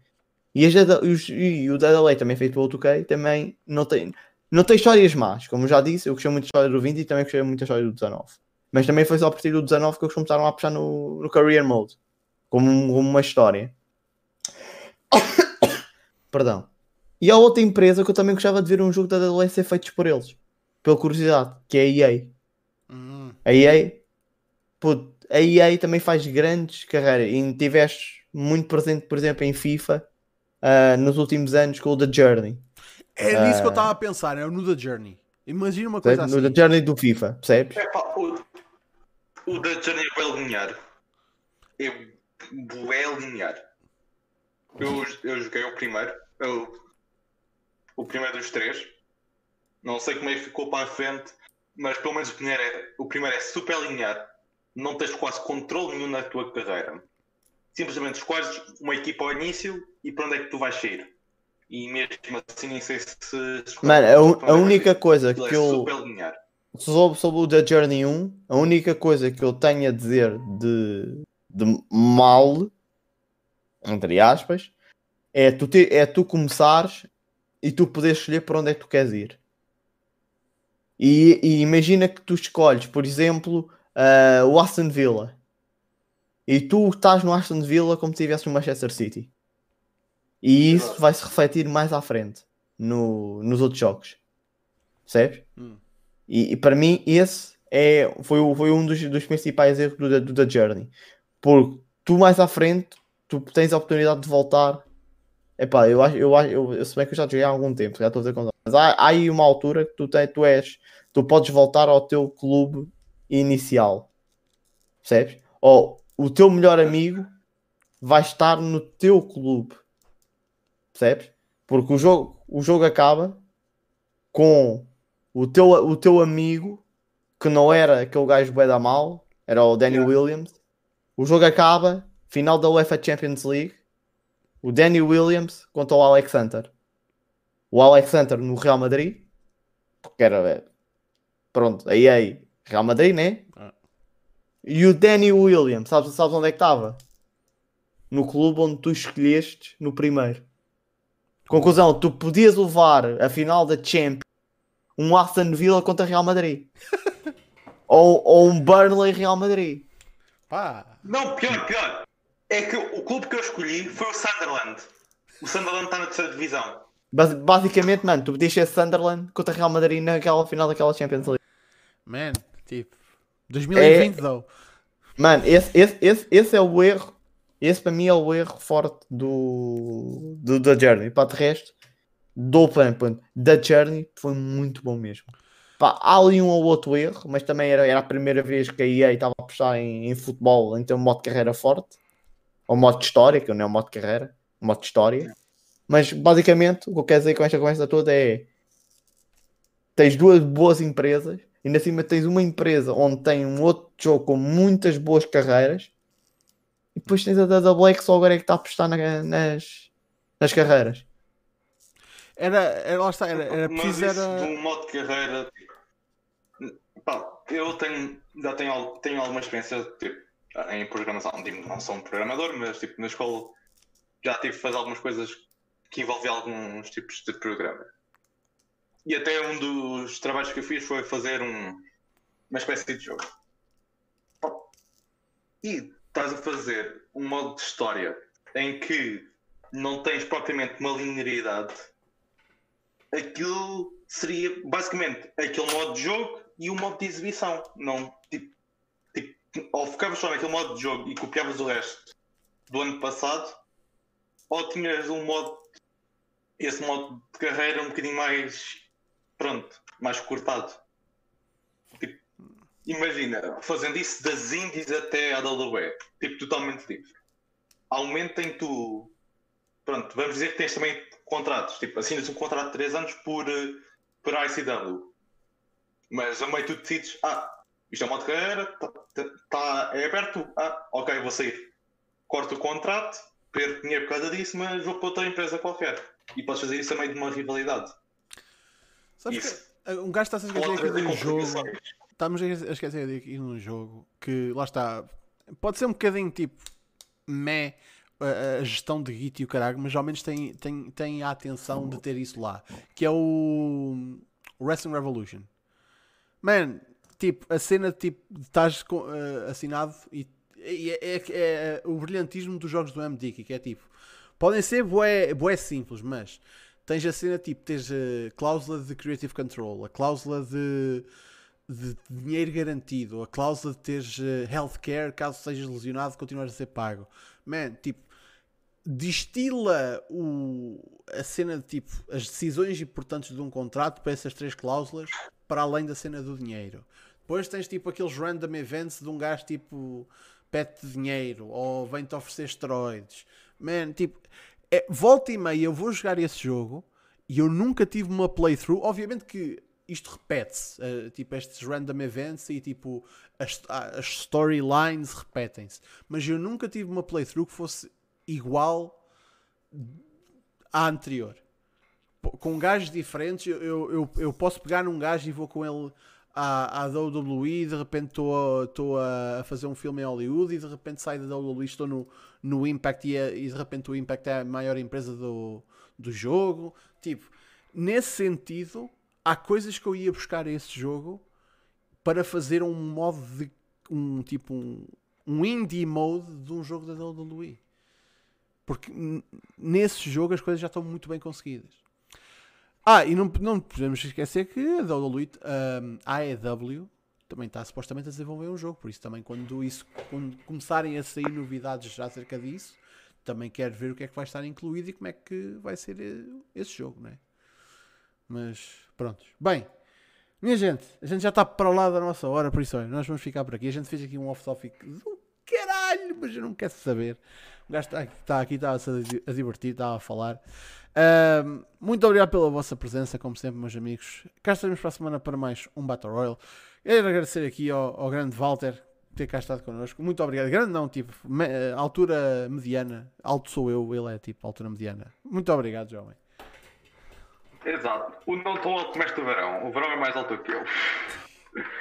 [SPEAKER 3] E, as os- e o Dead Alley também feito pelo 2K, também não tem, não tem histórias más. Como já disse, eu gostei muito da história do 20 e também gostei muito da história do 19. Mas também foi só a partir do 19 que eles começaram a puxar no, no Career Mode. Como, como uma história. Perdão. E há outra empresa que eu também gostava de ver um jogo da Alley ser feito por eles. Pela curiosidade, que é a EA.
[SPEAKER 1] Hum.
[SPEAKER 3] A EA, puto, a EA também faz grandes carreiras e tiveste muito presente, por exemplo, em FIFA ah, nos últimos anos com o The Journey.
[SPEAKER 1] É nisso que eu
[SPEAKER 3] Ah.
[SPEAKER 1] estava a pensar, é no The Journey. Imagina uma coisa
[SPEAKER 3] No
[SPEAKER 1] assim.
[SPEAKER 3] The Journey do FIFA, percebes?
[SPEAKER 4] É pá, o, o da Journey é bem linear. É bué linear. Eu, eu joguei o primeiro. eu- o primeiro dos três. Não sei como é que ficou para a frente, mas pelo menos o primeiro é, o primeiro é super linear. Não tens quase controle nenhum na tua carreira. Simplesmente escolhes uma equipa ao início e para onde é que tu vais sair. E mesmo assim nem sei se...
[SPEAKER 3] Mano, a, un-
[SPEAKER 4] é
[SPEAKER 3] a única coisa
[SPEAKER 4] Aquilo
[SPEAKER 3] que
[SPEAKER 4] é
[SPEAKER 3] eu
[SPEAKER 4] super linear.
[SPEAKER 3] sobre, sobre o The Journey 1, a única coisa que eu tenho a dizer de, de mal, entre aspas, é tu, ter, é tu começares e tu poderes escolher para onde é que tu queres ir. E, e imagina que tu escolhes, por exemplo, ah, o Aston Villa. E tu estás no Aston Villa como se estivesse no Manchester City. E isso vai se refletir mais à frente no, nos outros jogos. Percebes?
[SPEAKER 1] Hum.
[SPEAKER 3] E, e para mim, esse é, foi, foi um dos, dos principais erros do, do The Journey. Porque tu mais à frente, tu tens a oportunidade de voltar. Epá, eu acho, eu acho, eu, eu se bem que eu já joguei há algum tempo, já estou a dizer com mas há, há aí uma altura que tu, te, tu és, tu podes voltar ao teu clube inicial, percebes? Ou o teu melhor amigo vai estar no teu clube, percebes? Porque o jogo, o jogo acaba com o teu, o teu amigo que não era aquele gajo bué da mal, era o Danny Williams. O jogo acaba, final da UEFA Champions League. O Danny Williams contra o Alex Hunter. O Alex Hunter no Real Madrid, porque era é, pronto, aí aí, Real Madrid, né?
[SPEAKER 1] Ah.
[SPEAKER 3] E o Danny Williams, sabes, sabes onde é que estava? No clube onde tu escolheste no primeiro. Conclusão, tu podias levar a final da Champions um Aston Villa contra Real Madrid. ou, ou um Burnley Real Madrid.
[SPEAKER 1] Pá.
[SPEAKER 4] Não, pior, pior. É que o clube que eu escolhi foi o Sunderland. O Sunderland está na terceira divisão.
[SPEAKER 3] Bas- basicamente, mano, tu podias ser Sunderland contra Real Madrid naquela final daquela Champions League.
[SPEAKER 1] Man, tipo. 2020,
[SPEAKER 3] É-
[SPEAKER 1] though.
[SPEAKER 3] Mano, esse, esse, esse, esse é o erro. Esse para mim é o erro forte do, do da Journey. Para de resto, dou para ponto. Da Journey foi muito bom mesmo. Pá, há ali um ou outro erro, mas também era, era a primeira vez que a EA estava a apostar em, em futebol, em ter um modo de carreira forte. Ou modo de história, que não é um modo de carreira, um modo de história. Mas basicamente, o que eu quero dizer com esta conversa toda é tens duas boas empresas, e ainda cima tens uma empresa onde tem um outro jogo com muitas boas carreiras, e depois tens a da Black só agora é que está a apostar na- nas, nas carreiras.
[SPEAKER 1] Era, era, lá está, era, era
[SPEAKER 4] Mas
[SPEAKER 1] preciso
[SPEAKER 4] isso
[SPEAKER 1] era.
[SPEAKER 4] de um modo de carreira. Pá, eu tenho, já tenho, tenho alguma experiência tipo, em programação. Tipo, não sou um programador, mas tipo, na escola já tive que fazer algumas coisas que envolviam alguns tipos de programa. E até um dos trabalhos que eu fiz foi fazer um, uma espécie de jogo. E estás a fazer um modo de história em que não tens propriamente uma linearidade. Aquilo seria basicamente aquele modo de jogo e o modo de exibição. Não, tipo, ou focavas só naquele modo de jogo e copiavas o resto do ano passado, ou tinhas um modo, esse modo de carreira um bocadinho mais, pronto, mais cortado. Tipo, imagina, fazendo isso das indies até à WWE, tipo, totalmente livre. Há um momento em que tu, pronto, vamos dizer que tens também contratos, tipo, assinas um contrato de 3 anos por, eh, por ICW. Mas a meio tu decides, ah, isto é uma carreira, tá, tá- é aberto, ah, ok, vou sair. Corto o contrato, perco dinheiro por causa disso, mas vou para outra empresa qualquer. E podes fazer isso a meio de uma rivalidade.
[SPEAKER 1] Sabes
[SPEAKER 4] Isso.
[SPEAKER 1] que um gajo está-se a esquecer aqui
[SPEAKER 4] trazer
[SPEAKER 1] de um jogo. Estamos a esquecer aqui num jogo que lá está. Pode ser um bocadinho tipo meh a, a gestão de Git e o caralho, mas ao menos tem, tem, tem a atenção de ter isso lá. Que é o Wrestling Revolution. Man, tipo, a cena tipo, de estás com- eh, assinado e, e é, é- é o brilhantismo dos jogos do MD, que é tipo, podem ser bué, bué simples, mas tens a cena tipo, tens a cláusula de Creative Control, a cláusula de, de dinheiro garantido, a cláusula de teres eh, healthcare caso sejas lesionado continuas a ser pago. Man, tipo, distila o, a cena de tipo as decisões importantes de um contrato para essas três cláusulas para além da cena do dinheiro. Depois tens tipo aqueles random events de um gajo tipo pede dinheiro ou vem-te oferecer esteroides. Man, tipo, é, volta e meia eu vou jogar esse jogo e eu nunca tive uma playthrough. Obviamente que isto repete-se, eh, tipo estes random events e tipo as, as storylines repetem-se, mas eu nunca tive uma playthrough que fosse igual à anterior. Com gajos diferentes, eu, eu, eu posso pegar num gajo e vou com ele à, à WWE, de repente estou a- a fazer um filme em Hollywood e de repente saio da WWE, estou no, no Impact e, é- e de repente o Impact é a maior empresa do, do jogo. Tipo, nesse sentido, há coisas que eu ia buscar a esse jogo para fazer um modo de um tipo um, um indie mode de um jogo da WWE. Porque nesse jogo as coisas já estão muito bem conseguidas. Ah, e não, não podemos esquecer que a WWE, a AEW também está supostamente a desenvolver um jogo. Por isso também quando, isso, quando começarem a sair novidades já acerca disso, também quero ver o que é que vai estar incluído e como é que vai ser eh, esse jogo, não é? Mas pronto. Bem, minha gente, a gente já está para o lado da nossa hora, por isso olha, nós vamos ficar por aqui. A gente fez aqui um off-topic do caralho, mas eu não quero saber. O gajo está aqui, está aqui, está-se a a divertir, está a falar. Muito obrigado pela vossa presença, como sempre, meus amigos. Cá estaremos para a semana para mais um Battle Royale. Quero agradecer aqui ao, ao grande Walter ter cá estado connosco. Muito obrigado. Grande não, tipo, me- eh, altura mediana. Alto sou eu, ele é tipo altura mediana. Muito obrigado, jovem.
[SPEAKER 4] Exato. O não tão alto como este verão. O verão é mais alto que eu.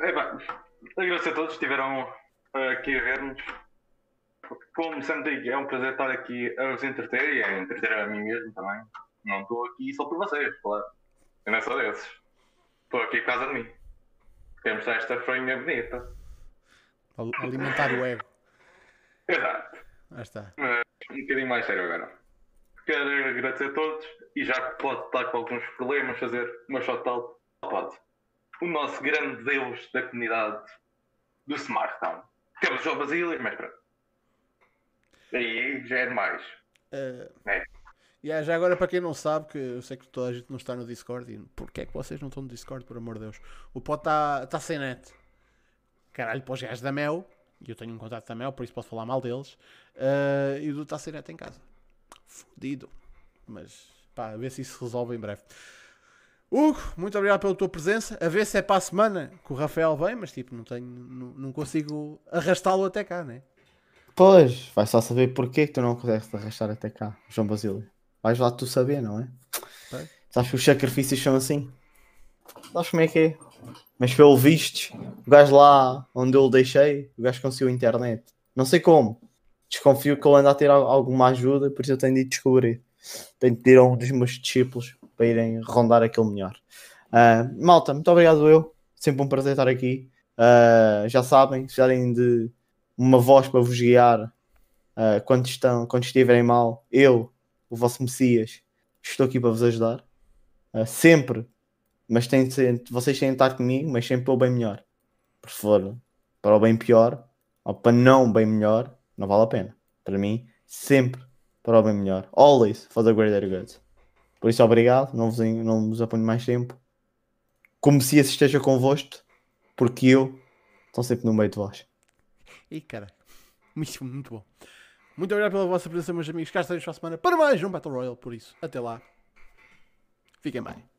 [SPEAKER 4] É bem, agradecer a todos que estiveram aqui a ver-nos. Como sempre digo, é um prazer estar aqui a vos entreter e a entreter a mim mesmo também. Não estou aqui só por vocês, claro. Eu não sou desses. Estou aqui por causa de mim. Mostrar esta frame bonita.
[SPEAKER 1] Al- Alimentar o ego.
[SPEAKER 4] Exato.
[SPEAKER 1] Lá está.
[SPEAKER 4] um bocadinho mais sério agora. Quero agradecer a todos e já que pode estar com alguns problemas, fazer uma shout-out ao Pod. O nosso grande deus da comunidade do Smarttown. Temos o João Basílio, mas pronto. Aí já é demais.
[SPEAKER 1] Eh,
[SPEAKER 4] É.
[SPEAKER 1] yeah, já agora, para quem não sabe, que eu sei que toda a gente não está no Discord, e porquê é que vocês não estão no Discord, por amor de Deus? O Pod está tá sem net. Caralho, para os gajos da Mel, e eu tenho um contato da Mel, por isso posso falar mal deles, eh, e o Du está sem net em casa. Fudido. Mas, pá, a ver se isso se resolve em breve. Hugo, muito obrigado pela tua presença. A ver se é para a semana que o Rafael vem, mas tipo, não tenho, não, não consigo arrastá-lo até cá, né?
[SPEAKER 3] Pois, vai só saber porquê que tu não consegues arrastar até cá, João Basílio. Vais lá tu saber, não é?
[SPEAKER 1] Pois.
[SPEAKER 3] Sabes que os sacrifícios são assim. Sabes como é que é? Mas pelo visto, o gajo lá onde eu o deixei, o gajo conseguiu internet. Não sei como, desconfio que ele anda a ter al- alguma ajuda, por isso eu tenho de ir descobrir. Tenho de ter um dos meus discípulos para irem rondar aquele melhor. Ah, malta, muito obrigado eu. Sempre um prazer estar aqui. Ah, já sabem, se de uma voz para vos guiar ah, quando, estão, quando estiverem mal, eu, o vosso Messias, estou aqui para vos ajudar. Ah, sempre, mas tem vocês têm de estar comigo, mas sempre para o bem melhor. Por for para o bem pior ou para não bem melhor, não vale a pena. Para mim, sempre para o bem melhor. Always for the greater good. Por isso, obrigado. Não vos, não vos apanho mais tempo. Como se esse esteja convosco, porque eu estou sempre no meio de vós.
[SPEAKER 1] Ih, cara. Muito, muito bom. Muito obrigado pela vossa presença, meus amigos. Cá estaremos para a semana para mais um Battle Royale. Por isso, até lá. Fiquem bem.